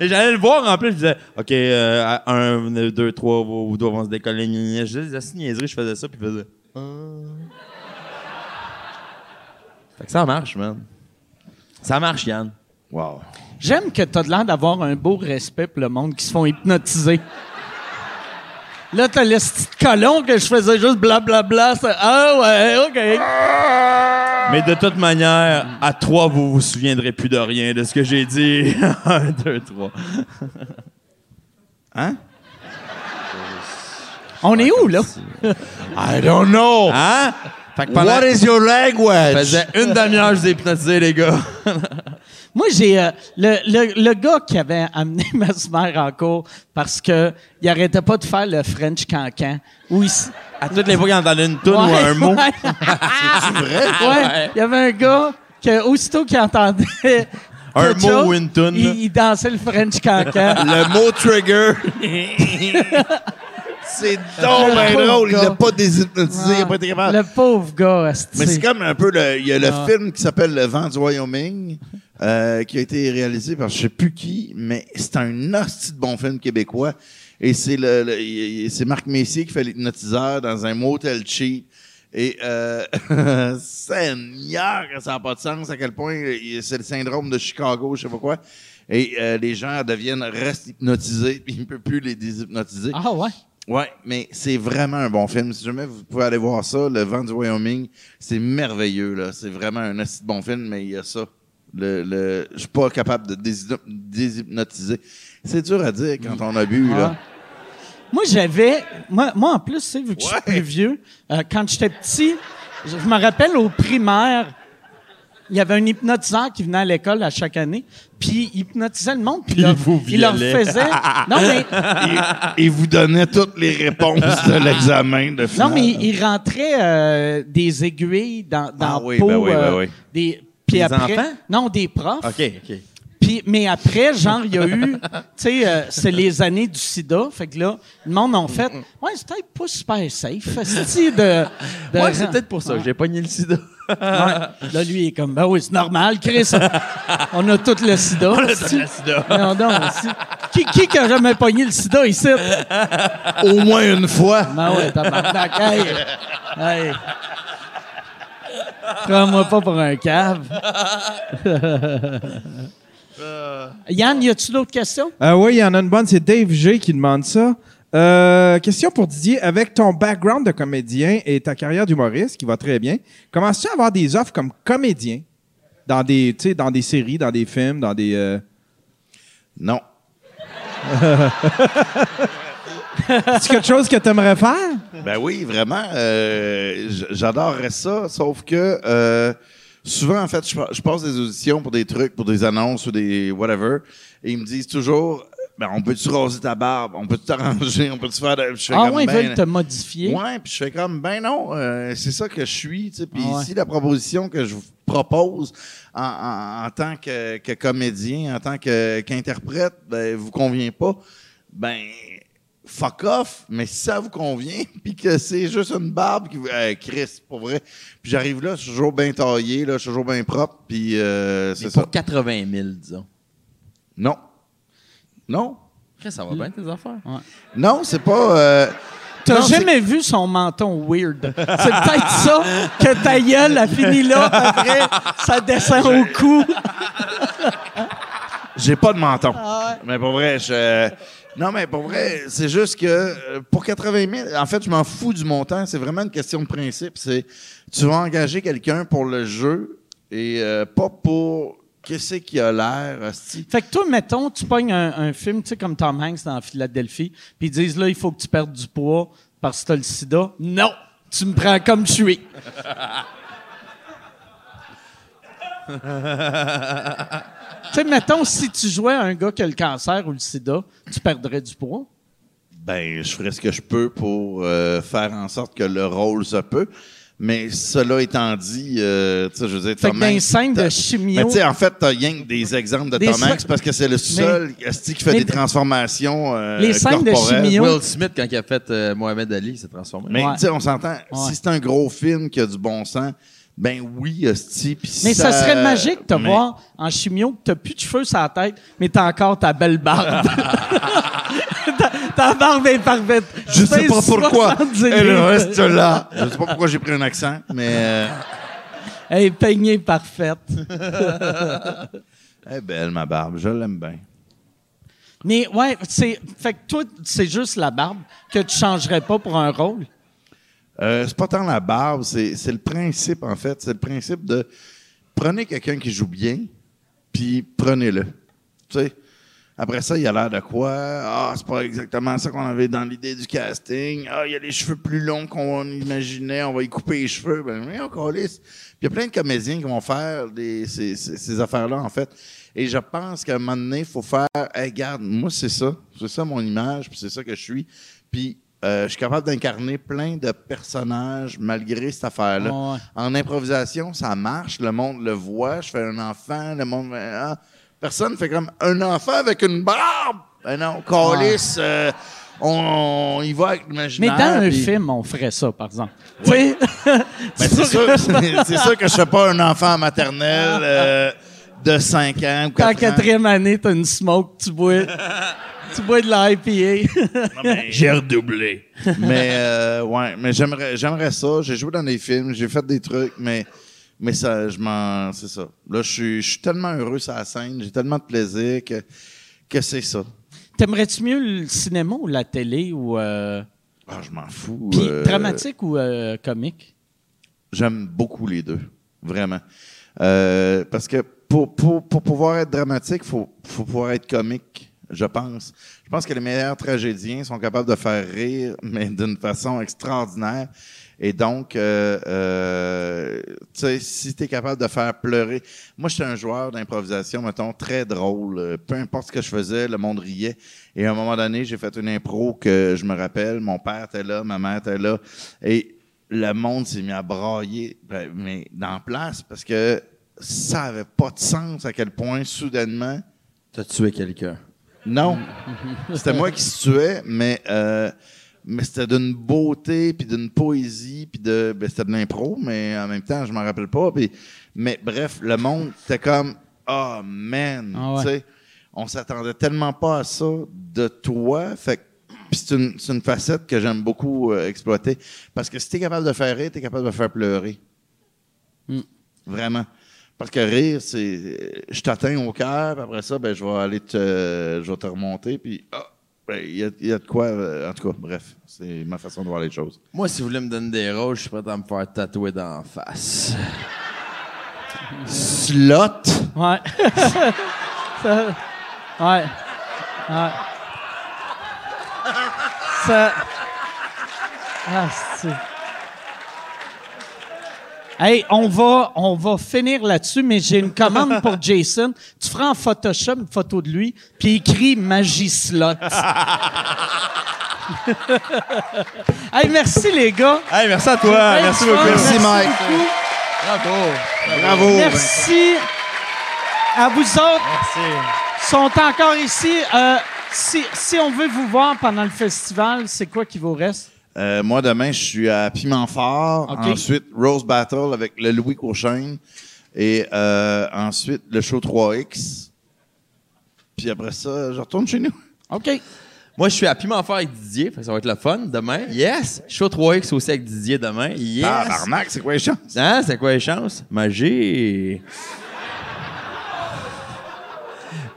Et j'allais le voir en plus, je disais, OK, euh, un, deux, trois, vos doigts vont se décoller. Je disais, c'est niaiserie, je faisais ça, puis il faisait. Ah. Fait que ça marche, man. Ça marche, Yann. Wow. J'aime que t'as de l'air d'avoir un beau respect pour le monde qui se font hypnotiser. Là, t'as le petit colon que je faisais juste blablabla. ça- Ah ouais, OK. Mais de toute manière, à trois, vous vous souviendrez plus de rien de ce que j'ai dit. un, deux, trois. Hein? On est où, là? I don't know. Hein? Fait que pendant. What is your language? Ça faisait une demi-heure, je vous ai hypnotisé, les gars. Moi, j'ai euh, le, le, le gars qui avait amené Mesmer en cours parce que il arrêtait pas de faire le French cancan. Où il s- À toutes les fois qu'il entendait une toune ou Ouais, un mot. C'est vrai? Ouais, il y avait un gars que aussitôt qu'il entendait Un mot ou une toune, il, il dansait le French cancan. Le mot trigger. c'est donc Le bien pauvre drôle. Il l'a pas déshypnotisé. Il a pas été capable. le pauvre gars, asti. Mais c'est comme un peu le. Il y a le Ah. film qui s'appelle Le vent du Wyoming, euh, qui a été réalisé par je sais plus qui, mais c'est un hostie de bon film québécois. Et c'est le, le- c'est Marc Messier qui fait l'hypnotiseur dans un motel cheap. Et euh, Seigneur, ça n'a pas de sens à quel point il- c'est le syndrome de Chicago, je sais pas quoi. Et euh, les gens deviennent restent hypnotisés, puis il ne peut plus les déshypnotiser. Ah ouais? Ouais, mais c'est vraiment un bon film. Si jamais vous pouvez aller voir ça, Le vent du Wyoming, c'est merveilleux. là. C'est vraiment un assez bon film, mais il y a ça. Le, le, je suis pas capable de déshypno- déshypnotiser. C'est dur à dire quand on a bu. Ah. Là. Moi, j'avais. Moi, moi, en plus, tu sais, vu que je suis Ouais. plus vieux, euh, quand j'étais petit, je, je me rappelle au primaire, il y avait un hypnotiseur qui venait à l'école à chaque année, puis il hypnotisait le monde, puis, leur- vous il leur violait. faisait... Non, mais, Et, et vous donnait toutes les réponses de l'examen de non, finale. mais il rentrait euh, des aiguilles dans, dans Ah oui, ben oui, ben euh, oui. Des, puis Des après, enfants? Non, des profs. OK, OK. Puis, mais après, genre, il y a eu, tu sais, euh, c'est les années du sida. Fait que là, le monde a fait, ouais, c'est peut-être pas super safe, esti, de, de. Ouais, c'est peut-être pour ça que j'ai pogné le sida. Ouais. Là, lui, il est comme, ben oui, c'est normal, Chris. On a tout le sida. esti. Non, non, esti. Qui, qui qui a jamais pogné le sida ici? Au moins une fois. Ben ouais, tabarnak. Hey. Hey. Prends-moi pas pour un cave. Yann, y a-tu d'autres questions? Euh, oui, il y en a une bonne. C'est Dave G qui demande ça. Euh, question pour Didier. Avec ton background de comédien et ta carrière d'humoriste, qui va très bien, commences-tu à avoir des offres comme comédien dans des, tu sais, dans des séries, dans des films, dans des... euh, Non. C'est quelque chose que tu aimerais faire? Ben oui, vraiment. euh, J'adorerais ça, sauf que euh, souvent, en fait, je, pa- je passe des auditions pour des trucs, pour des annonces ou des whatever, et ils me disent toujours, ben, on peut-tu raser ta barbe, on peut-tu t'arranger, on peut-tu faire... De... Je fais Ah comme, ouais, ils ben, veulent te modifier. Ouais, puis je fais comme ben non, euh, c'est ça que je suis, tu sais. Puis Ah ouais. la proposition que je vous propose en, en- en tant que, que comédien, en tant qu'interprète, ben vous convient pas, ben fuck off. Mais si ça vous convient, puis que c'est juste une barbe qui vous, euh, Chris, pour vrai. Puis j'arrive là, je suis toujours bien taillé, là, je suis toujours bien propre, puis euh, C'est c'est ça. pour 80 000, disons. Non, non, Chris, ça va bien tes affaires? non, c'est pas. euh, T'as jamais vu son menton weird? C'est peut-être ça que ta gueule a fini là, après, ça descend au cou. J'ai pas de menton. Ah Mais pour vrai, je. Non, mais pour vrai, c'est juste que euh, pour 80 000, en fait, je m'en fous du montant. C'est vraiment une question de principe. C'est tu vas engager quelqu'un pour le jeu et euh, pas pour qu'est-ce qui a l'air. hostie. Fait que toi, mettons, tu pognes un, un film, tu sais, comme Tom Hanks dans Philadelphie, puis ils disent là, il faut que tu perdes du poids parce que t'as le sida. Non! Tu me prends comme je suis. tu sais, mettons, si tu jouais à un gars qui a le cancer ou le sida, tu perdrais du poids. Ben, je ferai ce que je peux pour euh, faire en sorte que le rôle se peut. Mais cela étant dit, euh, tu sais, je veux dire, Fait Tom Hanks, de chimio- Mais tu sais, en fait, t'as rien que des exemples de Des Tom scènes- Hanks parce que c'est le seul esti, qui fait mais des transformations euh, Les scènes de chimio- Will Smith, quand il a fait euh, Mohamed Ali, il s'est transformé. Mais Ouais. tu sais, on s'entend, Ouais. si c'est un gros film qui a du bon sens, ben oui, hostie. puis Mais ça, serait magique de te mais- voir en chimio que t'as plus de cheveux sur la tête, mais t'as encore ta belle barbe. ta, ta barbe est parfaite. Je sais pas pourquoi 70 elle reste là. Je sais pas pourquoi j'ai pris un accent, mais... euh, Elle est peignée parfaite. elle est belle, ma barbe. Je l'aime bien. Mais ouais, c'est. Fait que toi, c'est juste la barbe que tu changerais pas pour un rôle? Euh, c'est pas tant la barbe, c'est le principe, en fait. C'est le principe de... Prenez quelqu'un qui joue bien, puis prenez-le. Tu sais? Après ça, il a l'air de quoi? Ah, c'est pas exactement ça qu'on avait dans l'idée du casting. Ah, il y a les cheveux plus longs qu'on imaginait, on va y couper les cheveux. Ben, oui, on calisse. Puis il y a plein de comédiens qui vont faire des, ces affaires-là, en fait. Et je pense qu'à un moment donné, il faut faire, hey, regarde, moi, c'est ça. C'est ça mon image, puis c'est ça que je suis. Puis euh, je suis capable d'incarner plein de personnages malgré cette affaire-là. Ah ouais. En improvisation, ça marche, le monde le voit. Je fais un enfant, le monde. ah, personne fait comme un enfant avec une barbe. Ben non, calisse, euh, on, on y va avec Mais l'imaginaire. dans un film, on ferait ça, par exemple. Tu sais? Ben, c'est sûr, sûr que je fais pas un enfant maternel euh, de 5 ans ou En 4 ans. quatrième année, t'as une smoke, tu bois. tu bois de l'IPA. J'ai redoublé. mais euh, ouais, mais j'aimerais j'aimerais ça. J'ai joué dans des films, j'ai fait des trucs, mais mais ça je m'en c'est ça. Là je suis je suis tellement heureux sur la scène, j'ai tellement de plaisir que que c'est ça. T'aimerais-tu mieux le cinéma ou la télé ou. euh, Ah, je m'en fous. Puis euh, dramatique ou comique? J'aime beaucoup les deux, vraiment. Parce que pour, pour, pour pouvoir être dramatique, il faut, faut pouvoir être comique Je pense. Je pense que les meilleurs tragédiens sont capables de faire rire, mais d'une façon extraordinaire. Et donc, euh, euh, si tu es capable de faire pleurer. Moi, j'étais un joueur d'improvisation, mettons, très drôle. Peu importe ce que je faisais, le monde riait. Et à un moment donné, j'ai fait une impro que je me rappelle. Mon père était là, ma mère était là. Et le monde s'est mis à brailler, ben, mais dans la place, parce que ça avait pas de sens à quel point, soudainement, T'as tué quelqu'un. Non. C'était moi qui se tuais, mais, euh, mais c'était d'une beauté, puis d'une poésie, puis de. Ben, c'était de l'impro, mais en même temps, je m'en rappelle pas. Puis, mais bref, le monde, c'était comme. Oh man! Ah ouais. Tu sais, on s'attendait tellement pas à ça de toi. Fait c'est une, c'est une facette que j'aime beaucoup euh, exploiter. Parce que si t'es capable de faire rire, t'es capable de faire pleurer. Mm. Vraiment. Parce que rire, c'est. Je t'atteins au cœur, puis après ça, ben, je vais aller te. je vais te remonter, puis. ah, ben, il y, a, il y a de quoi. euh, en tout cas, bref. C'est ma façon de voir les choses. Moi, si vous voulez me donner des rôles, je suis prêt à me faire tatouer d'en face. Slot! Ouais. Ça- ouais. Ouais. Ça. Ah, c'est. Hey, on va, on va finir là-dessus, mais j'ai une commande pour Jason. Tu feras en Photoshop une photo de lui, puis écris Magie Slot. hey, merci les gars. Hey, merci à toi. Hey, merci beaucoup. fun. Merci, Mike. beaucoup. Bravo. Bravo! Merci à vous autres. Merci. sont encore ici. Euh, si, si on veut vous voir pendant le festival, c'est quoi qui vous reste? Euh, moi, demain, je suis à Piment Fort. OK. Ensuite, Rose Battle avec le Louis Courchaine. Et euh, ensuite, le show 3X. Puis après ça, je retourne chez nous. OK. Moi, je suis à Piment Fort avec Didier. ça va être le fun demain. Yes. Show 3X aussi avec Didier demain. Yes. Tabarnak, c'est quoi les chances? Hein, c'est quoi les chances? Magie.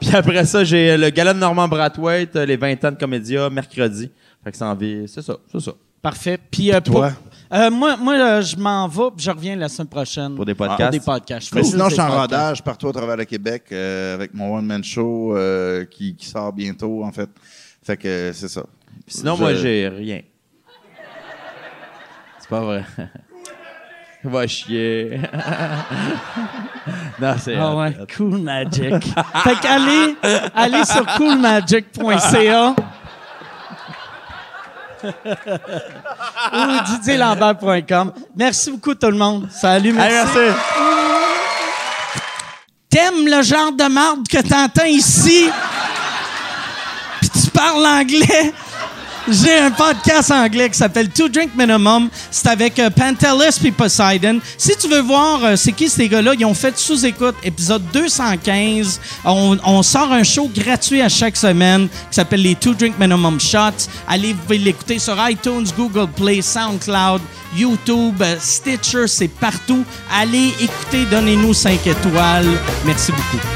Puis après ça, j'ai le gala de Normand Brathwaite, les 20 ans de comédia, mercredi. Fait que ça en vit. C'est ça, c'est ça. Parfait. Puis euh, toi? pour- euh, moi, moi euh, je m'en vais, puis je reviens la semaine prochaine. Pour des Pour podcasts? des podcasts. Mais sinon, je suis en podcasts. rodage partout à travers le Québec euh, avec mon one-man show euh, qui, qui sort bientôt, en fait. Fait que euh, c'est ça. Puis sinon, Je- moi, j'ai rien. C'est pas vrai. Va chier. non, c'est. Ah ouais. Cool Magic. fait qu'allez, allez sur coolmagic.ca ou didierlambert.com. Merci beaucoup tout le monde. Salut, merci. Merci. T'aimes le genre de marde que t'entends ici? Puis tu parles anglais? J'ai un podcast anglais qui s'appelle Two Drink Minimum. C'est avec euh, Pantelis puis Poseidon. Si tu veux voir euh, c'est qui ces gars-là, ils ont fait sous-écoute épisode 215. On, sort un show gratuit à chaque semaine qui s'appelle les Two Drink Minimum Shots. Allez vous pouvez l'écouter sur iTunes, Google Play, SoundCloud, YouTube, euh, Stitcher, c'est partout. Allez écouter, donnez-nous 5 étoiles. Merci beaucoup.